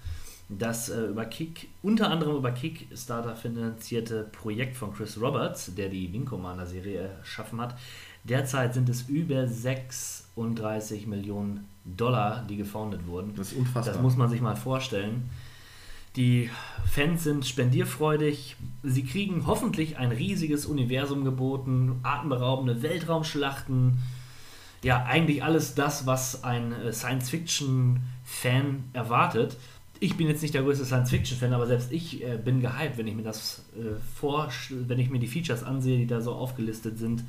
Das äh, über Kick, unter anderem über Kickstarter finanzierte Projekt von Chris Roberts, der die Wing Commander Serie erschaffen hat. Derzeit sind es über 36 Millionen Dollar, die gefoundet wurden. Das ist unfassbar. Das muss man sich mal vorstellen. Die Fans sind spendierfreudig. Sie kriegen hoffentlich ein riesiges Universum geboten, atemberaubende Weltraumschlachten. Ja, eigentlich alles das, was ein äh, Science-Fiction-Fan erwartet. Ich bin jetzt nicht der größte Science-Fiction-Fan, aber selbst ich äh, bin gehypt, wenn ich mir das äh, vor, wenn ich mir die Features ansehe, die da so aufgelistet sind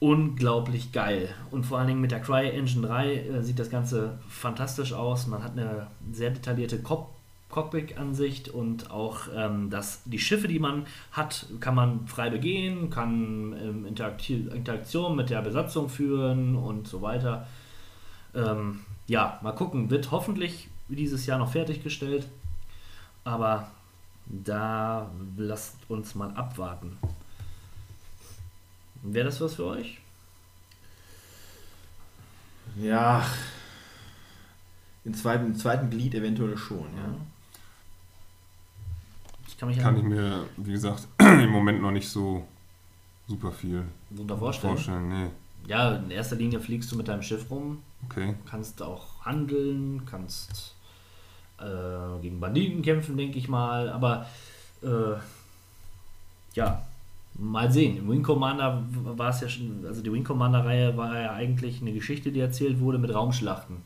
unglaublich geil. Und vor allen Dingen mit der CryEngine 3 äh, sieht das Ganze fantastisch aus. Man hat eine sehr detaillierte Cock Cockpit-Ansicht und auch ähm, das, die Schiffe, die man hat, kann man frei begehen, kann ähm, Interakti Interaktion mit der Besatzung führen und so weiter. Ähm, ja, mal gucken, wird hoffentlich dieses Jahr noch fertiggestellt, aber da lasst uns mal abwarten. Wäre das was für euch? Ja, im zweiten, im zweiten Glied eventuell schon, ja. Ich kann mich Kann ich mir, wie gesagt, [clears throat] im Moment noch nicht so super viel darunter vorstellen. vorstellen. Nee, Ja, in erster Linie fliegst du mit deinem Schiff rum, okay. kannst auch handeln, kannst äh, gegen Banditen kämpfen, denke ich mal, aber äh, ja, mal sehen. Im Wing Commander war es ja schon, also die Wing Commander Reihe war ja eigentlich eine Geschichte, die erzählt wurde mit Raumschlachten.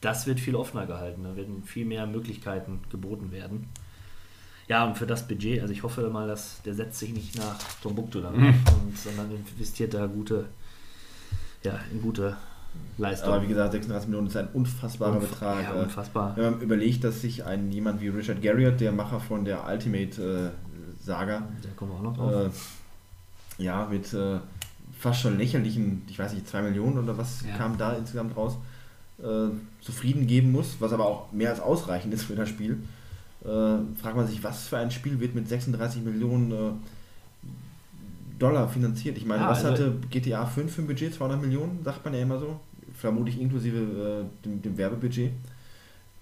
Das wird viel offener gehalten, da werden viel mehr Möglichkeiten geboten werden. Ja, und für das Budget, also ich hoffe mal, dass der setzt sich nicht nach Tombuktu dann, Mhm. und, sondern investiert da gute, ja, in gute Leistung. Aber wie gesagt, 36 Millionen ist ein unfassbarer Unf- Betrag. Ja, unfassbar. Wenn man überlegt, dass sich ein jemand wie Richard Garriott, der Macher von der Ultimate äh, Saga, Da kommen wir auch noch drauf. äh, ja, mit äh, fast schon lächerlichen, ich weiß nicht, 2 Millionen oder was Ja. kam da insgesamt raus, äh, zufrieden geben muss, was aber auch mehr als ausreichend ist für das Spiel. Äh, fragt man sich, was für ein Spiel wird mit 36 Millionen Dollar finanziert? Ich meine, Ja, was also- hatte GTA 5 für ein Budget? 200 Millionen, sagt man ja immer so. Vermutlich inklusive äh, dem, dem Werbebudget.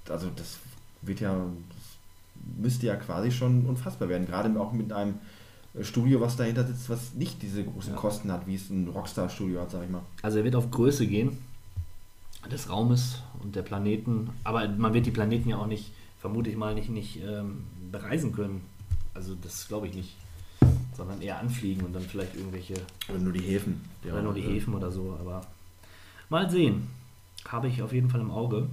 Also das wird ja, das müsste ja quasi schon unfassbar werden. Gerade auch mit einem Studio, was dahinter sitzt, was nicht diese großen Ja. Kosten hat, wie es ein Rockstar-Studio hat, sag ich mal. Also er wird auf Größe gehen des Raumes und der Planeten, aber man wird die Planeten ja auch nicht, vermute ich mal, nicht, nicht ähm, bereisen können. Also das glaube ich nicht. Sondern eher anfliegen und dann vielleicht irgendwelche, Oder nur die Häfen. oder nur die äh, Häfen oder so, aber mal sehen. Habe ich auf jeden Fall im Auge.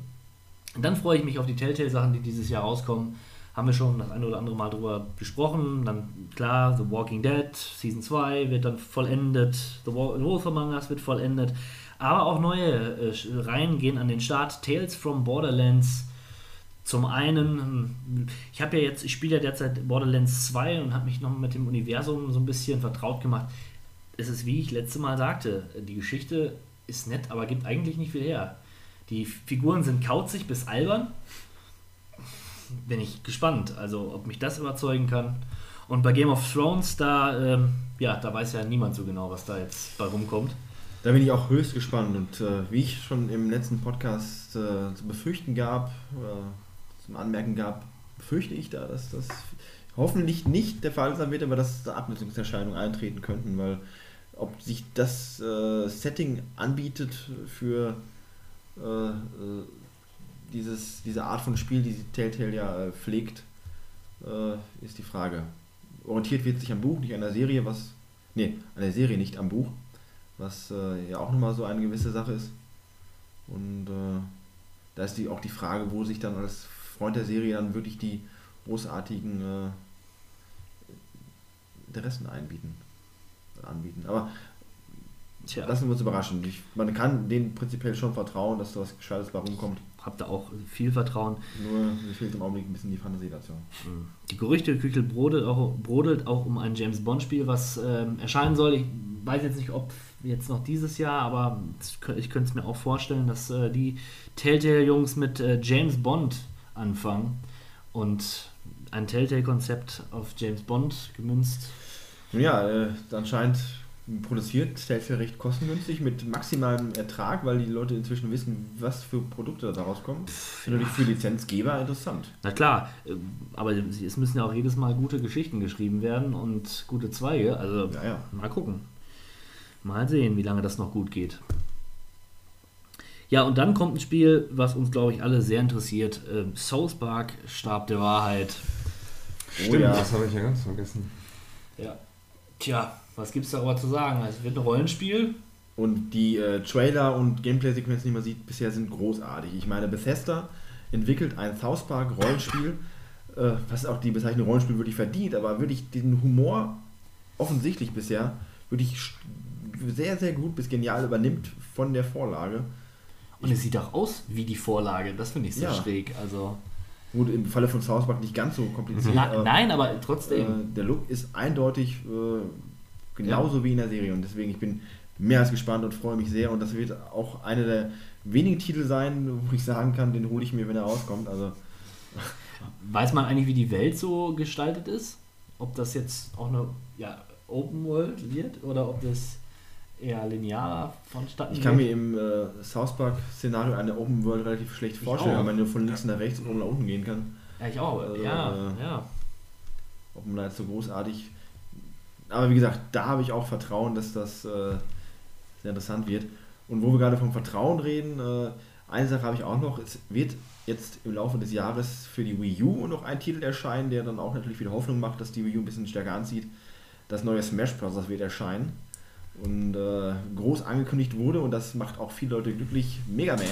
Und dann freue ich mich auf die Telltale-Sachen, die dieses Jahr rauskommen. Haben wir schon das eine oder andere Mal drüber gesprochen. Dann klar, The Walking Dead Season 2 wird dann vollendet. The Wo- Wolf Among Us wird vollendet. Aber auch neue äh, Reihen gehen an den Start. Tales from Borderlands. Zum einen, hm, ich habe ja jetzt, ich spiele ja derzeit Borderlands 2 und habe mich noch mit dem Universum so ein bisschen vertraut gemacht. Es ist, wie ich letzte Mal sagte, die Geschichte ist nett, aber gibt eigentlich nicht viel her. Die Figuren sind kauzig bis albern. Bin ich gespannt, also ob mich das überzeugen kann. Und bei Game of Thrones, da, ähm, ja, da weiß ja niemand so genau, was da jetzt bei rumkommt. Da bin ich auch höchst gespannt und äh, wie ich schon im letzten Podcast äh, zu befürchten gab, äh, zum Anmerken gab, befürchte ich da, dass das hoffentlich nicht der Fall sein wird, aber dass da Abnutzungserscheinungen eintreten könnten, weil ob sich das äh, Setting anbietet für äh, äh, dieses, diese Art von Spiel, die Telltale ja äh, pflegt, äh, ist die Frage. Orientiert wird sich am Buch, nicht an der Serie, was. Nee, an der Serie, nicht am Buch. Was äh, ja auch nochmal so eine gewisse Sache ist. Und da ist die, auch die Frage, wo sich dann als Freund der Serie dann wirklich die großartigen äh, Interessen einbieten, anbieten. Aber Tja, lassen wir uns überraschen. Ich, man kann denen prinzipiell schon vertrauen, dass da was Gescheites bei rumkommt. habt ihr auch viel Vertrauen. Nur mir fehlt im Augenblick ein bisschen die Fantasie dazu. Die Gerüchteküche brodelt auch, brodelt auch um ein James Bond-Spiel, was ähm, erscheinen soll. Ich weiß jetzt nicht, ob jetzt noch dieses Jahr, aber ich könnte es mir auch vorstellen, dass äh, die Telltale-Jungs mit äh, James Bond anfangen und ein Telltale-Konzept auf James Bond gemünzt. Ja, äh, anscheinend produziert Telltale recht kostengünstig mit maximalem Ertrag, weil die Leute inzwischen wissen, was für Produkte da rauskommen. Natürlich für Lizenzgeber interessant. Na klar, äh, aber es müssen ja auch jedes Mal gute Geschichten geschrieben werden und gute Zweige. Also Ja, ja. mal gucken. Mal sehen, wie lange das noch gut geht. Ja, und dann kommt ein Spiel, was uns, glaube ich, alle sehr interessiert. Ähm, South Park, Stab der Wahrheit. Stimmt, ja. das habe ich ja ganz vergessen. Ja. Tja, was gibt's darüber zu sagen? Es wird ein Rollenspiel. Und die äh, Trailer und Gameplay-Sequenzen, die man sieht, bisher sind großartig. Ich meine, Bethesda entwickelt ein South Park Rollenspiel, äh, was auch die Bezeichnung Rollenspiel wirklich verdient, aber wirklich den Humor offensichtlich bisher wirklich sehr, sehr gut bis genial übernimmt von der Vorlage. Und es sieht auch aus wie die Vorlage. Das finde ich sehr Ja. schräg. Also, Gut, im Falle von South Park nicht ganz so kompliziert. na, aber, nein, aber trotzdem. Äh, der Look ist eindeutig äh, genauso wie in der Serie und deswegen ich bin mehr als gespannt und freue mich sehr und das wird auch einer der wenigen Titel sein, [laughs] wo ich sagen kann, den hole ich mir, wenn er rauskommt. Also [laughs] Weiß man eigentlich, wie die Welt so gestaltet ist? Ob das jetzt auch eine ja, Open World wird oder ob das eher linearer vonstatten ich kann geht? mir im äh, South Park Szenario eine Open World relativ schlecht vorstellen, auch. weil man nur von links nach rechts und oben nach unten gehen kann. Ja, ich auch. Also, ja, äh, ja. Ob man da jetzt so großartig. Aber wie gesagt, da habe ich auch Vertrauen, dass das äh, sehr interessant wird. Und wo wir gerade vom Vertrauen reden, äh, eine Sache habe ich auch noch. Es wird jetzt im Laufe des Jahres für die Wii U noch ein Titel erscheinen, der dann auch natürlich wieder Hoffnung macht, dass die Wii U ein bisschen stärker anzieht. Das neue Smash Bros. wird erscheinen. Und äh, groß angekündigt wurde, und das macht auch viele Leute glücklich, Mega Man,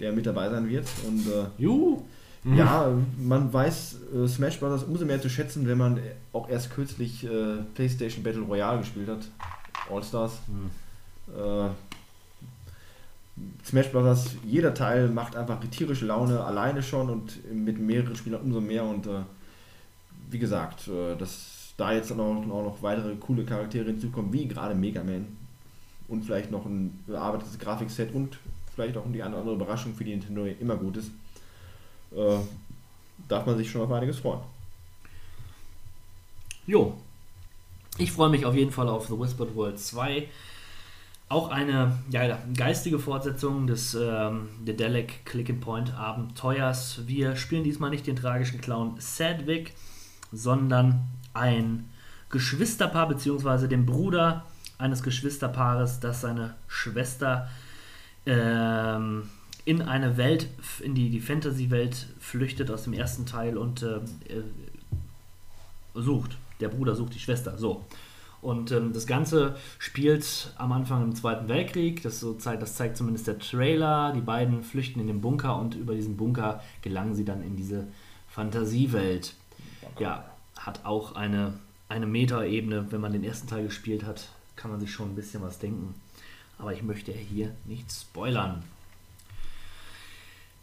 der mit dabei sein wird. Und äh, Juhu. ja, man weiß äh, Smash Bros. umso mehr zu schätzen, wenn man auch erst kürzlich äh, PlayStation Battle Royale gespielt hat. All-Stars. Äh, Smash Bros. jeder Teil macht einfach tierische Laune alleine schon und mit mehreren Spielern umso mehr. Und äh, wie gesagt, dass da jetzt dann auch, noch weitere coole Charaktere hinzukommen, wie gerade Mega Man und vielleicht noch ein bearbeitetes Grafikset und vielleicht auch die eine oder andere Überraschung für die Nintendo immer gut ist äh, darf man sich schon auf einiges freuen. Jo. Ich freue mich auf jeden Fall auf The Whispered World 2. Auch eine ja, geistige Fortsetzung des ähm, Dedelic Click and Point Abenteuers. Wir spielen diesmal nicht den tragischen Clown Sadwick, sondern ein Geschwisterpaar bzw. den Bruder eines Geschwisterpaares, das seine Schwester ähm, in eine Welt, in die, die Fantasy-Welt flüchtet aus dem ersten Teil und äh, äh, sucht. Der Bruder sucht die Schwester. So. Und ähm, das Ganze spielt am Anfang im Zweiten Weltkrieg. Das, so zeigt, das zeigt zumindest der Trailer. Die beiden flüchten in den Bunker und über diesen Bunker gelangen sie dann in diese Fantasiewelt. Ja, hat auch eine, eine Meta-Ebene. Wenn man den ersten Teil gespielt hat, kann man sich schon ein bisschen was denken. Aber ich möchte hier nicht spoilern.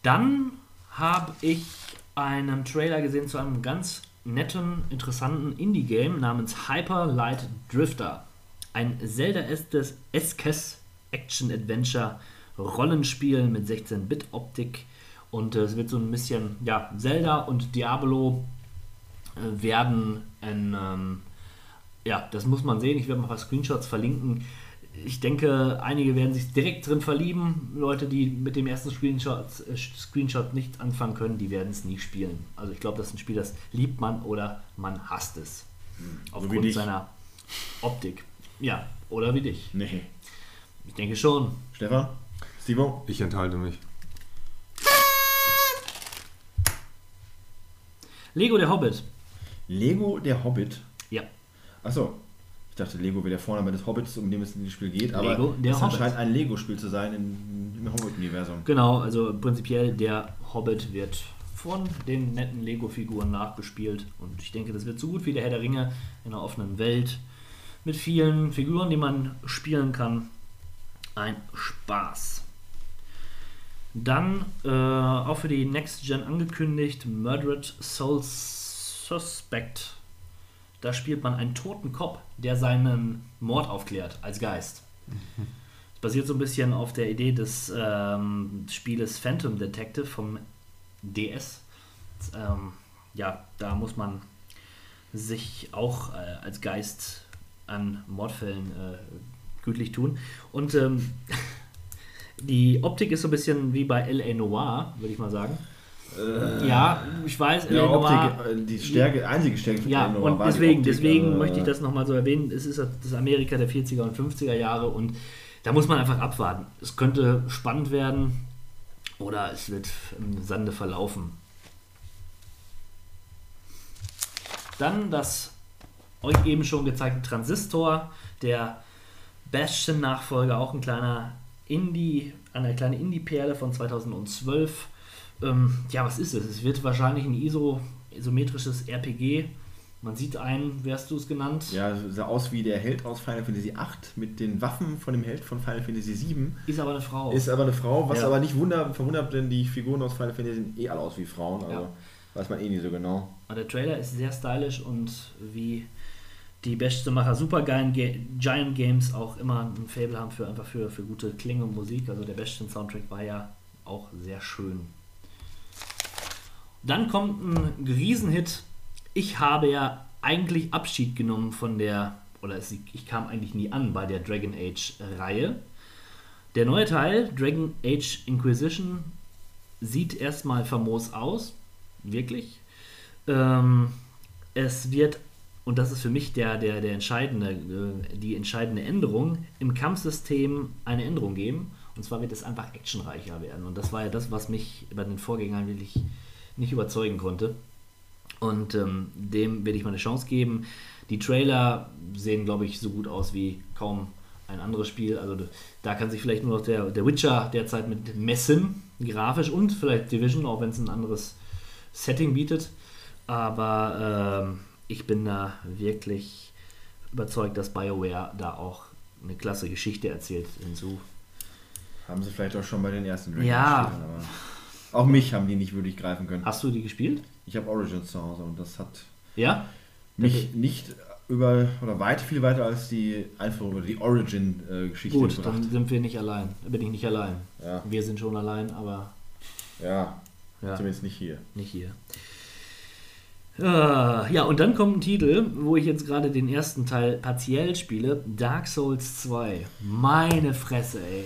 Dann habe ich einen Trailer gesehen zu einem ganz netten, interessanten Indie-Game namens Hyper Light Drifter. Ein Zelda-eskes Action-Adventure-Rollenspiel mit 16-Bit-Optik. Und äh, es wird so ein bisschen, ja, Zelda und Diablo werden ein, ähm, ja, das muss man sehen. Ich werde mal ein paar Screenshots verlinken. Ich denke, einige werden sich direkt drin verlieben. Leute, die mit dem ersten Screenshot, äh, Screenshot nicht anfangen können, die werden es nie spielen. Also ich glaube, das ist ein Spiel, das liebt man oder man hasst es. Aufgrund Hm. dich. seiner Optik. Ja, oder wie dich. Nee. Ich denke schon. Stefan? Stivo? Ich enthalte mich. Lego der Hobbit. Lego der Hobbit. Ja. Achso. Ich dachte, Lego wäre der Vorname des Hobbits, um den es in das Spiel geht, aber Lego, der es Hobbit. scheint ein Lego-Spiel zu sein in, im Hobbit-Universum. Genau, also prinzipiell der Hobbit wird von den netten Lego-Figuren nachgespielt. Und ich denke, das wird so gut wie der Herr der Ringe in einer offenen Welt mit vielen Figuren, die man spielen kann. Ein Spaß. Dann äh, auch für die Next Gen angekündigt Murdered Soul Suspect. Da spielt man einen toten Cop, der seinen Mord aufklärt als Geist. [laughs] Es basiert so ein bisschen auf der Idee des ähm, Spieles Phantom Detective vom DS. Ähm, ja, da muss man sich auch äh, als Geist an Mordfällen äh, gütlich tun. Und ähm, [laughs] die Optik ist so ein bisschen wie bei L.A. Noir, würde ich mal sagen. Ja, ich weiß. Noir. Optik, äh, die Stärke, einzige Stärke von Ja, Eleanor und war deswegen, Optik, deswegen äh, möchte ich das nochmal so erwähnen. Es ist das Amerika der 40er und 50er Jahre und da muss man einfach abwarten. Es könnte spannend werden oder es wird im Sande verlaufen. Dann das euch eben schon gezeigte Transistor, der Bastion-Nachfolger, auch ein kleiner Indie, eine kleine Indie-Perle von 2012. Ähm, ja, was ist es? Es wird wahrscheinlich ein ISO, isometrisches RPG. Man sieht einen, wer hast du es genannt? Ja, sah aus wie der Held aus Final Fantasy VIII mit den Waffen von dem Held von Final Fantasy VII. Ist aber eine Frau. Ist aber eine Frau, was Ja. aber nicht wunder, verwundert, denn die Figuren aus Final Fantasy sehen eh alle aus wie Frauen, also Ja. weiß man eh nicht so genau. Und der Trailer ist sehr stylisch und wie die Bestemacher super geilen Ga Giant Games auch immer ein Fable haben für einfach für, für gute Klänge und Musik. Also der Bastion Soundtrack war ja auch sehr schön. Dann kommt ein Riesenhit. Ich habe ja eigentlich Abschied genommen von der, oder ich kam eigentlich nie an bei der Dragon Age Reihe. Der neue Teil, Dragon Age Inquisition, sieht erstmal famos aus. Wirklich. Ähm, es wird, und das ist für mich der, der, der entscheidende, äh, die entscheidende Änderung, im Kampfsystem eine Änderung geben. Und zwar wird es einfach actionreicher werden. Und das war ja das, was mich bei den Vorgängern wirklich nicht überzeugen konnte. Und ähm, dem werde ich mal eine Chance geben. Die Trailer sehen, glaube ich, so gut aus wie kaum ein anderes Spiel. Also da kann sich vielleicht nur noch der, der Witcher derzeit mit messen, grafisch und vielleicht Division, auch wenn es ein anderes Setting bietet. Aber ähm, ich bin da wirklich überzeugt, dass BioWare da auch eine klasse Geschichte erzählt hinzu. Haben sie vielleicht auch schon bei den ersten Dragon Ja. Auch mich haben die nicht wirklich greifen können. Hast du die gespielt? Ich habe Origins zu Hause und das hat Ja? mich nicht über oder weit viel weiter als die Einführung oder die Origin-Geschichte Gut, gebracht. dann sind wir nicht allein. Bin ich nicht allein. Ja, Wir sind schon allein, aber ja, ja, zumindest nicht hier. nicht hier. Äh, ja, und dann kommt ein Titel, wo ich jetzt gerade den ersten Teil partiell spiele: Dark Souls 2. Meine Fresse, ey.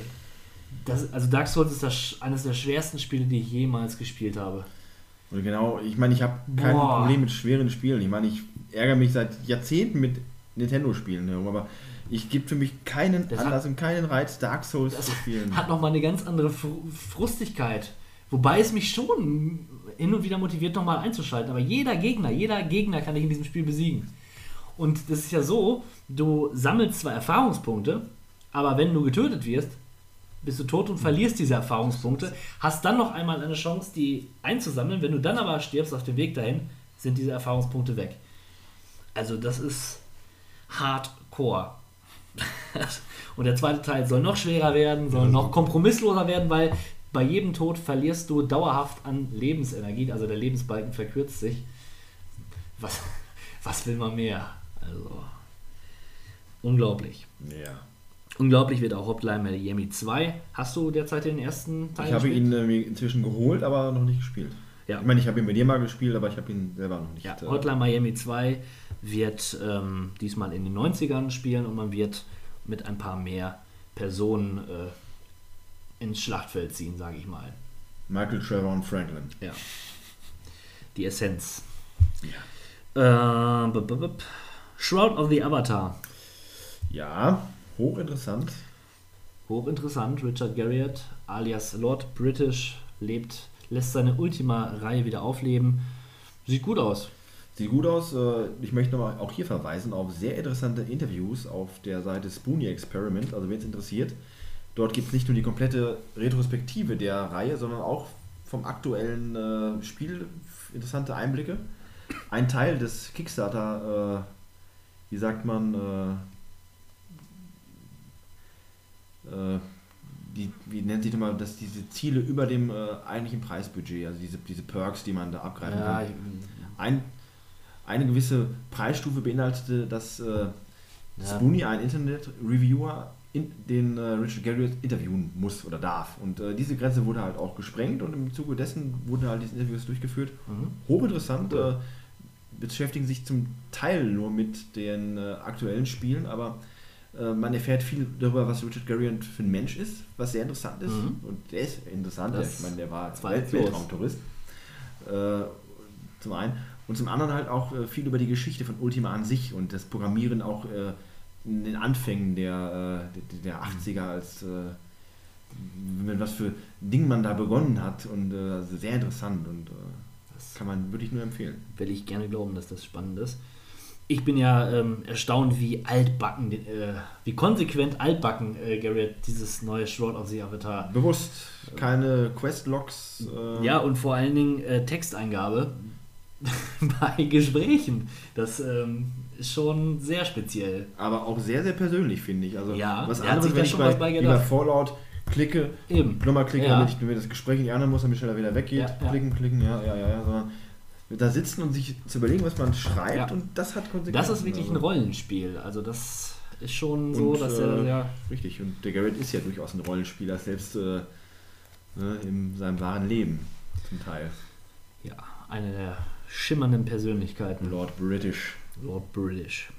Das, also, Dark Souls ist das, eines der schwersten Spiele, die ich jemals gespielt habe. Und genau, ich meine, ich habe kein Boah. Problem mit schweren Spielen. Ich meine, ich ärgere mich seit Jahrzehnten mit Nintendo-Spielen herum, aber ich gibt für mich keinen Das hat- Anlass und keinen Reiz, Dark Souls zu spielen. Hat nochmal eine ganz andere Fr Frustigkeit. Wobei es mich schon hin und wieder motiviert, nochmal einzuschalten. Aber jeder Gegner, jeder Gegner kann dich in diesem Spiel besiegen. Und das ist ja so, du sammelst zwar Erfahrungspunkte, aber wenn du getötet wirst, bist du tot und verlierst diese Erfahrungspunkte, hast dann noch einmal eine Chance, die einzusammeln. Wenn du dann aber stirbst auf dem Weg dahin, sind diese Erfahrungspunkte weg. Also das ist Hardcore. [laughs] und der zweite Teil soll noch schwerer werden, soll noch kompromissloser werden, weil bei jedem Tod verlierst du dauerhaft an Lebensenergie, also der Lebensbalken verkürzt sich. Was, [laughs] was will man mehr? Also unglaublich. Ja. Unglaublich wird auch Hotline Miami 2. Hast du derzeit den ersten Teil Ich habe ihn äh, inzwischen geholt, aber noch nicht gespielt. Ja. Ich meine, ich habe ihn mit dir mal gespielt, aber ich habe ihn selber noch nicht. Ja, äh, Hotline Miami 2 wird ähm, diesmal in den 90ern spielen und man wird mit ein paar mehr Personen äh, ins Schlachtfeld ziehen, sage ich mal. Michael Trevor und Franklin. Ja. Die Essenz. Ja. Äh, bup, bup, bup. Shroud of the Avatar. Ja, hochinteressant. Hochinteressant. Richard Garriott, alias Lord British, lebt, lässt seine Ultima-Reihe wieder aufleben. Sieht gut aus. Sieht gut aus. Äh, Ich möchte nochmal auch hier verweisen auf sehr interessante Interviews auf der Seite Spoonie Experiment. Also wen es interessiert, dort gibt es nicht nur die komplette Retrospektive der Reihe, sondern auch vom aktuellen äh, Spiel interessante Einblicke. Ein Teil des Kickstarter, äh, wie sagt man, äh, die, wie nennt sich das mal, dass diese Ziele über dem äh, eigentlichen Preisbudget, also diese, diese Perks, die man da abgreifen Ja, kann. Ein, eine gewisse Preisstufe beinhaltete, dass äh, Spoonie, ein Internet-Reviewer, in, den äh, Richard Garriott interviewen muss oder darf. Und äh, diese Grenze wurde halt auch gesprengt und im Zuge dessen wurden halt diese Interviews durchgeführt. Mhm. Hochinteressant, äh, beschäftigen sich zum Teil nur mit den äh, aktuellen Spielen, aber man erfährt viel darüber, was Richard Garriott für ein Mensch ist, was sehr interessant ist. Mhm. Und der ist interessant, Das ich meine, der war. Welt Weltraumtourist. Äh, zum einen. Und zum anderen halt auch äh, viel über die Geschichte von Ultima an sich und das Programmieren auch äh, in den Anfängen der, äh, der, der 80er als äh, mit was für Dingen man da begonnen hat und äh, also sehr interessant und äh, Das kann man wirklich nur empfehlen. will ich gerne glauben, dass das spannend ist. Ich bin ja ähm, erstaunt, wie altbacken, äh, wie konsequent altbacken äh, Garrett dieses neue Shroud of the Avatar. Bewusst keine Questlogs. Äh, Ja, und vor allen Dingen äh, Texteingabe [laughs] bei Gesprächen. Das ähm, ist schon sehr speziell. aber auch sehr, sehr persönlich, finde ich. Also Ja, was er anderes, wenn ich bei, bei Fallout klicke, Eben. nochmal klicke, Ja. damit ich mir das Gespräch die anderen muss, damit schneller wieder weggeht. Ja. Klicken, klicken, ja, ja, ja, ja. Da sitzen und sich zu überlegen, was man schreibt Ja. und das hat Konsequenzen. Das ist wirklich ein also. Rollenspiel. Also das ist schon so, Und, dass äh, er ja Richtig, und der Garrett ist ja durchaus ein Rollenspieler, selbst äh, ne, in seinem wahren Leben zum Teil. ja, eine der schimmernden Persönlichkeiten. Lord British. Lord British.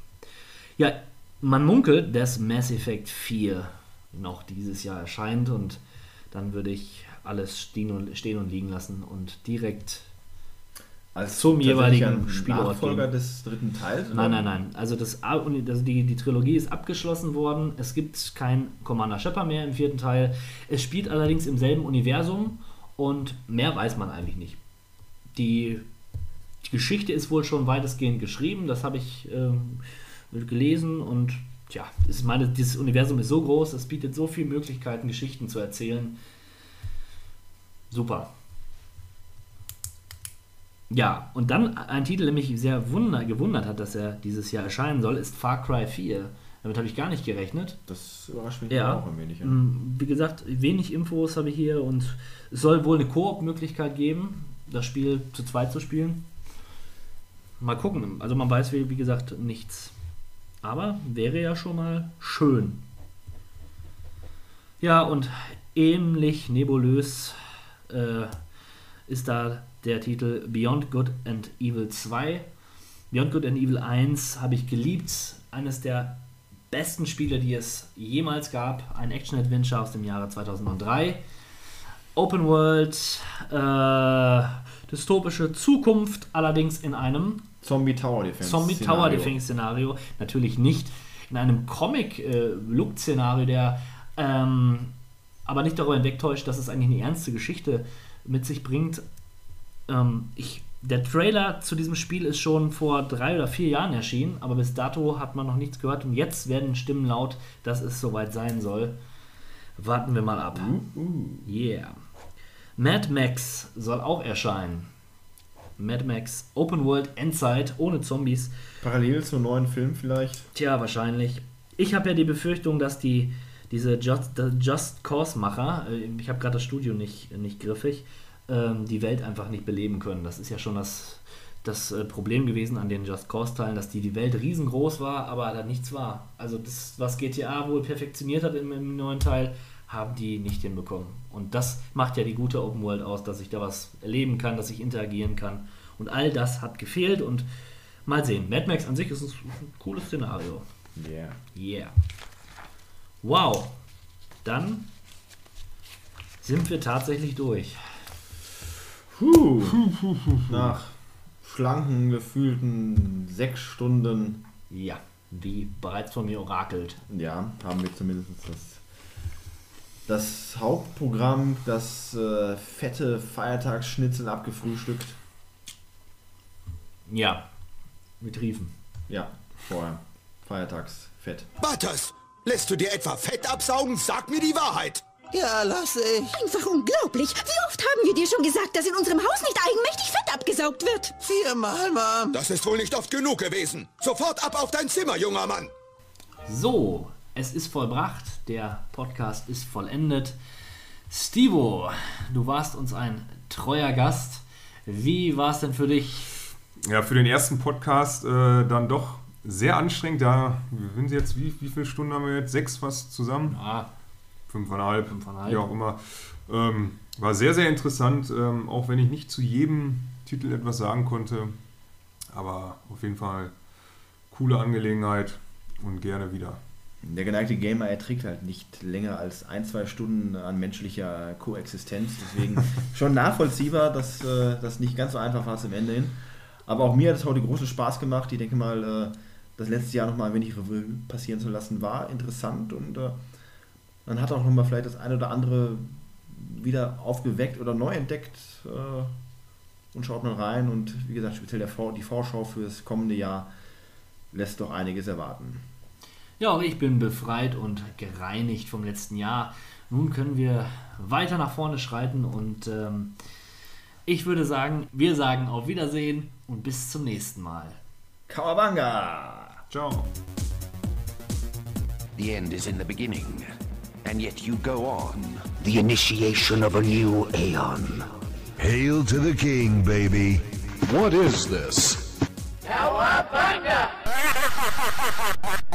Ja, man munkelt, dass Mass Effect 4 noch dieses Jahr erscheint und dann würde ich alles stehen und, stehen und liegen lassen und direkt. Als Zum jeweiligen Spielort Nachfolger des dritten Teils? Nein, nein, nein. Also, das, also die, die Trilogie ist abgeschlossen worden. Es gibt kein Commander Shepard mehr im vierten Teil. Es spielt allerdings im selben Universum und mehr weiß man eigentlich nicht. Die, die Geschichte ist wohl schon weitestgehend geschrieben. Das habe ich ähm, gelesen und ja, ich meine, dieses Universum ist so groß, es bietet so viele Möglichkeiten, Geschichten zu erzählen. Super. Ja, und dann ein Titel, der mich sehr wunder, gewundert hat, dass er dieses Jahr erscheinen soll, ist Far Cry 4. Damit habe ich gar nicht gerechnet. Das überrascht mich Ja. auch ein wenig. Ja. Mm, Wie gesagt, wenig Infos habe ich hier und es soll wohl eine Koop-Möglichkeit geben, das Spiel zu zweit zu spielen. Mal gucken. Also man weiß, wie, wie gesagt, nichts. Aber wäre ja schon mal schön. Ja, und ähnlich nebulös äh, ist da der Titel Beyond Good and Evil 2. Beyond Good and Evil 1 habe ich geliebt. Eines der besten Spiele, die es jemals gab. Ein Action-Adventure aus dem Jahre 2003. Open World, äh, dystopische Zukunft, allerdings in einem Zombie Tower Defense. Zombie Tower. Defense Szenario. Natürlich nicht in einem Comic-Look-Szenario, der ähm, aber nicht darüber hinwegtäuscht, dass es eigentlich eine ernste Geschichte mit sich bringt. Ähm, ich, der Trailer zu diesem Spiel ist schon vor drei oder vier Jahren erschienen, aber bis dato hat man noch nichts gehört und jetzt werden Stimmen laut, dass es soweit sein soll. Warten wir mal ab. Yeah. Mad Max soll auch erscheinen. Mad Max Open World Endzeit ohne Zombies. Parallel zum neuen Film vielleicht. Tja, wahrscheinlich. Ich habe ja die Befürchtung, dass die diese Just, Just Cause Macher, äh, ich habe gerade das Studio nicht, nicht griffig, ähm, die Welt einfach nicht beleben können. Das ist ja schon das, das äh, Problem gewesen an den Just Cause Teilen, dass die, die Welt riesengroß war, aber da nichts war. Also das, was GTA wohl perfektioniert hat im, im neuen Teil, haben die nicht hinbekommen. Und das macht ja die gute Open World aus, dass ich da was erleben kann, dass ich interagieren kann. Und all das hat gefehlt und mal sehen. Mad Max an sich ist ein, ein cooles Szenario. Yeah. Yeah. Wow. Dann sind wir tatsächlich durch. Puh. Nach schlanken, gefühlten sechs Stunden, Ja, wie bereits von mir orakelt. ja, haben wir zumindest das, das Hauptprogramm, das äh, fette Feiertagsschnitzel abgefrühstückt. Ja, Mit Riefen. Ja, vorher. Feiertagsfett. Butters, lässt du dir etwa Fett absaugen? Sag mir die Wahrheit. Ja, lass ich. Einfach unglaublich. Wie oft haben wir dir schon gesagt, dass in unserem Haus nicht eigenmächtig Fett abgesaugt wird? Viermal, Mom. Das ist wohl nicht oft genug gewesen. Sofort ab auf dein Zimmer, junger Mann. So, es ist vollbracht. Der Podcast ist vollendet. Stivo, du warst uns ein treuer Gast. Wie war es denn für dich? Ja, für den ersten Podcast äh, dann doch sehr anstrengend. Da wir sind jetzt, wie, wie viele Stunden haben wir jetzt? Sechs fast zusammen? Ah, Fünfeinhalb, Fünfeinhalb. wie auch immer. Ähm, war sehr, sehr interessant, ähm, auch wenn ich nicht zu jedem Titel etwas sagen konnte. Aber auf jeden Fall coole Angelegenheit und gerne wieder. Der geneigte Gamer erträgt halt nicht länger als ein, zwei Stunden an menschlicher Koexistenz. Deswegen [laughs] schon nachvollziehbar, dass äh, das nicht ganz so einfach war zum Ende hin. Aber auch mir hat es heute großen Spaß gemacht. Ich denke mal, äh, das letzte Jahr nochmal ein wenig Revue passieren zu lassen, war interessant und äh, man hat auch nochmal vielleicht das eine oder andere wieder aufgeweckt oder neu entdeckt äh, und schaut mal rein. Und wie gesagt, speziell der Vor die Vorschau fürs kommende Jahr lässt doch einiges erwarten. Ja, auch ich bin befreit und gereinigt vom letzten Jahr. Nun können wir weiter nach vorne schreiten und ähm, ich würde sagen, wir sagen auf Wiedersehen und bis zum nächsten Mal. Kawabanga! Ciao. The end is in the beginning, and yet you go on. The initiation of a new aeon. Hail to the king, baby. What is this? [laughs]